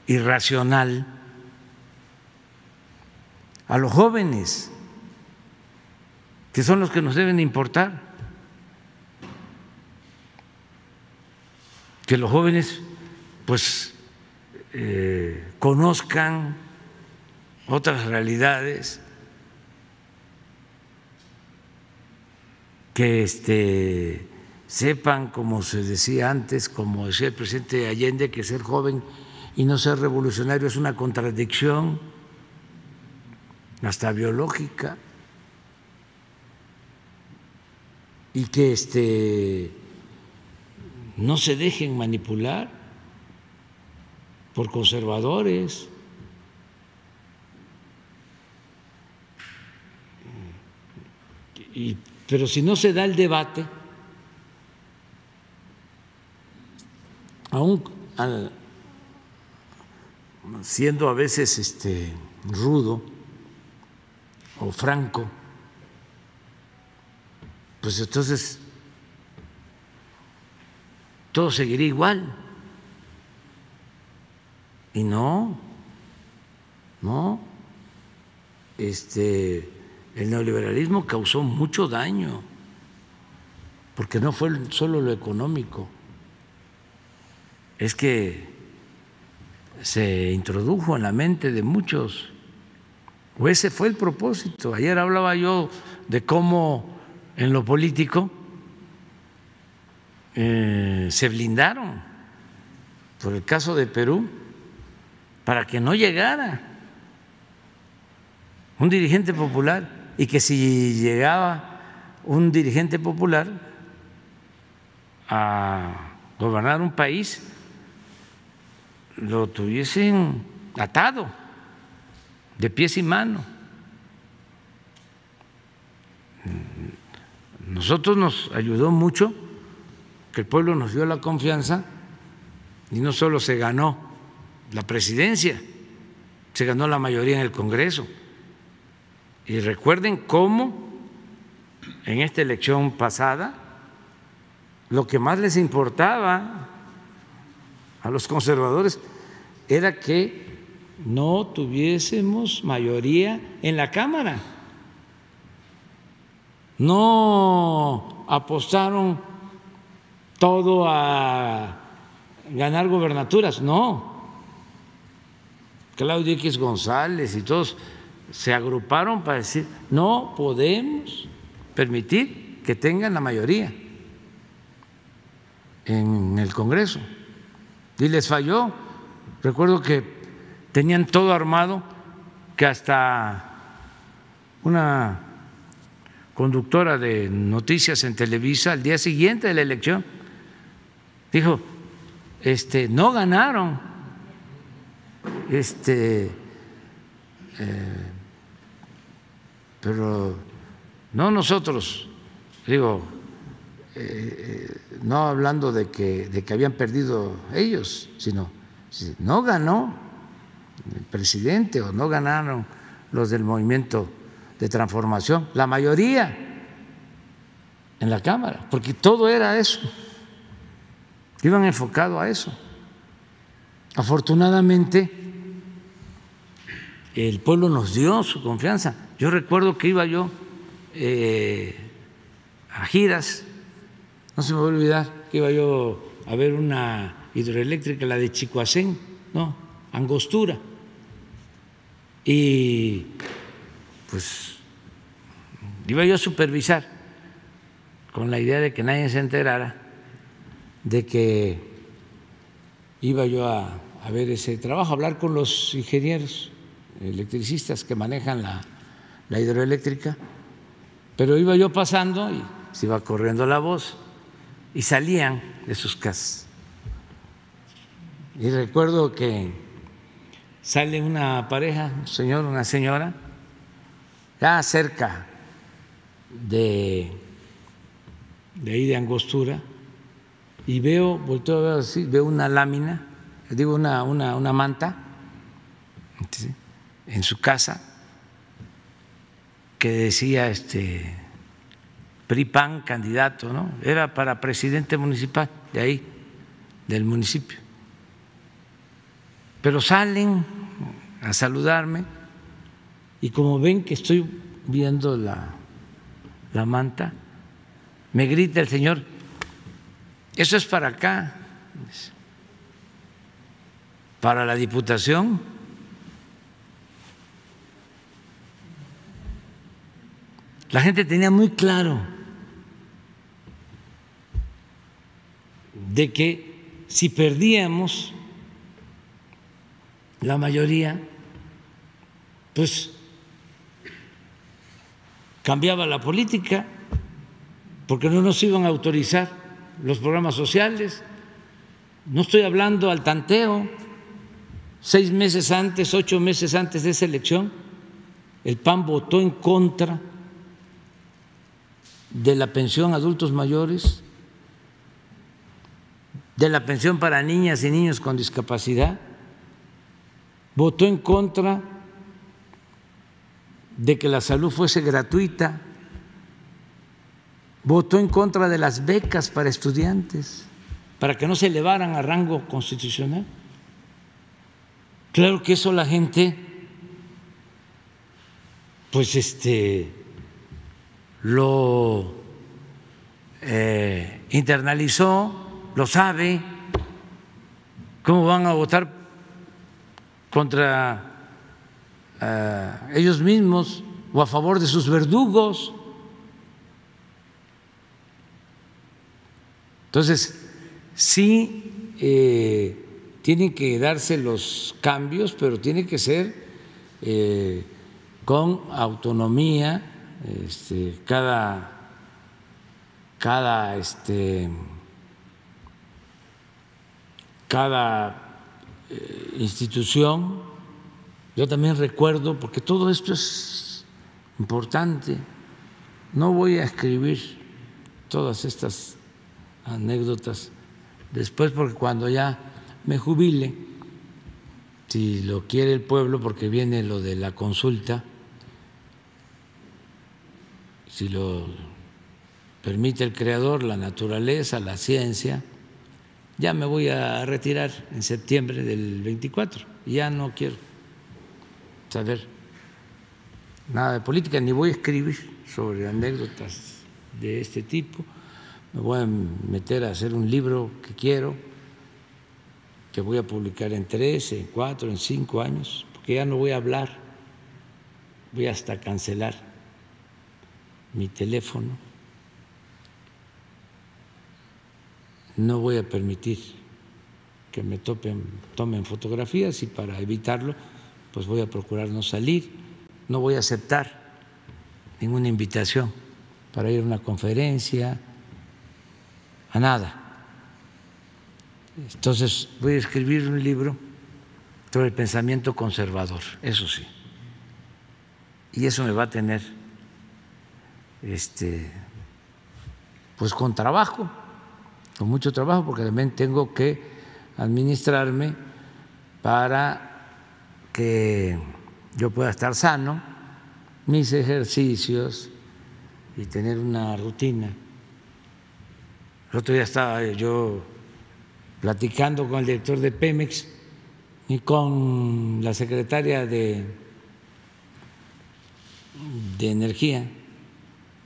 irracional, a los jóvenes, que son los que nos deben importar. Que los jóvenes, pues, eh, conozcan otras realidades, que este, sepan, como se decía antes, como decía el presidente Allende, que ser joven y no ser revolucionario es una contradicción, hasta biológica, y que este, no se dejen manipular por conservadores. Y, pero si no se da el debate, aún siendo a veces este, rudo o franco, pues entonces todo seguiría igual. Y no, no, este, el neoliberalismo causó mucho daño, porque no fue solo lo económico, es que se introdujo en la mente de muchos, o ese fue el propósito. Ayer hablaba yo de cómo en lo político eh, se blindaron por el caso de Perú para que no llegara un dirigente popular y que si llegaba un dirigente popular a gobernar un país, lo tuviesen atado de pies y manos. Nosotros nos ayudó mucho que el pueblo nos dio la confianza y no solo se ganó la presidencia, se ganó la mayoría en el Congreso. Y recuerden cómo en esta elección pasada lo que más les importaba a los conservadores era que no tuviésemos mayoría en la Cámara. No apostaron todo a ganar gobernaturas, no. Claudio X González y todos se agruparon para decir, no podemos permitir que tengan la mayoría en el Congreso. Y les falló. Recuerdo que tenían todo armado, que hasta una conductora de noticias en Televisa al día siguiente de la elección dijo, este, no ganaron. Este, eh, pero no nosotros, digo, eh, eh, no hablando de que, de que habían perdido ellos, sino no ganó el presidente o no ganaron los del movimiento de transformación, la mayoría en la Cámara, porque todo era eso, iban enfocado a eso. Afortunadamente, el pueblo nos dio su confianza. Yo recuerdo que iba yo eh, a giras, no se me va a olvidar que iba yo a ver una hidroeléctrica, la de Chicoacén, no, Angostura. Y pues iba yo a supervisar con la idea de que nadie se enterara de que iba yo a, a ver ese trabajo, a hablar con los ingenieros electricistas que manejan la, hidroeléctrica, pero iba yo pasando y se iba corriendo la voz y salían de sus casas. Y recuerdo que sale una pareja, un señor, una señora, ya cerca de, de ahí de Angostura, y veo, volteo a ver así, veo una lámina, digo una, una, una manta, en su casa que decía este PRIPAN candidato, ¿no? Era para presidente municipal de ahí, del municipio. Pero salen a saludarme y como ven que estoy viendo la, la manta, me grita el señor, eso es para acá, para la diputación. La gente tenía muy claro de que si perdíamos la mayoría, pues cambiaba la política, porque no nos iban a autorizar los programas sociales. No estoy hablando al tanteo. Seis meses antes, ocho meses antes de esa elección, el PAN votó en contra de la pensión a adultos mayores, de la pensión para niñas y niños con discapacidad, votó en contra de que la salud fuese gratuita, votó en contra de las becas para estudiantes, para que no se elevaran a rango constitucional. Claro que eso la gente, pues este, lo eh, internalizó, lo sabe, cómo van a votar contra eh, ellos mismos o a favor de sus verdugos. Entonces, sí eh, tienen que darse los cambios, pero tiene que ser con autonomía este, cada, cada, este, cada eh, institución. Yo también recuerdo, porque todo esto es importante, no voy a escribir todas estas anécdotas después, porque cuando ya me jubile, si lo quiere el pueblo, porque viene lo de la consulta, si lo permite el Creador, la naturaleza, la ciencia, ya me voy a retirar en septiembre del 24. Ya no quiero saber nada de política, ni voy a escribir sobre anécdotas de este tipo. Me voy a meter a hacer un libro que quiero, que voy a publicar en tres, en cuatro, en cinco años, porque ya no voy a hablar, voy hasta cancelar mi teléfono, no voy a permitir que me topen, tomen fotografías y para evitarlo, pues voy a procurar no salir, no voy a aceptar ninguna invitación para ir a una conferencia, a nada. Entonces voy a escribir un libro sobre el pensamiento conservador, eso sí. Y eso me va a tener este, pues con trabajo, con mucho trabajo, porque también tengo que administrarme para que yo pueda estar sano, mis ejercicios y tener una rutina. El otro día estaba yo platicando con el director de Pemex y con la secretaria de, de Energía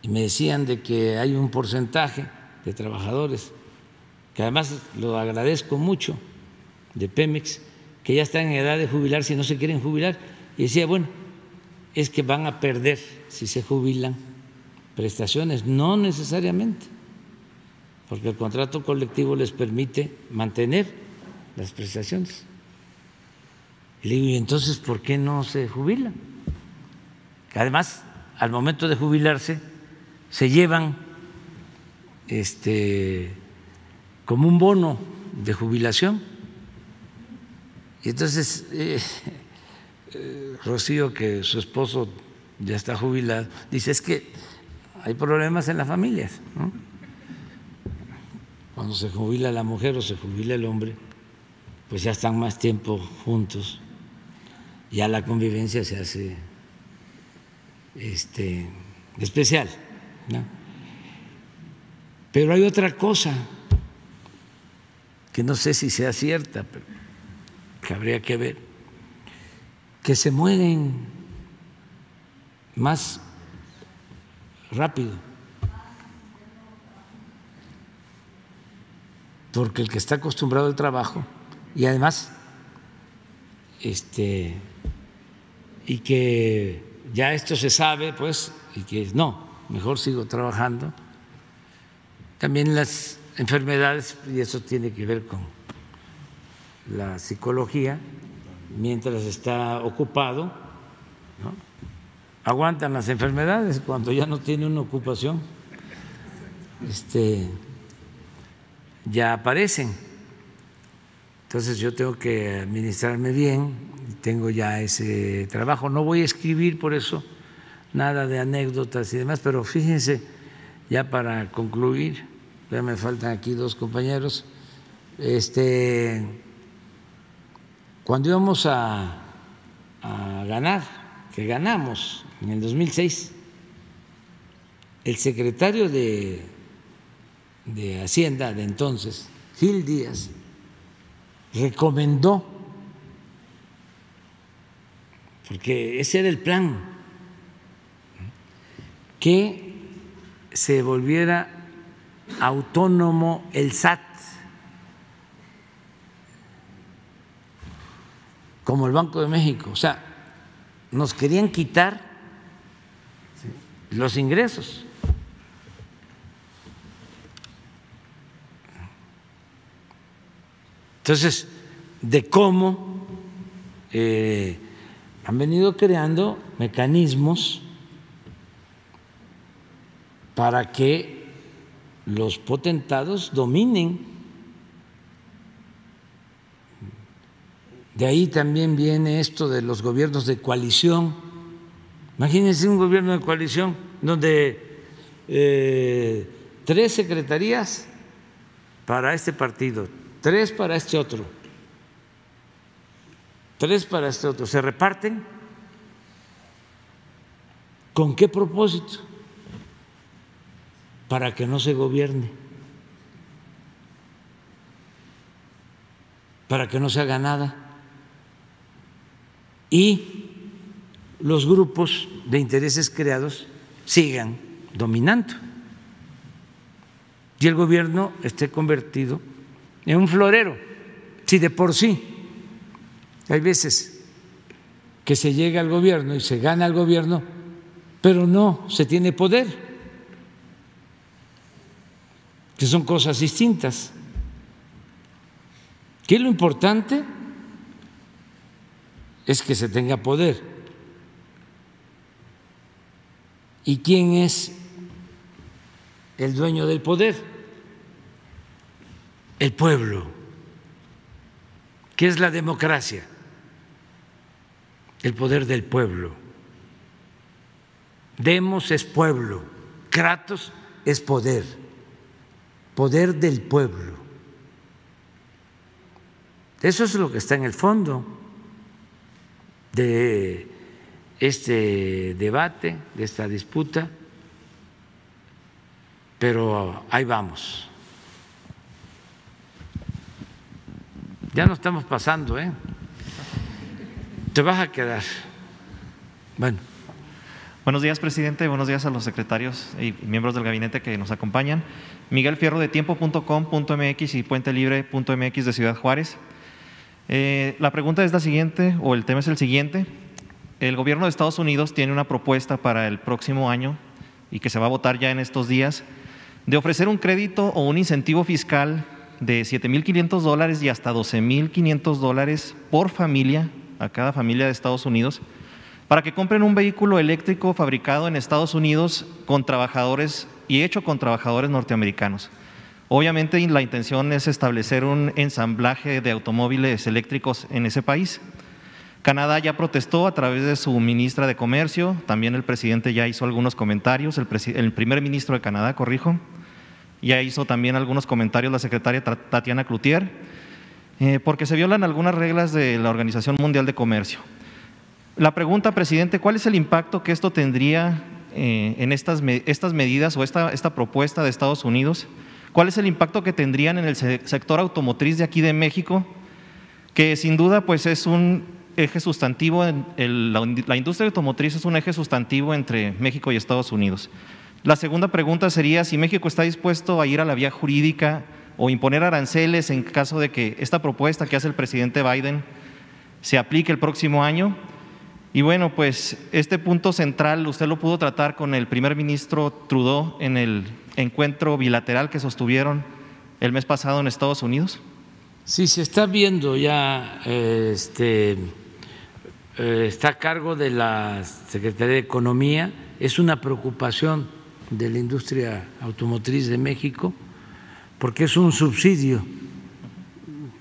y me decían de que hay un porcentaje de trabajadores, que además lo agradezco mucho, de Pemex, que ya están en edad de jubilar si no se quieren jubilar. Y decía, bueno, es que van a perder si se jubilan prestaciones, no necesariamente, porque el contrato colectivo les permite mantener las prestaciones. Y le digo, ¿y entonces por qué no se jubilan? Además, al momento de jubilarse, se llevan este, como un bono de jubilación. Y entonces, eh, eh, Rocío, que su esposo ya está jubilado, dice, es que hay problemas en las familias. Cuando se jubila la mujer o se jubila el hombre, pues ya están más tiempo juntos. ya la convivencia se hace este, especial. Pero hay otra cosa que no sé si sea cierta, pero que habría que ver, que se mueren más rápido. Porque el que está acostumbrado al trabajo y además este y que ya esto se sabe, pues, y que no, mejor sigo trabajando. También las enfermedades, y eso tiene que ver con la psicología, mientras está ocupado, aguantan las enfermedades cuando ya no tiene una ocupación, este, ya aparecen. Entonces yo tengo que administrarme bien, tengo ya ese trabajo. No voy a escribir por eso nada de anécdotas y demás, pero fíjense, ya para concluir, ya me faltan aquí dos compañeros, este, cuando íbamos a, ganar, que ganamos en el 2006, el secretario de, de Hacienda de entonces, Gil Díaz, recomendó, porque ese era el plan, que se volviera autónomo el SAT, como el Banco de México. O sea, nos querían quitar los ingresos. Entonces, de cómo eh, han venido creando mecanismos para que los potentados dominen. De ahí también viene esto de los gobiernos de coalición. Imagínense un gobierno de coalición donde eh, tres secretarías para este partido, tres para este otro, tres para este otro. ¿Se reparten? ¿Con qué propósito? Para que no se gobierne, para que no se haga nada. Y los grupos de intereses creados sigan dominando. Y el gobierno esté convertido en un florero. Si de por sí hay veces que se llega al gobierno y se gana al gobierno, pero no se tiene poder, que son cosas distintas. Que lo importante es que se tenga poder. ¿Y quién es el dueño del poder? el pueblo. ¿Qué es la democracia? El poder del pueblo. Demos es pueblo, Kratos es poder, poder del pueblo. Eso es lo que está en el fondo de este debate, de esta disputa, pero ahí vamos. Ya no estamos pasando, ¿eh? Te vas a quedar. Bueno. Buenos días, presidente. Buenos días a los secretarios y miembros del gabinete que nos acompañan. Miguel Fierro de tiempo.com.mx y puentelibre.mx de Ciudad Juárez. Eh, la pregunta es la siguiente, o el tema es el siguiente. El gobierno de Estados Unidos tiene una propuesta para el próximo año y que se va a votar ya en estos días de ofrecer un crédito o un incentivo fiscal de 7.500 dólares y hasta 12.500 dólares por familia, a cada familia de Estados Unidos, para que compren un vehículo eléctrico fabricado en Estados Unidos con trabajadores y hecho con trabajadores norteamericanos. Obviamente la intención es establecer un ensamblaje de automóviles eléctricos en ese país. Canadá ya protestó a través de su ministra de Comercio, también el presidente ya hizo algunos comentarios, el, primer ministro de Canadá, corrijo, ya hizo también algunos comentarios la secretaria Tatiana Cloutier, eh, porque se violan algunas reglas de la Organización Mundial de Comercio. La pregunta, presidente, ¿cuál es el impacto que esto tendría eh, en estas, estas medidas o esta, esta propuesta de Estados Unidos? ¿Cuál es el impacto que tendrían en el sector automotriz de aquí de México? Que sin duda pues es un eje sustantivo, la, industria automotriz es un eje sustantivo entre México y Estados Unidos. La segunda pregunta sería si México está dispuesto a ir a la vía jurídica o imponer aranceles en caso de que esta propuesta que hace el presidente Biden se aplique el próximo año. Y bueno, pues este punto central usted lo pudo tratar con el primer ministro Trudeau en el encuentro bilateral que sostuvieron el mes pasado en Estados Unidos. Sí, se está viendo ya este eh, está a cargo de la Secretaría de Economía, es una preocupación de la industria automotriz de México, porque es un subsidio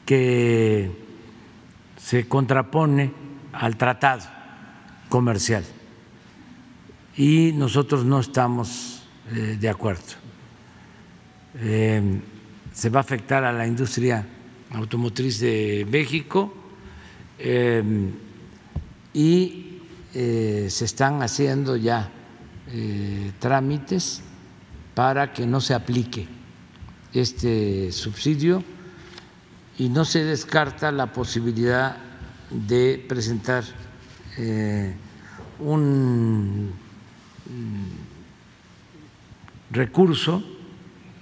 que se contrapone al tratado comercial y nosotros no estamos eh, de acuerdo. Eh, se va a afectar a la industria automotriz de México y eh, se están haciendo ya eh, trámites para que no se aplique este subsidio y no se descarta la posibilidad de presentar eh, un mm, recurso,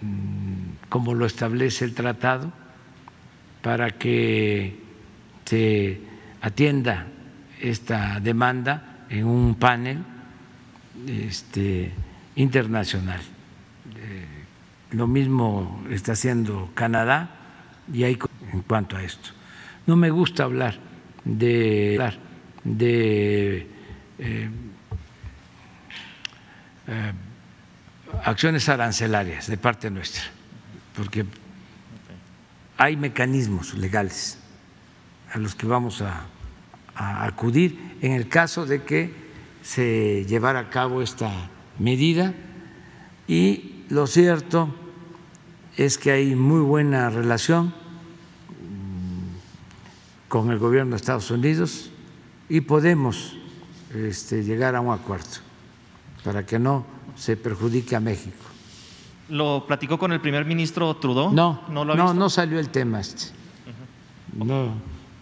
mm, como lo establece el tratado, para que se atienda esta demanda en un panel este, internacional. Eh, lo mismo está haciendo Canadá y hay en cuanto a esto. No me gusta hablar de, de eh, eh, acciones arancelarias de parte nuestra, porque hay mecanismos legales a los que vamos a acudir en el caso de que se llevara a cabo esta medida. Y lo cierto es que hay muy buena relación con el gobierno de Estados Unidos y podemos este, llegar a un acuerdo para que no se perjudique a México. ¿Lo platicó con el primer ministro Trudeau? No, no, no, no salió el tema este. no,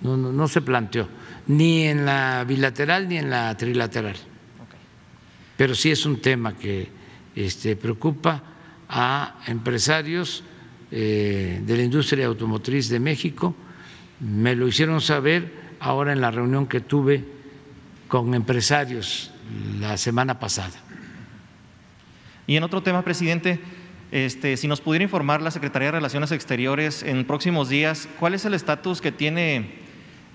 no, no se planteó ni en la bilateral ni en la trilateral. Pero sí es un tema que este, preocupa a empresarios eh, de la industria automotriz de México. Me lo hicieron saber ahora en la reunión que tuve con empresarios la semana pasada. Y en otro tema, presidente, este, si nos pudiera informar la Secretaría de Relaciones Exteriores en próximos días, ¿cuál es el estatus que tiene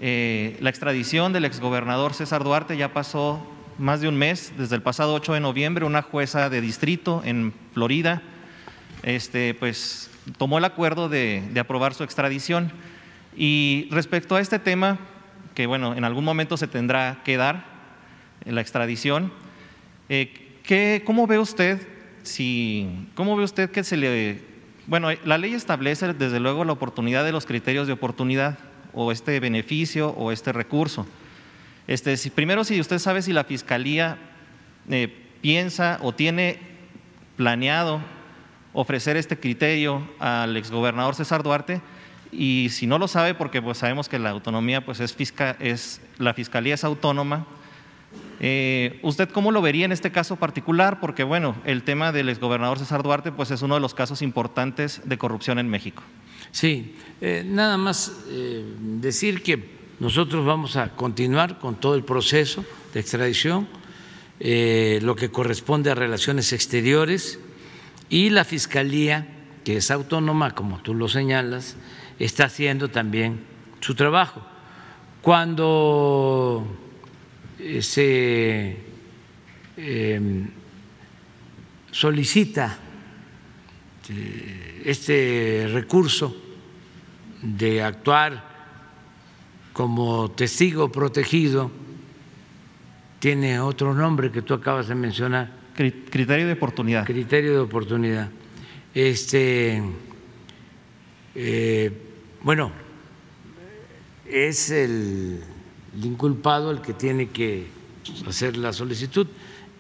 eh, la extradición del exgobernador César Duarte ya pasó más de un mes, desde el pasado 8 de noviembre, una jueza de distrito en Florida este, pues, tomó el acuerdo de, aprobar su extradición. Y respecto a este tema, que bueno, en algún momento se tendrá que dar la extradición, eh, ¿cómo ve usted si, cómo ve usted que se le, bueno, la ley establece desde luego la oportunidad de los criterios de oportunidad o este beneficio o este recurso. Este, primero, si usted sabe si la Fiscalía eh, piensa o tiene planeado ofrecer este criterio al exgobernador César Duarte y si no lo sabe, porque pues sabemos que la autonomía pues es, es la Fiscalía es autónoma, eh, ¿Usted cómo lo vería en este caso particular? Porque bueno, el tema del exgobernador César Duarte pues es uno de los casos importantes de corrupción en México. Sí, eh, nada más eh, decir que nosotros vamos a continuar con todo el proceso de extradición, lo que corresponde a relaciones exteriores y la Fiscalía, que es autónoma, como tú lo señalas, está haciendo también su trabajo. Cuando se em, solicita este recurso de actuar como testigo protegido tiene otro nombre que tú acabas de mencionar. Criterio de oportunidad. Criterio de oportunidad. Este, eh, bueno, es el inculpado el que tiene que hacer la solicitud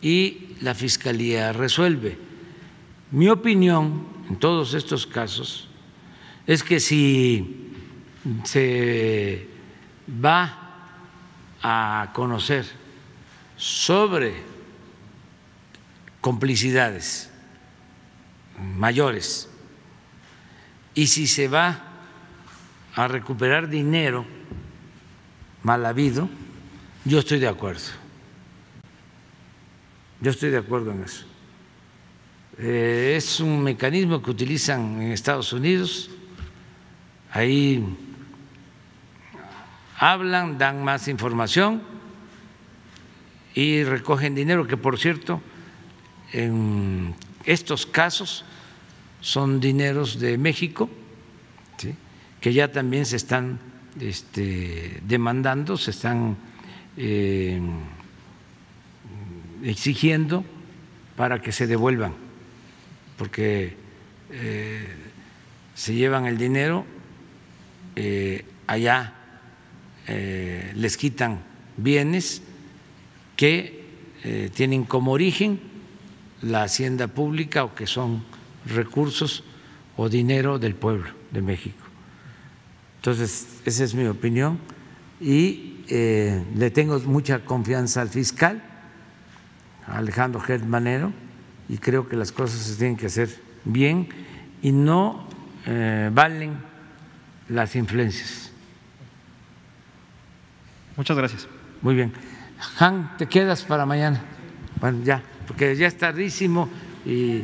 y la Fiscalía resuelve. Mi opinión en todos estos casos es que si se va a conocer sobre complicidades mayores y si se va a recuperar dinero mal habido, yo estoy de acuerdo. Yo estoy de acuerdo en eso. Eh, es un mecanismo que utilizan en Estados Unidos. Ahí hablan, dan más información y recogen dinero, que por cierto, en estos casos son dineros de México, que ya también se están este, demandando, se están eh, exigiendo para que se devuelvan, porque eh, se llevan el dinero, eh, allá les quitan bienes que tienen como origen la hacienda pública o que son recursos o dinero del pueblo de México. Entonces, esa es mi opinión y eh, le tengo mucha confianza al fiscal, Alejandro Manero, y creo que las cosas se tienen que hacer bien y no eh, valen las influencias. Muchas gracias. Muy bien. Han, te quedas para mañana. Bueno, ya, porque ya es tardísimo y